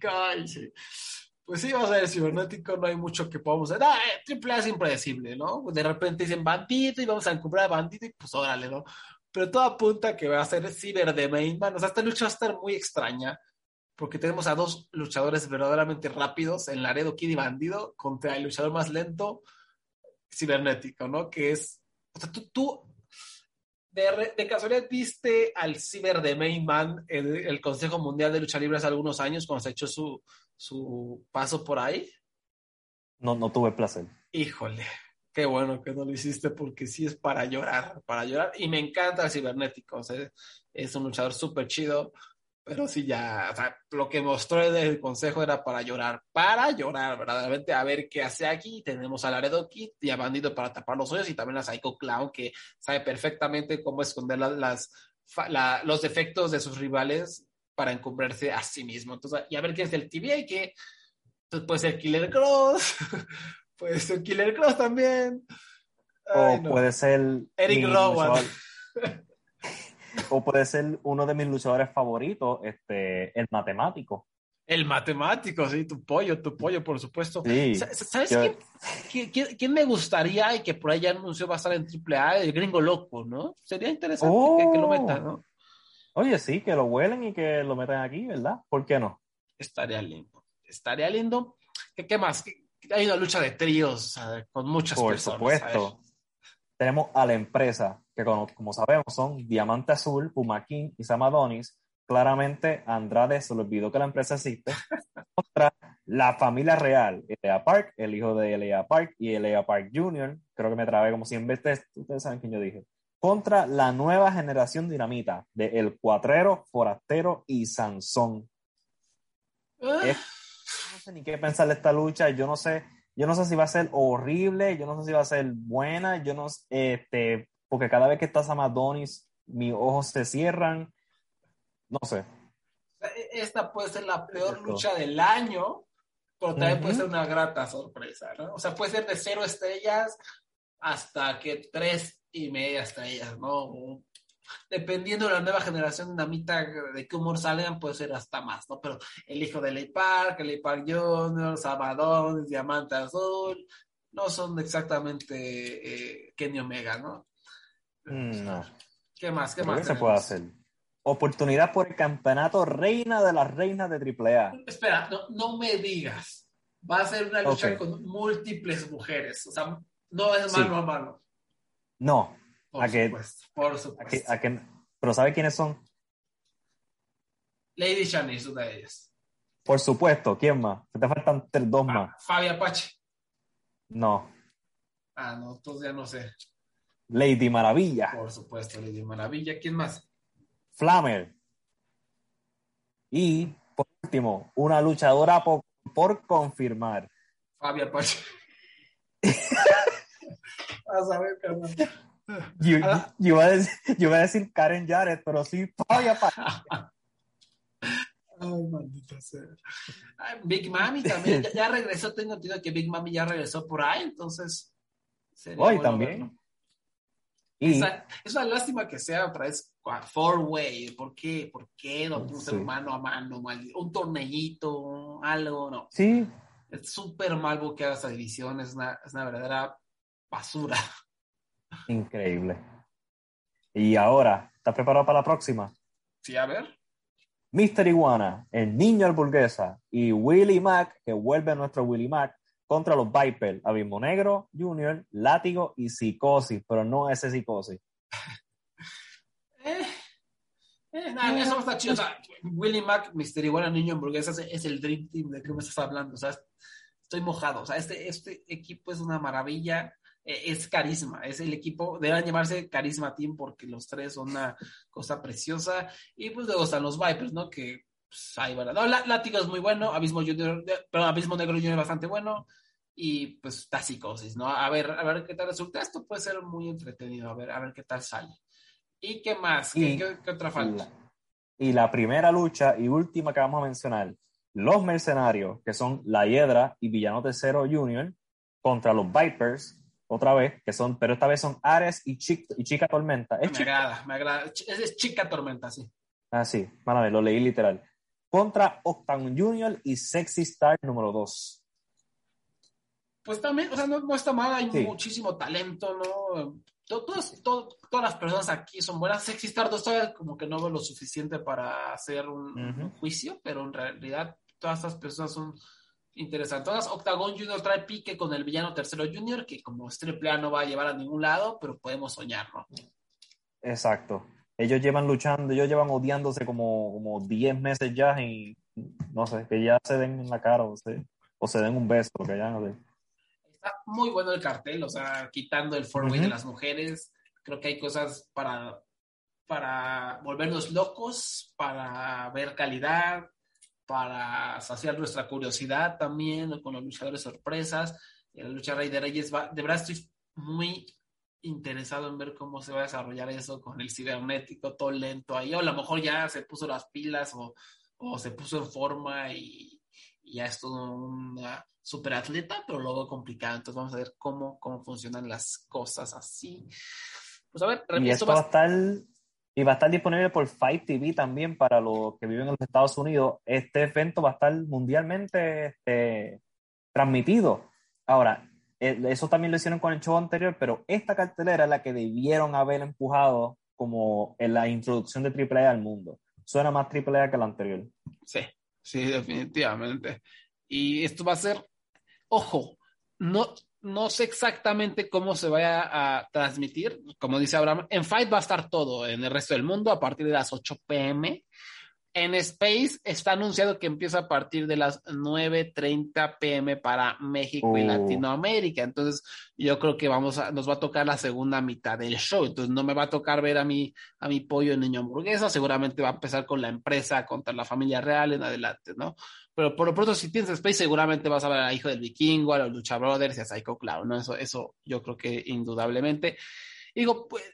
[SPEAKER 1] Pues sí, vamos a ver, cibernético, no hay mucho que podamos hacer. Ah, eh, triple A es impredecible, ¿no? De repente dicen bandito y vamos a encubrir a bandito y pues órale, ¿no? Pero todo apunta que va a ser ciber de mainman. O sea, esta lucha va a estar muy extraña porque tenemos a dos luchadores verdaderamente rápidos en Laredo Kid y Bandido contra el luchador más lento cibernético, ¿no? Que es, o sea, tú, tú de, de, casualidad viste al ciber de Mainman en el Consejo Mundial de Lucha Libre hace algunos años cuando se echó su, su paso por ahí?
[SPEAKER 2] No, no tuve placer.
[SPEAKER 1] Híjole, qué bueno que no lo hiciste porque sí es para llorar, para llorar. Y me encanta el cibernético, o sea, es un luchador súper chido, pero sí ya, o sea, lo que mostró el consejo era para llorar, para llorar, verdaderamente, a ver qué hace aquí. Tenemos a Laredo Kid y a Bandido para tapar los hoyos y también a Psycho Clown que sabe perfectamente cómo esconder las, las la, los defectos de sus rivales para encumbrarse a sí mismo. Entonces, y a ver quién es el TVA, que entonces puede ser Killer Cross, puede ser Killer Cross también.
[SPEAKER 2] Ay, o no. puede ser
[SPEAKER 1] Eric Rowan.
[SPEAKER 2] o puede ser uno de mis luchadores favoritos, este, el matemático.
[SPEAKER 1] El matemático, sí, tu pollo, tu pollo, por supuesto.
[SPEAKER 2] Sí,
[SPEAKER 1] ¿Sabes
[SPEAKER 2] yo-
[SPEAKER 1] quién, quién- me gustaría y que por ahí ya anunció va a estar en AAA? El gringo loco, ¿no? Sería interesante que, que lo meta, ¿no?
[SPEAKER 2] Oye, sí, que lo huelen y que lo metan aquí, ¿verdad? ¿Por qué no?
[SPEAKER 1] Estaría lindo. Estaría lindo. ¿Qué, qué más? ¿Qué- hay una lucha de tríos con muchas
[SPEAKER 2] Por
[SPEAKER 1] personas.
[SPEAKER 2] supuesto. Tenemos a la empresa, que como, como sabemos son Diamante Azul, Puma King y Sam Adonis. Claramente Andrade se le olvidó que la empresa existe. Contra la familia real, Elia Park, el hijo de Elia Park y Elia Park Jr. Creo que me trabé como 100 veces. Ustedes saben quién yo dije. Contra la nueva generación dinamita de El Cuatrero, Forastero y Sansón. Es- no sé ni qué pensar de esta lucha. Yo no sé, yo no sé si va a ser horrible, yo no sé si va a ser buena, yo no sé, este, porque cada vez que está Sam Adonis, mis ojos se cierran. No sé.
[SPEAKER 1] Esta puede ser la peor
[SPEAKER 2] Correcto.
[SPEAKER 1] lucha del año, pero también puede
[SPEAKER 2] Ujú.
[SPEAKER 1] ser una grata sorpresa, ¿no? O sea, puede ser de cero estrellas hasta que tres y media estrellas, ¿no? Dependiendo de la nueva generación dinamita de qué humor salgan, puede ser hasta más, ¿no? Pero el hijo de Ley Park, Ley Park Jr., Sabadón, Diamante Azul, no son exactamente eh, Kenny Omega, ¿no?
[SPEAKER 2] Mm, No.
[SPEAKER 1] ¿Qué más? ¿Qué más?
[SPEAKER 2] que se puede hacer. Oportunidad por el campeonato reina de las reinas de AAA.
[SPEAKER 1] Espera, no, no me digas. Va a ser una lucha con múltiples mujeres. O sea, no es
[SPEAKER 2] Sí.
[SPEAKER 1] mano a mano.
[SPEAKER 2] No.
[SPEAKER 1] Por supuesto. Por
[SPEAKER 2] ¿A
[SPEAKER 1] supuesto.
[SPEAKER 2] a Pero ¿sabe quiénes son?
[SPEAKER 1] Lady Shani es una de ellas.
[SPEAKER 2] Por supuesto. ¿Quién más? Te faltan tres, dos más.
[SPEAKER 1] Fabi Apache.
[SPEAKER 2] No.
[SPEAKER 1] Ah, no, entonces ya no sé.
[SPEAKER 2] Lady Maravilla.
[SPEAKER 1] Por supuesto, Lady Maravilla. ¿Quién más?
[SPEAKER 2] Flamer. Y por último, una luchadora por, por confirmar.
[SPEAKER 1] Fabi Apache. Vas a ver, carnal.
[SPEAKER 2] Yo, yo iba a decir, yo iba a decir Karen Jarrett, pero sí, Fabia Pa-
[SPEAKER 1] Ay, maldita sea. Ay, Big Mami también. Ya, ya regresó. Tengo entendido que Big Mami ya regresó por ahí. Entonces.
[SPEAKER 2] Hoy también. Y
[SPEAKER 1] Esa- es una lástima que sea otra vez four way. ¿Por qué? ¿Por qué no pudo ser
[SPEAKER 2] Sí.
[SPEAKER 1] mano a mano? mal- Un torneillito, algo, no.
[SPEAKER 2] sí,
[SPEAKER 1] Es súper mal buqueada esta división. Es una, es una verdadera basura.
[SPEAKER 2] increíble. Y ahora, ¿estás preparado para la próxima?
[SPEAKER 1] Sí, a ver.
[SPEAKER 2] Mr. Iguana, el niño hamburguesa y Willie Mac, que vuelve a nuestro Willie Mac, contra los Viper, Abismo Negro, Junior, Látigo y Psicosis, pero no ese Psicosis.
[SPEAKER 1] Eh, eh, nada, eso está chido. O sea, Willie Mac, Mr. Iguana, Niño Hamburguesa, es, es el Dream Team de que me estás hablando. O sea, estoy mojado. O sea, este, este equipo es una maravilla. Eh, es carisma. Es el equipo, deben llamarse Carisma Team porque los tres son una cosa preciosa. Y pues luego están los Vipers, ¿no? Que pues, ahí van. No, Lá- Látigo es muy bueno. Abismo Junior, perdón, Abismo Negro Junior es bastante bueno. Y pues está psicosis, ¿no? A ver, a ver qué tal resulta. Esto puede ser muy entretenido. A ver, a ver qué tal sale. ¿Y qué más? ¿Qué,
[SPEAKER 2] Y-
[SPEAKER 1] qué- qué otra falta?
[SPEAKER 2] Y la primera lucha y última que vamos a mencionar, los mercenarios, que son La Hiedra y Villano Tercero Junior, contra los Vipers, otra vez, que son, pero esta vez son Ares y, Chic- y Chica Tormenta. Es
[SPEAKER 1] Me
[SPEAKER 2] Chica,
[SPEAKER 1] agrada, me agrada. Es, es chica tormenta, sí.
[SPEAKER 2] ah, sí, mala, lo leí literal. Contra Octagon Junior y Sexy Star número 2.
[SPEAKER 1] Pues también, o sea, no, no está mal, hay
[SPEAKER 2] Sí.
[SPEAKER 1] muchísimo talento, ¿no? To- todas, to- todas las personas aquí son buenas. Sexy Star 2 todavía como que no veo lo suficiente para hacer un juicio, pero en realidad todas estas personas son interesantes. Todas, Octagon Junior trae pique con el villano tercero Junior, que como es triple A no va a llevar a ningún lado, pero podemos soñar, ¿no?
[SPEAKER 2] Exacto. Ellos llevan luchando, ellos llevan odiándose como, como 10 meses ya y no sé, que ya se den en la cara o se, o se den un beso, que ya no sé.
[SPEAKER 1] Está muy bueno el cartel, o sea, quitando el four-way
[SPEAKER 2] Ujú.
[SPEAKER 1] de las mujeres, creo que hay cosas para, para volvernos locos, para ver calidad, para saciar nuestra curiosidad también con los luchadores sorpresas. La lucha Rey de Reyes, va, de verdad estoy muy interesado en ver cómo se va a desarrollar eso con el cibernético todo lento ahí, o a lo mejor ya se puso las pilas o, o se puso en forma y, y ya es todo una super atleta, pero veo complicado. Entonces vamos a ver cómo, cómo funcionan las cosas así. Pues a ver,
[SPEAKER 2] y esto va a estar y va a estar disponible por Fight TV también para los que viven en los Estados Unidos. Este evento va a estar mundialmente este, transmitido. Ahora, eh, eso también lo hicieron con el show anterior, pero esta cartelera es la que debieron haber empujado como en la introducción de AAA al mundo. Suena más AAA que la anterior.
[SPEAKER 1] Sí, sí, definitivamente. Y esto va a ser, ojo, no, no sé exactamente cómo se vaya a transmitir. Como dice Abraham, en Fight va a estar todo en el resto del mundo a partir de las 8 pm. En Space está anunciado que empieza a partir de las 9.30 pm para México y uh. Latinoamérica. Entonces, yo creo que vamos a, nos va a tocar la segunda mitad del show. Entonces, no me va a tocar ver a mi, a mi pollo niño hamburguesa. Seguramente va a empezar con la empresa contra la familia real en adelante, ¿no? Pero por lo pronto, si tienes Space, seguramente vas a ver a Hijo del Vikingo, a los Lucha Brothers y a Psycho Clown, ¿no? Eso, eso yo creo que indudablemente. Digo, pues,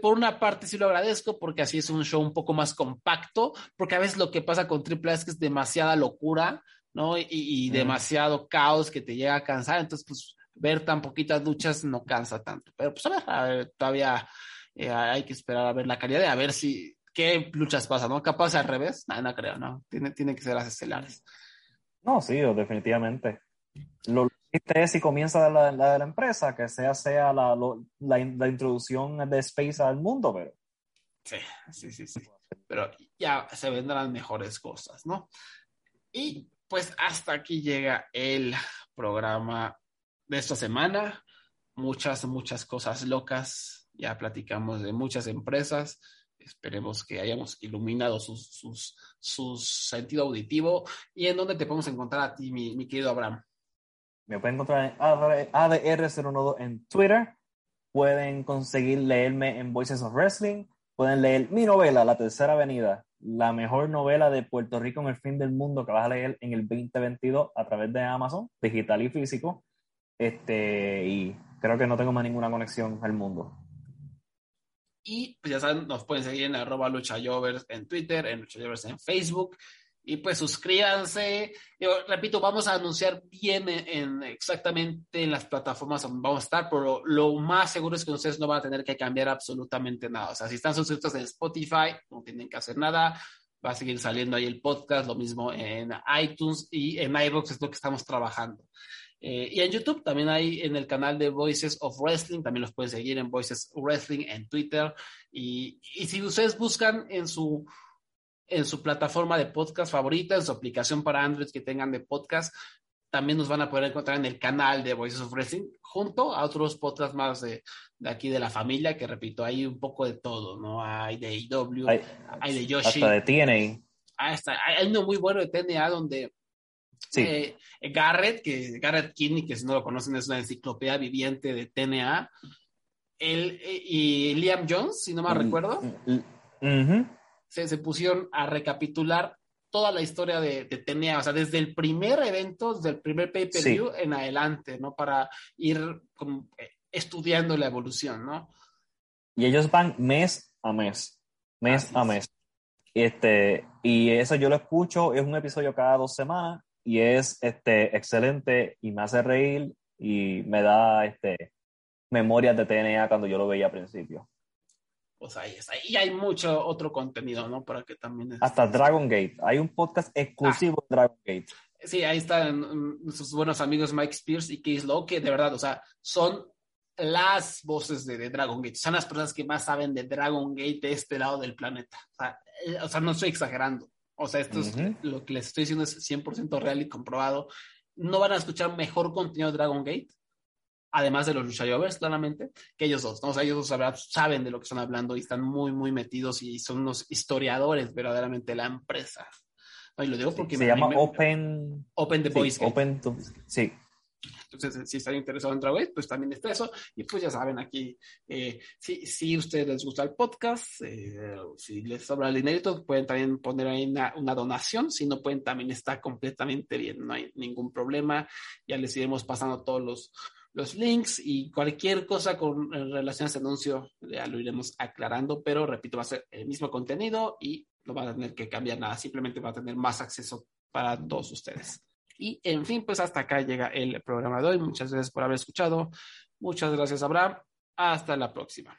[SPEAKER 1] por una parte sí lo agradezco porque así es un show un poco más compacto, porque a veces lo que pasa con Triple es que es demasiada locura, ¿no? Y, demasiado caos que te llega a cansar, entonces pues ver tan poquitas luchas no cansa tanto, pero pues a ver, todavía eh, hay que esperar a ver la calidad, de a ver si, qué luchas pasan, ¿no? Capaz al revés, no, no creo, ¿no? Tiene, tiene que ser las estelares.
[SPEAKER 2] No, sí, definitivamente. Lo, es si comienza la, la, de la empresa, que sea, sea la, la, la, introducción de Space al mundo, pero.
[SPEAKER 1] Sí, sí, sí, sí. Pero ya se vendrán mejores cosas, ¿no? Y pues hasta aquí llega el programa de esta semana. Muchas, muchas cosas locas. Ya platicamos de muchas empresas. Esperemos que hayamos iluminado sus, sus, su sentido auditivo. ¿Y en dónde te podemos encontrar a ti, mi, querido Abraham?
[SPEAKER 2] Me pueden encontrar en ADR012 en Twitter. Pueden conseguir leerme en Voices of Wrestling. Pueden leer mi novela, La Tercera Avenida, la mejor novela de Puerto Rico en el fin del mundo que vas a leer en el 2022 a través de Amazon, digital y físico. Este, y creo que no tengo más ninguna conexión al mundo.
[SPEAKER 1] Y pues ya saben, nos pueden seguir en arroba luchayovers en Twitter, en luchayovers en Facebook. Y pues suscríbanse. Yo, repito, vamos a anunciar bien en, exactamente en las plataformas donde vamos a estar, pero lo más seguro es que ustedes no van a tener que cambiar absolutamente nada. O sea, si están suscritos en Spotify, no tienen que hacer nada. Va a seguir saliendo ahí el podcast, lo mismo en iTunes y en iVoox es lo que estamos trabajando. Eh, y en YouTube también hay en el canal de Voices of Wrestling, también los pueden seguir en Voices Wrestling en Twitter. Y, y si ustedes buscan en su en su plataforma de podcast favorita, en su aplicación para Android que tengan de podcast. También nos van a poder encontrar en el canal de Voices of Wrestling, junto a otros podcasts más de, de aquí de la familia, que repito, hay un poco de todo, ¿no? Hay de AEW, hay, de Yoshi.
[SPEAKER 2] Hasta de TNA.
[SPEAKER 1] Ah, hay uno muy bueno de TNA donde sí. Eh, Garrett, que Garrett Kinney, que si no lo conocen es una enciclopedia viviente de TNA, él, eh, y Liam Jones, si no me mm, recuerdo.
[SPEAKER 2] Uh
[SPEAKER 1] se, pusieron a recapitular toda la historia de, de TNA, o sea, desde el primer evento, desde el primer pay-per-view en adelante, ¿no? Para ir eh, estudiando la evolución, ¿no?
[SPEAKER 2] Y ellos van mes a mes, mes a mes. Este, y eso yo lo escucho, es un episodio cada dos semanas y es este, excelente y me hace reír y me da este, memorias de TNA cuando yo lo veía al principio
[SPEAKER 1] pues ahí está. Y hay mucho otro contenido, ¿no? Para que también...
[SPEAKER 2] Hasta Dragon Gate. Hay un podcast exclusivo de Dragon Gate.
[SPEAKER 1] Sí, ahí están nuestros buenos amigos Mike Spears y Keith Lowe, que de verdad, o sea, son las voces de, Dragon Gate. Son las personas que más saben de Dragon Gate de este lado del planeta. O sea, eh, no estoy exagerando. O sea, esto es lo que les estoy diciendo es 100% real y comprobado. No van a escuchar mejor contenido de Dragon Gate además de los luchadores, claramente, que ellos dos, ¿no? O sea, ellos dos saben de lo que están hablando y están muy, muy metidos y son unos historiadores verdaderamente de la empresa. Y lo digo porque...
[SPEAKER 2] Se llama Open...
[SPEAKER 1] Open the Voice.
[SPEAKER 2] open sí.
[SPEAKER 1] Entonces, si están interesados en Dragon pues también está eso. Y pues ya saben, aquí, eh, si, si a ustedes les gusta el podcast, eh, si les sobra el dinero, pueden también poner ahí una, donación. Si no pueden, también está completamente bien, no hay ningún problema. Ya les iremos pasando todos los, los links y cualquier cosa con relación a ese anuncio ya lo iremos aclarando, pero repito, va a ser el mismo contenido y no va a tener que cambiar nada, simplemente va a tener más acceso para todos ustedes. Y en fin, pues hasta acá llega el programa de hoy. Muchas gracias por haber escuchado. Muchas gracias, Abraham. Hasta la próxima.